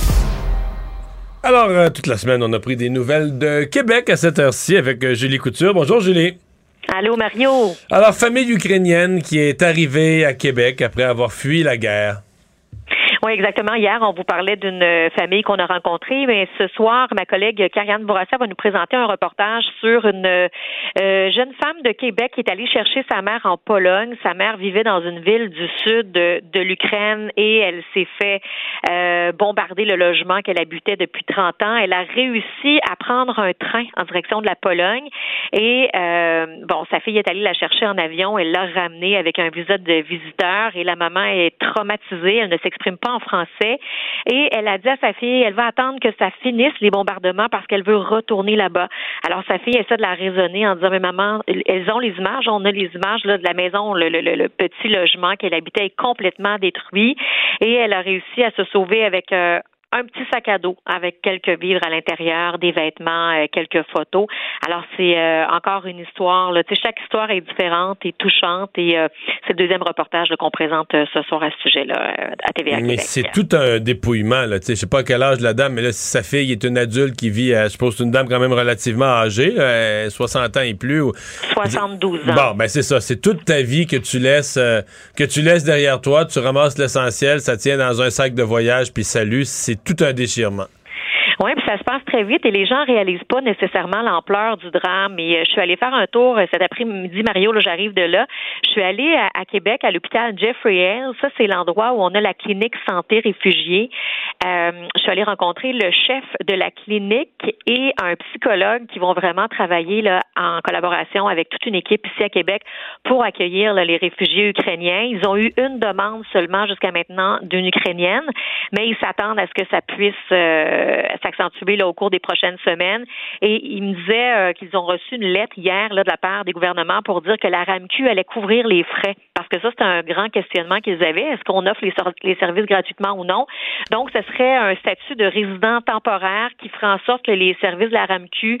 Alors, euh, toute la semaine, on a pris des nouvelles de Québec à cette heure-ci avec euh, Julie Couture. Bonjour Julie. Allô, Mario. Alors, famille ukrainienne qui est arrivée à Québec après avoir fui la guerre. Oui, exactement. Hier, on vous parlait d'une euh, famille qu'on a rencontrée, mais ce soir, ma collègue Karianne Bourassa va nous présenter un reportage sur une euh, jeune femme de Québec qui est allée chercher sa mère en Pologne. Sa mère vivait dans une ville du sud de, l'Ukraine et elle s'est fait euh, bombarder le logement qu'elle habitait depuis 30 ans. Elle a réussi à prendre un train en direction de la Pologne et euh, bon, sa fille est allée la chercher en avion. Elle l'a ramenée avec un visa de visiteur et la maman est traumatisée. Elle ne s'exprime pas en français. Et elle a dit à sa fille, elle va attendre que ça finisse les bombardements parce qu'elle veut retourner là-bas. Alors sa fille essaie de la raisonner en disant, mais maman, elles ont les images, on a les images là, de la maison, le, petit logement qu'elle habitait est complètement détruit. Et elle a réussi à se sauver avec euh, un petit sac à dos avec quelques vivres à l'intérieur, des vêtements, euh, quelques photos. Alors c'est euh, encore une histoire. Là. Tu sais, chaque histoire est différente et touchante et euh, c'est le deuxième reportage qu'on présente euh, ce soir à ce sujet-là euh, à TVA Mais c'est tout un dépouillement. Là. Tu sais, Je sais pas à quel âge la dame, mais là, si sa fille est une adulte qui vit, à, je suppose, une dame quand même relativement âgée, là, euh, 60 ans et plus. ou- 72 ans. Bon, ben c'est ça. C'est toute ta vie que tu laisses euh, que tu laisses derrière toi. Tu ramasses l'essentiel, ça tient dans un sac de voyage, puis salut. C'est tout un déchirement. Oui, puis ça se passe très vite et les gens réalisent pas nécessairement l'ampleur du drame. Et euh, je suis allée faire un tour euh, cet après-midi, Mario, là, j'arrive de là. Je suis allée à, Québec, à l'hôpital Jeffrey Hale. Ça, c'est l'endroit où on a la clinique santé réfugiés. Euh, je suis allée rencontrer le chef de la clinique et un psychologue qui vont vraiment travailler là, en collaboration avec toute une équipe ici à Québec pour accueillir là, les réfugiés ukrainiens. Ils ont eu une demande seulement jusqu'à maintenant d'une Ukrainienne, mais ils s'attendent à ce que ça puisse euh, s'accentuer là, au cours des prochaines semaines. Et ils me disaient euh, qu'ils ont reçu une lettre hier là, de la part des gouvernements pour dire que la RAMQ allait couvrir les frais. Parce que ça, c'est un grand questionnement qu'ils avaient. Est-ce qu'on offre les, services gratuitement ou non? Donc, ce serait un statut de résident temporaire qui ferait en sorte que les services de la RAMQ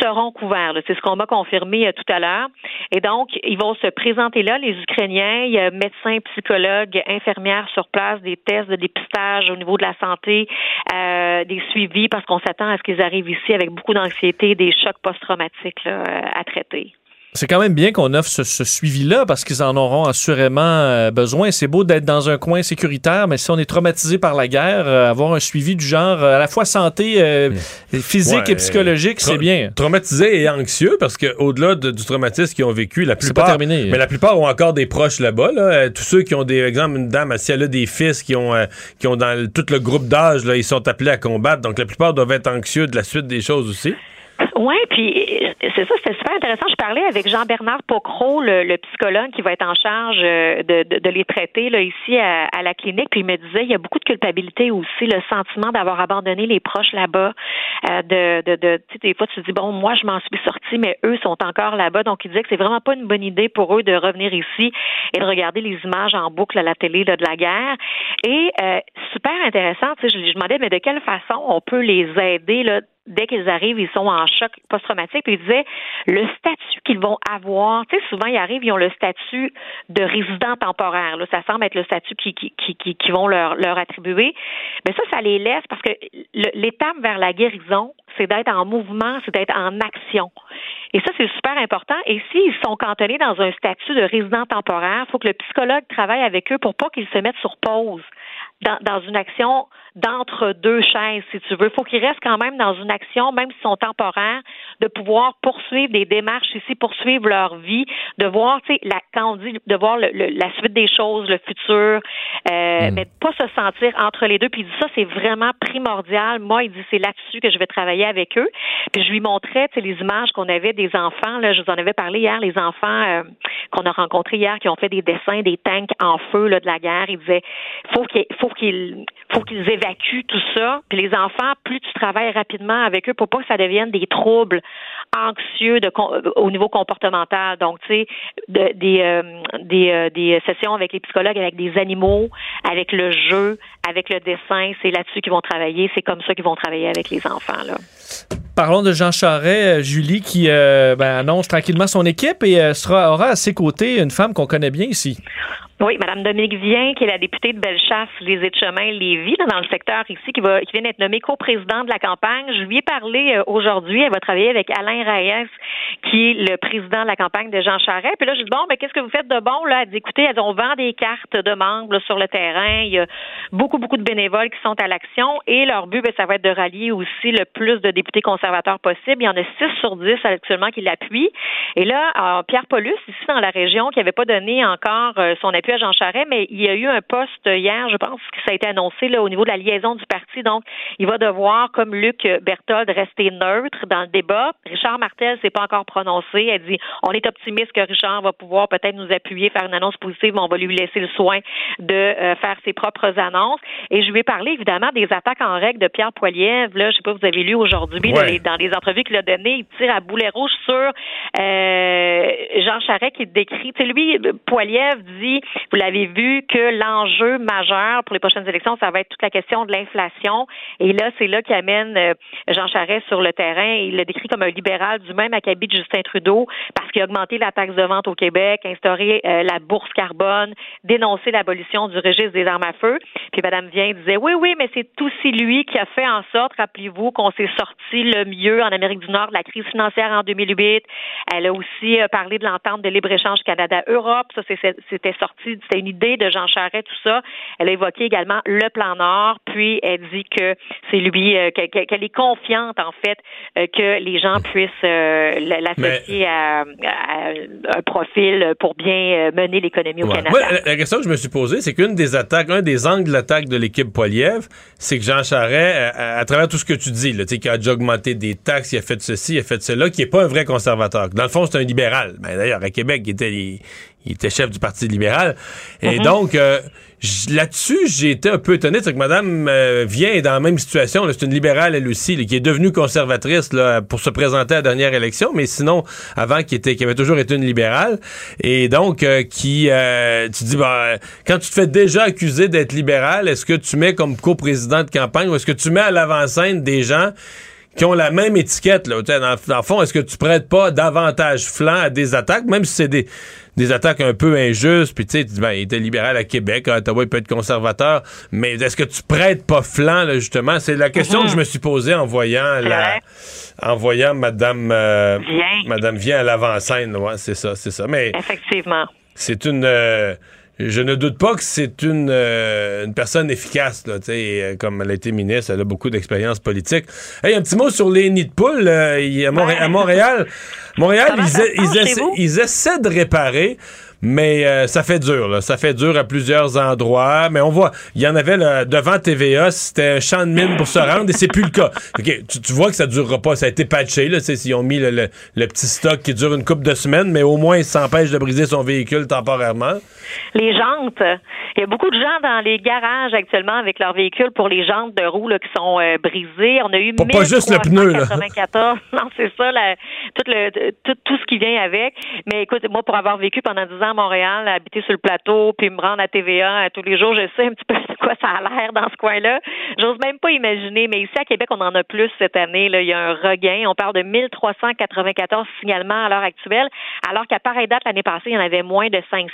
seront couverts. C'est ce qu'on m'a confirmé euh, tout à l'heure. Et donc, ils vont se présenter là, les Ukrainiens, il y a médecins, psychologues, infirmières sur place, des tests de dépistage au niveau de la santé, euh, des suivis, parce qu'on s'attend à ce qu'ils arrivent ici avec beaucoup d'anxiété, des chocs post-traumatiques euh, à traiter. C'est quand même bien qu'on offre ce, ce suivi-là parce qu'ils en auront assurément euh, besoin. C'est beau d'être dans un coin sécuritaire, mais si on est traumatisé par la guerre, euh, avoir un suivi du genre euh, à la fois santé euh, physique Ouais, et psychologique, c'est bien. Traumatisé et anxieux parce que au-delà de- du traumatisme qu'ils ont vécu, la C'est plupart, pas terminé. mais la plupart ont encore des proches là-bas. Là. Tous ceux qui ont des, exemple, une dame, si elle a des fils qui ont, euh, qui ont dans tout le groupe d'âge, là, ils sont appelés à combattre. Donc la plupart doivent être anxieux de la suite des choses aussi. Oui, puis euh, c'est ça, c'était super intéressant. Je parlais avec Jean-Bernard Pocro, le, le, psychologue qui va être en charge euh, de, de, de les traiter là, ici à, à, la clinique. Puis il me disait il y a beaucoup de culpabilité aussi, le sentiment d'avoir abandonné les proches là-bas. Euh, de, de, de tu sais, des fois, tu te dis bon, moi, je m'en suis sortie, mais eux sont encore là-bas. Donc, il disait que c'est vraiment pas une bonne idée pour eux de revenir ici et de regarder les images en boucle à la télé là, de la guerre. Et euh, super intéressant, tu sais, je, je demandais mais de quelle façon on peut les aider là, dès qu'ils arrivent, ils sont en choc post-traumatique. Puis ils disaient le statut qu'ils vont avoir. Tu sais, souvent ils arrivent, ils ont le statut de résident temporaire. Là, ça semble être le statut qui qui, qui, qui vont leur leur attribuer. Mais ça, ça les laisse parce que l'étape vers la guérison, c'est d'être en mouvement, c'est d'être en action. Et ça, c'est super important. Et s'ils sont cantonnés dans un statut de résident temporaire, il faut que le psychologue travaille avec eux pour pas qu'ils se mettent sur pause dans, dans une action d'entre deux chaises, si tu veux. Il faut qu'ils restent quand même dans une action, même s'ils sont temporaires, de pouvoir poursuivre des démarches ici, poursuivre leur vie, de voir, tu sais, la, quand on dit de voir le, le, la suite des choses, le futur, euh, mm. mais pas se sentir entre les deux. Puis il dit ça, c'est vraiment primordial. Moi, il dit c'est là-dessus que je vais travailler avec eux. Puis je lui montrais, tu sais, les images qu'on avait des enfants. Là, je vous en avais parlé hier, les enfants euh, qu'on a rencontrés hier, qui ont fait des dessins des tanks en feu là, de la guerre. Il disait, faut qu'il, faut qu'ils, faut qu'ils évacuent tout ça. Puis les enfants, plus tu travailles rapidement avec eux pour pas que ça devienne des troubles anxieux de, au niveau comportemental. Donc, tu sais, euh, euh, des sessions avec les psychologues, avec des animaux, avec le jeu, avec le dessin, c'est là-dessus qu'ils vont travailler. C'est comme ça qu'ils vont travailler avec les enfants. Parlons de Jean Charest, Julie, qui euh, ben, annonce tranquillement son équipe et euh, aura à ses côtés une femme qu'on connaît bien ici. Oui, Mme Dominique Vien, qui est la députée de Bellechasse, les Échemins, Lévis, dans le secteur ici, qui, va, qui vient d'être nommée coprésidente de la campagne. Je lui ai parlé euh, aujourd'hui. Elle va travailler avec Alain Reyes, qui est le président de la campagne de Jean Charest. Puis là, je dis, bon, mais qu'est-ce que vous faites de bon? Là? Elle dit, écoutez, elles ont vend des cartes de membres là, sur le terrain. Il y a beaucoup, beaucoup de bénévoles qui sont à l'action. Et leur but, ben, ça va être de rallier aussi le plus de députés conservateurs possible. Il y en a 6 sur 10 actuellement qui l'appuient. Et là, euh, Pierre Paulus, ici dans la région, qui n'avait pas donné encore euh, son appui à Jean Charest, mais il y a eu un poste hier, je pense que ça a été annoncé là, au niveau de la liaison du parti. Donc, il va devoir, comme Luc Berthold, rester neutre dans le débat. Richard Martel s'est pas encore prononcé. Elle dit on est optimiste que Richard va pouvoir peut-être nous appuyer, faire une annonce positive, mais on va lui laisser le soin de euh, faire ses propres annonces. Et je lui ai parlé évidemment des attaques en règle de Pierre Poilievre. Là, je sais pas, vous avez lu aujourd'hui ouais. dans, les, dans les entrevues qu'il a données, il tire à boulet rouge sur euh, Jean Charest qui décrit. Tu sais, lui, Poiliev dit, vous l'avez vu, que l'enjeu majeur pour les prochaines élections, ça va être toute la question de l'inflation. Et là, c'est là qu'il amène euh, Jean Charest sur le terrain. Il le décrit comme un libéral du même acabit de Justin Trudeau parce qu'il a augmenté la taxe de vente au Québec, instauré euh, la bourse carbone, dénoncé l'abolition du registre des armes à feu. Puis Madame Vien disait, oui, oui, mais c'est aussi lui qui a fait en sorte, rappelez-vous, qu'on s'est sorti le mieux en Amérique du Nord de la crise financière en 2008. Elle a aussi euh, parlé de l'entente de libre-échange Canada-Europe. Ça, c'était sorti, c'était une idée de Jean Charest, tout ça. Elle a évoqué également le plan Nord, puis elle dit que c'est lui, euh, qu'elle est confiante, en fait, euh, que les gens puissent euh, l'associer à, à, un profil pour bien mener l'économie au ouais. Canada. La, la, question que je me suis posée, c'est qu'une des attaques, un des angles d'attaque de l'équipe Poiliev, c'est que Jean Charest, à, à, travers tout ce que tu dis, là, qu'il a déjà augmenté des taxes, il a fait ceci, il a fait cela, qui n'est pas un vrai conservateur. Dans le fond, c'est un libéral. Ben, D'ailleurs, à Québec, il était, il, il était chef du Parti libéral. Et mm -hmm. donc, euh, là-dessus, j'ai été un peu étonné. C'est que Mme euh, Vient est dans la même situation. C'est une libérale, elle aussi, là, qui est devenue conservatrice là, pour se présenter à la dernière élection, mais sinon, avant, qui, était, qui avait toujours été une libérale. Et donc, euh, qui, euh, tu dis, bah, quand tu te fais déjà accuser d'être libéral, est-ce que tu mets comme coprésident de campagne ou est-ce que tu mets à l'avant-scène des gens qui ont la même étiquette. Là? Dans, dans le fond, est-ce que tu prêtes pas davantage flanc à des attaques, même si c'est des, des attaques un peu injustes, puis tu sais, ben, il était libéral à Québec, à Ottawa, il peut être conservateur, mais est-ce que tu prêtes pas flanc, là, justement? C'est la question mm -hmm. que je me suis posée en voyant la... en voyant Madame euh, Vient. Madame Vient à l'avant-scène, ouais, c'est ça, c'est ça. Mais Effectivement. C'est une... Euh, je ne doute pas que c'est une, euh, une personne efficace, là, euh, comme elle a été ministre, elle a beaucoup d'expérience politique. Hey, un petit mot sur les nids de poules euh, à, Montréal. À <laughs> Montréal, Montréal ils, ils, essaient, ils, essaient, de réparer. Mais euh, ça fait dur, là. Ça fait dur à plusieurs endroits. Mais on voit, il y en avait là, devant TVA, c'était un champ de mine pour se rendre et c'est plus le cas. <laughs> Ok, tu, tu vois que ça durera pas. Ça a été patché, là. c'est S'ils ont mis le, le- le petit stock qui dure une couple de semaines, mais au moins, il s'empêche de briser son véhicule temporairement. Les jantes. Il y a beaucoup de gens dans les garages actuellement avec leurs véhicules pour les jantes de roue là, qui sont euh, brisées. On a eu Pas- pas juste le pneu, là. 1394. <laughs> Non, c'est ça, la- tout, le, tout, tout ce qui vient avec. Mais écoute, moi, pour avoir vécu pendant 10 ans à Montréal, habiter sur le plateau, puis me rendre à TVA à tous les jours, je sais un petit peu <laughs> de quoi ça a l'air dans ce coin-là. J'ose même pas imaginer. Mais ici, à Québec, on en a plus cette année. Là. Il y a un regain. On parle de 1394 signalements à l'heure actuelle, alors qu'à pareille date, l'année passée, il y en avait moins de 500.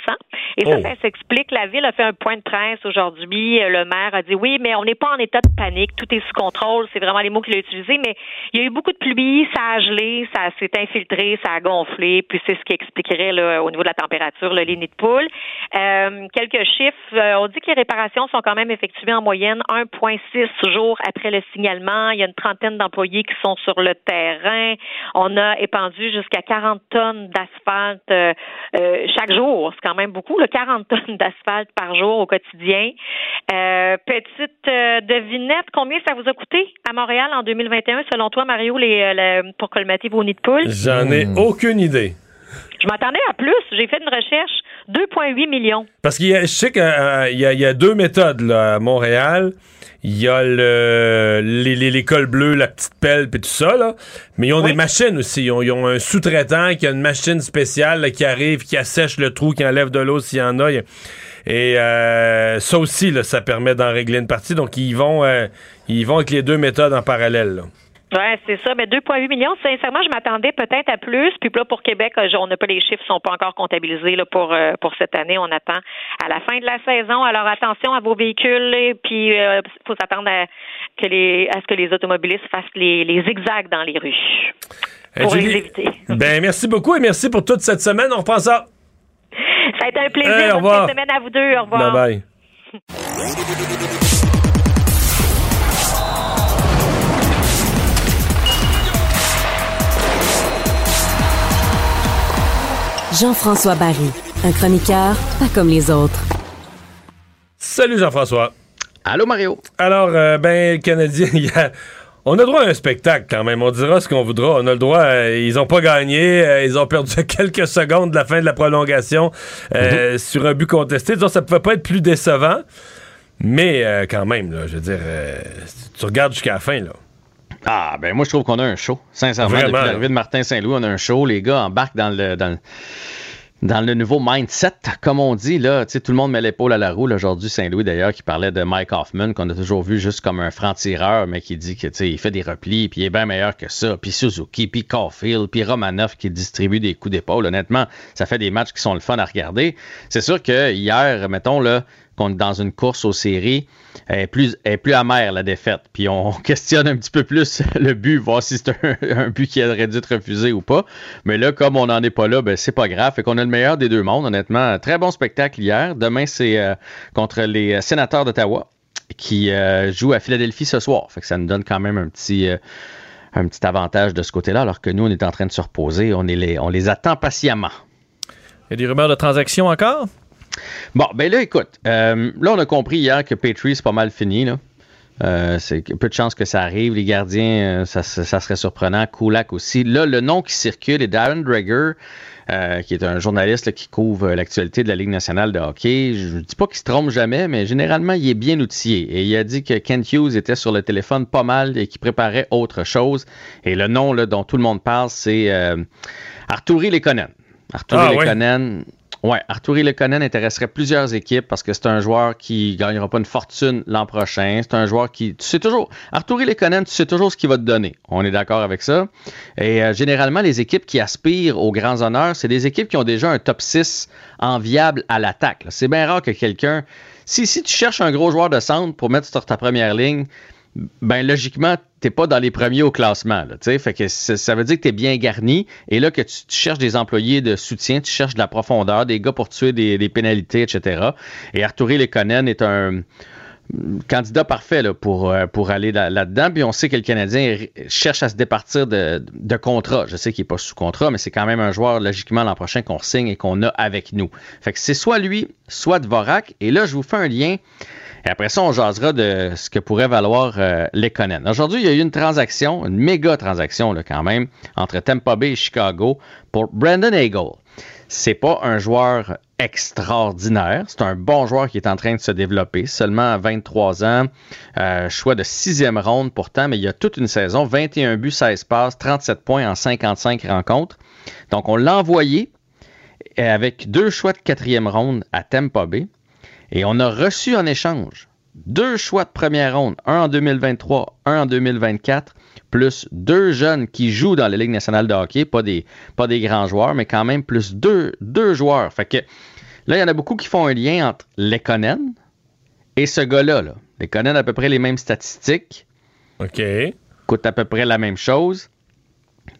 Et ça, Oh. ça s'explique. La ville a fait un point de presse aujourd'hui. Le maire a dit oui, mais on n'est pas en état de panique. Tout est sous contrôle. C'est vraiment les mots qu'il a utilisés. Mais il y a eu beaucoup de pluie, ça a gelé, ça s'est infiltré, ça a gonflé. Puis c'est ce qui expliquerait là, au niveau de la température là, les nids de poules. Euh, quelques chiffres. Euh, on dit que les réparations sont quand même effectuées en moyenne 1,6 jours après le signalement. Il y a une trentaine d'employés qui sont sur le terrain. On a épandu jusqu'à 40 tonnes d'asphalte euh, euh, chaque jour. C'est quand même beaucoup, là, 40 <laughs> tonnes d'asphalte par jour au quotidien. Euh, petite euh, devinette, combien ça vous a coûté à Montréal en 2021, selon toi, Mario, les, le- pour colmater vos nids de poules? J'en ai aucune idée. Je m'attendais à plus. J'ai fait une recherche. 2,8 millions. Parce qu'il y a, je sais qu'il y, a- il y a deux méthodes là, à Montréal. Il y a le, l'école bleue, la petite pelle, puis tout ça, là. Mais ils ont des machines aussi. Ils ont, ils ont un sous-traitant qui a une machine spéciale là, qui arrive, qui assèche le trou, qui enlève de l'eau s'il y en a. Et euh, ça aussi, là, ça permet d'en régler une partie. Donc, ils vont, euh, ils vont avec les deux méthodes en parallèle. là. Ouais, c'est ça. Mais 2,8 millions, sincèrement, je m'attendais peut-être à plus. Puis là, pour Québec, euh, on n'a pas les chiffres, sont pas encore comptabilisés là, pour euh, pour cette année. On attend à la fin de la saison. Alors attention à vos véhicules. Et puis, il faut s'attendre à que les à ce que les automobilistes fassent les, les zigzags dans les rues Euh, pour les éviter. <laughs> ben, merci beaucoup et merci pour toute cette semaine. On reprend ça. Ça a été un plaisir. Hey, au Bonne revoir. de semaine à vous deux. Au revoir. Bye bye. Jean-François Barry, un chroniqueur pas comme les autres. Salut Jean-François. Allô Mario. Alors, euh, ben, le Canadien, <laughs> il y a- on a droit à un spectacle quand même. On dira ce qu'on voudra. On a le droit. euh, ils ont pas gagné. euh, ils ont perdu <laughs> quelques secondes de la fin de la prolongation euh, sur un but contesté. Donc, ça pouvait pas être plus décevant. Mais euh, quand même, là, je veux dire, euh, tu regardes jusqu'à la fin. Là. Ah, ben moi, je trouve qu'on a un show. Sincèrement, Vraiment. depuis l'arrivée de Martin Saint-Louis, on a un show. Les gars embarquent dans le, dans le, dans le nouveau mindset, comme on dit. Là, Tu sais, tout le monde met l'épaule à la roue. Aujourd'hui, Saint-Louis, d'ailleurs, qui parlait de Mike Hoffman, qu'on a toujours vu juste comme un franc-tireur, mais qui dit que tu sais, il fait des replis, puis il est bien meilleur que ça. Puis Suzuki, puis Caulfield, puis Romanoff qui distribue des coups d'épaule. Honnêtement, ça fait des matchs qui sont le fun à regarder. C'est sûr que hier, mettons, là, dans une course aux séries, est plus, est plus amère la défaite. Puis on <laughs> questionne un petit peu plus <laughs> le but, voir si c'est un, but qui aurait dû être refusé ou pas. Mais là, comme on n'en est pas là, ben c'est pas grave. Fait qu'on a le meilleur des deux mondes, honnêtement. Très bon spectacle hier. Demain, c'est euh, contre les euh, sénateurs d'Ottawa qui euh, jouent à Philadelphie ce soir. Fait que ça nous donne quand même un petit. un petit avantage de ce côté-là, alors que nous, on est en train de se reposer. On, les, on les attend patiemment. Il y a des rumeurs de transactions encore? Bon, ben là, écoute, euh, là, on a compris hier que Petrie, c'est pas mal fini, là. Euh, c'est peu de chances que ça arrive. Les gardiens, euh, ça, ça- ça serait surprenant. Kulak aussi. Là, le nom qui circule est Darren Dreger, euh, qui est un journaliste là, qui couvre l'actualité de la Ligue nationale de hockey. Je ne dis pas qu'il se trompe jamais, mais généralement, il est bien outillé. Et il a dit que Kent Hughes était sur le téléphone pas mal et qu'il préparait autre chose. Et le nom là, dont tout le monde parle, c'est Arturi Lekonen. Arturi Ah. Lekonen. Ouais, Arturi Lekonen intéresserait plusieurs équipes parce que c'est un joueur qui gagnera pas une fortune l'an prochain. C'est un joueur qui, tu sais toujours, Arturi Lekonen, tu sais toujours ce qu'il va te donner. On est d'accord avec ça. Et euh, généralement, les équipes qui aspirent aux grands honneurs, c'est des équipes qui ont déjà un top 6 enviable à l'attaque. C'est bien rare que quelqu'un, si, si tu cherches un gros joueur de centre pour mettre sur ta première ligne, ben logiquement, t'es pas dans les premiers au classement. Là, fait que ça, veut dire que tu bien garni. Et là, que tu, cherches des employés de soutien, tu cherches de la profondeur, des gars pour tuer des, des pénalités, etc. Et Arturi Lekonen est un candidat parfait euh, pour aller là- là-dedans. Puis on sait que le Canadien cherche à se départir de, de contrat. Je sais qu'il n'est pas sous contrat, mais c'est quand même un joueur, logiquement, l'an prochain qu'on signe et qu'on a avec nous. Fait que c'est soit lui, soit Dvorak. Et là, je vous fais un lien. Et après ça, on jasera de ce que pourrait valoir euh, Lekonen. Aujourd'hui, il y a eu une transaction, une méga transaction là, quand même, entre Tampa Bay et Chicago pour Brandon Hagel. C'est pas un joueur extraordinaire. C'est un bon joueur qui est en train de se développer. Seulement à 23 ans, euh, choix de sixième ronde pourtant, mais il y a toute une saison. 21 buts, 16 passes, 37 points en 55 rencontres. Donc, on l'a envoyé euh, avec deux choix de quatrième ronde à Tampa Bay. Et on a reçu en échange deux choix de première ronde, un en 2023, un en 2024, plus deux jeunes qui jouent dans la Ligue nationale de hockey, pas des, pas des grands joueurs, mais quand même plus deux, deux joueurs. Fait que là, il y en a beaucoup qui font un lien entre Lekonen et ce gars-là. Là. Lekonen a à peu près les mêmes statistiques. OK. Coûte à peu près la même chose.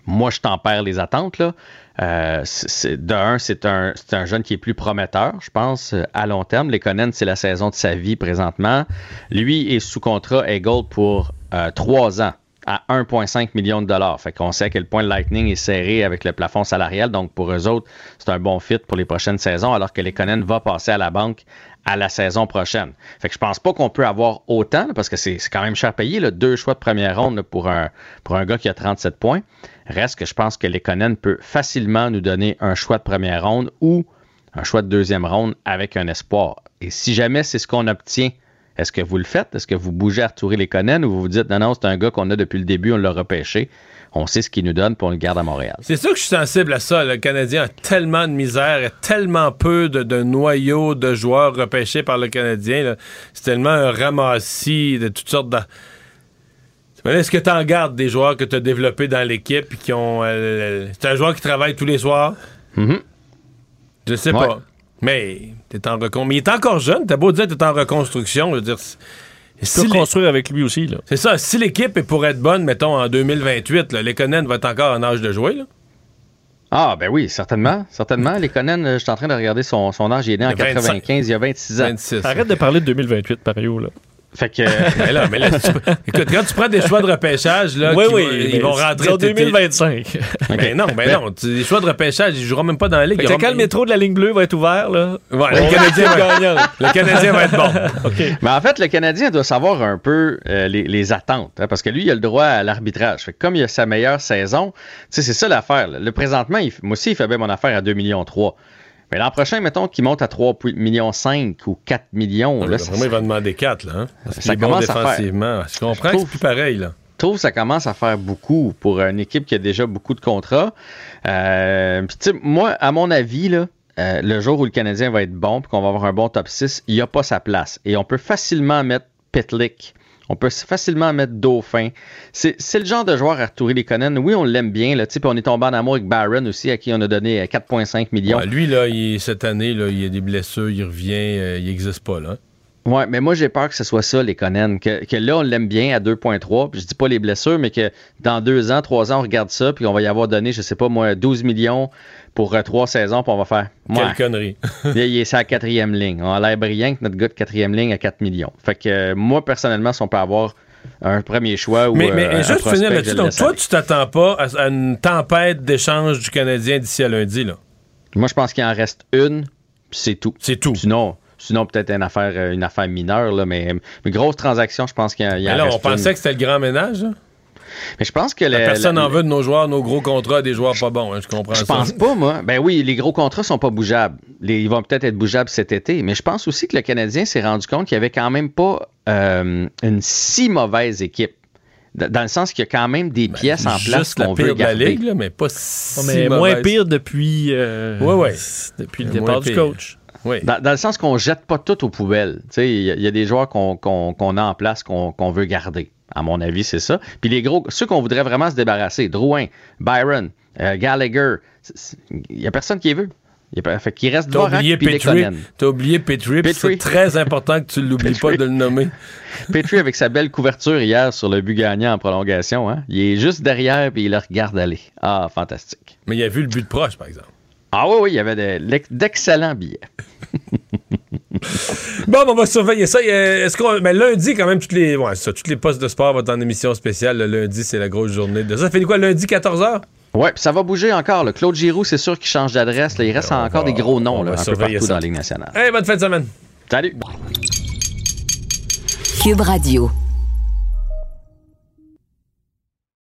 Moi, je t'en perds les attentes. Là. Euh, de un, c'est un, c'est un jeune qui est plus prometteur, je pense, euh, à long terme. Lekonen, c'est la saison de sa vie présentement. Lui est sous contrat Eagle pour euh, trois ans à 1,5 million de dollars. Fait qu'on sait à quel point le Lightning est serré avec le plafond salarial. Donc, pour eux autres, c'est un bon fit pour les prochaines saisons, alors que Lekonen va passer à la banque à la saison prochaine. Fait que je pense pas qu'on peut avoir autant, parce que c'est quand même cher payé, deux choix de première ronde pour, un, pour un gars qui a 37 points. Reste que je pense que Lekonen peut facilement nous donner un choix de première ronde ou un choix de deuxième ronde avec un espoir. Et si jamais c'est ce qu'on obtient, est-ce que vous le faites? Est-ce que vous bougez Arthur Lekonen ou vous vous dites non, non, c'est un gars qu'on a depuis le début, on l'a repêché, on sait ce qu'il nous donne, puis on le garde à Montréal. C'est sûr que je suis sensible à ça. Le Canadien a tellement de misère et tellement peu de, de noyaux de joueurs repêchés par le Canadien. C'est tellement un ramassis de toutes sortes de. Mais Est-ce que tu en gardes des joueurs que tu as développés dans l'équipe qui ont. euh, c'est un joueur qui travaille tous les soirs? Je sais Ouais. pas. Mais t'es en recon... Mais il est encore jeune. T'as beau dire que t'es en reconstruction. Je veux dire. les- construire avec lui aussi. Là. C'est ça. Si l'équipe est pour être bonne, mettons, en 2028, là, Lekonen va être encore en âge de jouer. Là. Ah, ben oui, certainement. Certainement. Lekonen, euh, je suis en train de regarder son, son âge. Il est né en Il a 25. 95, il y a 26 ans. 26. Arrête de parler de 2028, Mario. Là. Fait que. <laughs> Mais là, mais là, tu- écoute, quand tu prends des choix de repêchage, là, oui, oui. mais ils vont rentrer. en t'es- t'es- 2025. Ben non, ben non. tu- Les choix de repêchage, ils joueront même pas dans la ligue. Fait que quand le métro de la ligne bleue va être ouvert, là, Ouais, le, Canadien va le Canadien va être bon. <laughs> Mais en fait, le Canadien doit savoir un peu euh, les, les attentes, hein, parce que lui, il a le droit à l'arbitrage. Fait que comme il a sa meilleure saison, tu sais, c'est ça l'affaire. Le présentement, il- moi aussi, il fait bien mon affaire à 2 millions 3. Mais l'an prochain, mettons qu'il monte à 3 millions 5 ou 4 millions. Là, ça, Vraiment, il va demander 4, là. Hein? Parce Ça bon commence à faire. Je comprends que trouve- c'est plus pareil, là. je trouve que ça commence à faire beaucoup pour une équipe qui a déjà beaucoup de contrats. Euh, moi, à mon avis, là, euh, le jour où le Canadien va être bon et qu'on va avoir un bon top 6, il n'y a pas sa place. Et on peut facilement mettre Pitlick. On peut facilement mettre Dauphin. C'est le genre de joueur Arthur Lekonen. Oui, on l'aime bien. Là, on est tombé en amour avec Barron aussi, à qui on a donné euh, 4,5 millions. Ouais, lui, là, il- cette année, là, il a des blessures, il revient, euh, il n'existe pas, là. Ouais, mais moi j'ai peur que ce soit ça, les Conan. Que, que là, on l'aime bien à 2.3. Puis je dis pas les blessures, mais que dans deux ans, trois ans, on regarde ça, puis on va y avoir donné, je sais pas moi, 12 millions pour euh, trois saisons, puis on va faire. Quelle connerie. Là, <laughs> il est sa quatrième ligne. On a l'air brillant que notre gars de quatrième ligne à 4 millions. Fait que euh, moi, personnellement, si on peut avoir un premier choix ou Mais, euh, mais un juste prospect, finir là-dessus, donc toi, tu t'attends pas à, à une tempête d'échange du Canadien d'ici à lundi, là? Moi, je pense qu'il en reste une, puis c'est tout. C'est tout. Sinon, sinon peut-être une affaire, euh, une affaire mineure, là, mais, mais grosse transaction, je pense qu'il y en, il y en là, on reste pensait une. que c'était le grand ménage, là? Mais je pense que La personne le- en veut de nos joueurs, nos gros contrats à des joueurs pas bons, hein, je comprends Je ça. pense pas, moi. Ben oui, les gros contrats sont pas bougeables. Les- ils vont peut-être être bougeables cet été, mais je pense aussi que le Canadien s'est rendu compte qu'il y avait quand même pas euh, une si mauvaise équipe. Dans le sens qu'il y a quand même des pièces en place Ben, Juste la qu'on pire veut de la garder. ligue, là, mais pas si mais moins pire depuis, euh, Ouais, ouais. depuis le départ du coach. Oui. Dans, dans le sens qu'on jette pas tout aux poubelles. Tu sais, Il y, a- il y a des joueurs qu'on qu'on- qu'on a en place qu'on qu'on veut garder. À mon avis, c'est ça. Puis les gros, ceux qu'on voudrait vraiment se débarrasser, Drouin, Byron, euh, Gallagher, il y a personne qui les veut. Il a fait qu'il reste T'as oublié Petrie. T'as oublié Petrie. C'est très important que tu <laughs> l'oublies pas de le nommer. <laughs> Petrie avec sa belle couverture hier sur le but gagnant en prolongation. Hein? Il est juste derrière puis il le regarde aller. Ah, fantastique. Mais il a vu le but de proche, par exemple. Ah oui, oui, il y avait de- d'excellents billets. <laughs> Bon, ben, on va surveiller ça. Euh, Est-ce qu'on. Mais lundi, quand même, toutes les. Ouais, ça, toutes les postes de sport vont être en émission spéciale. Le lundi, c'est la grosse journée de ça. Ça fait quoi, lundi, 14h? Ouais, puis ça va bouger encore. là. Claude Giroux, c'est sûr qu'il change d'adresse. Il reste encore des gros noms là, un peu surveiller partout ça. dans la Ligue nationale. Hey, bonne fin de semaine. Salut. Cube Radio.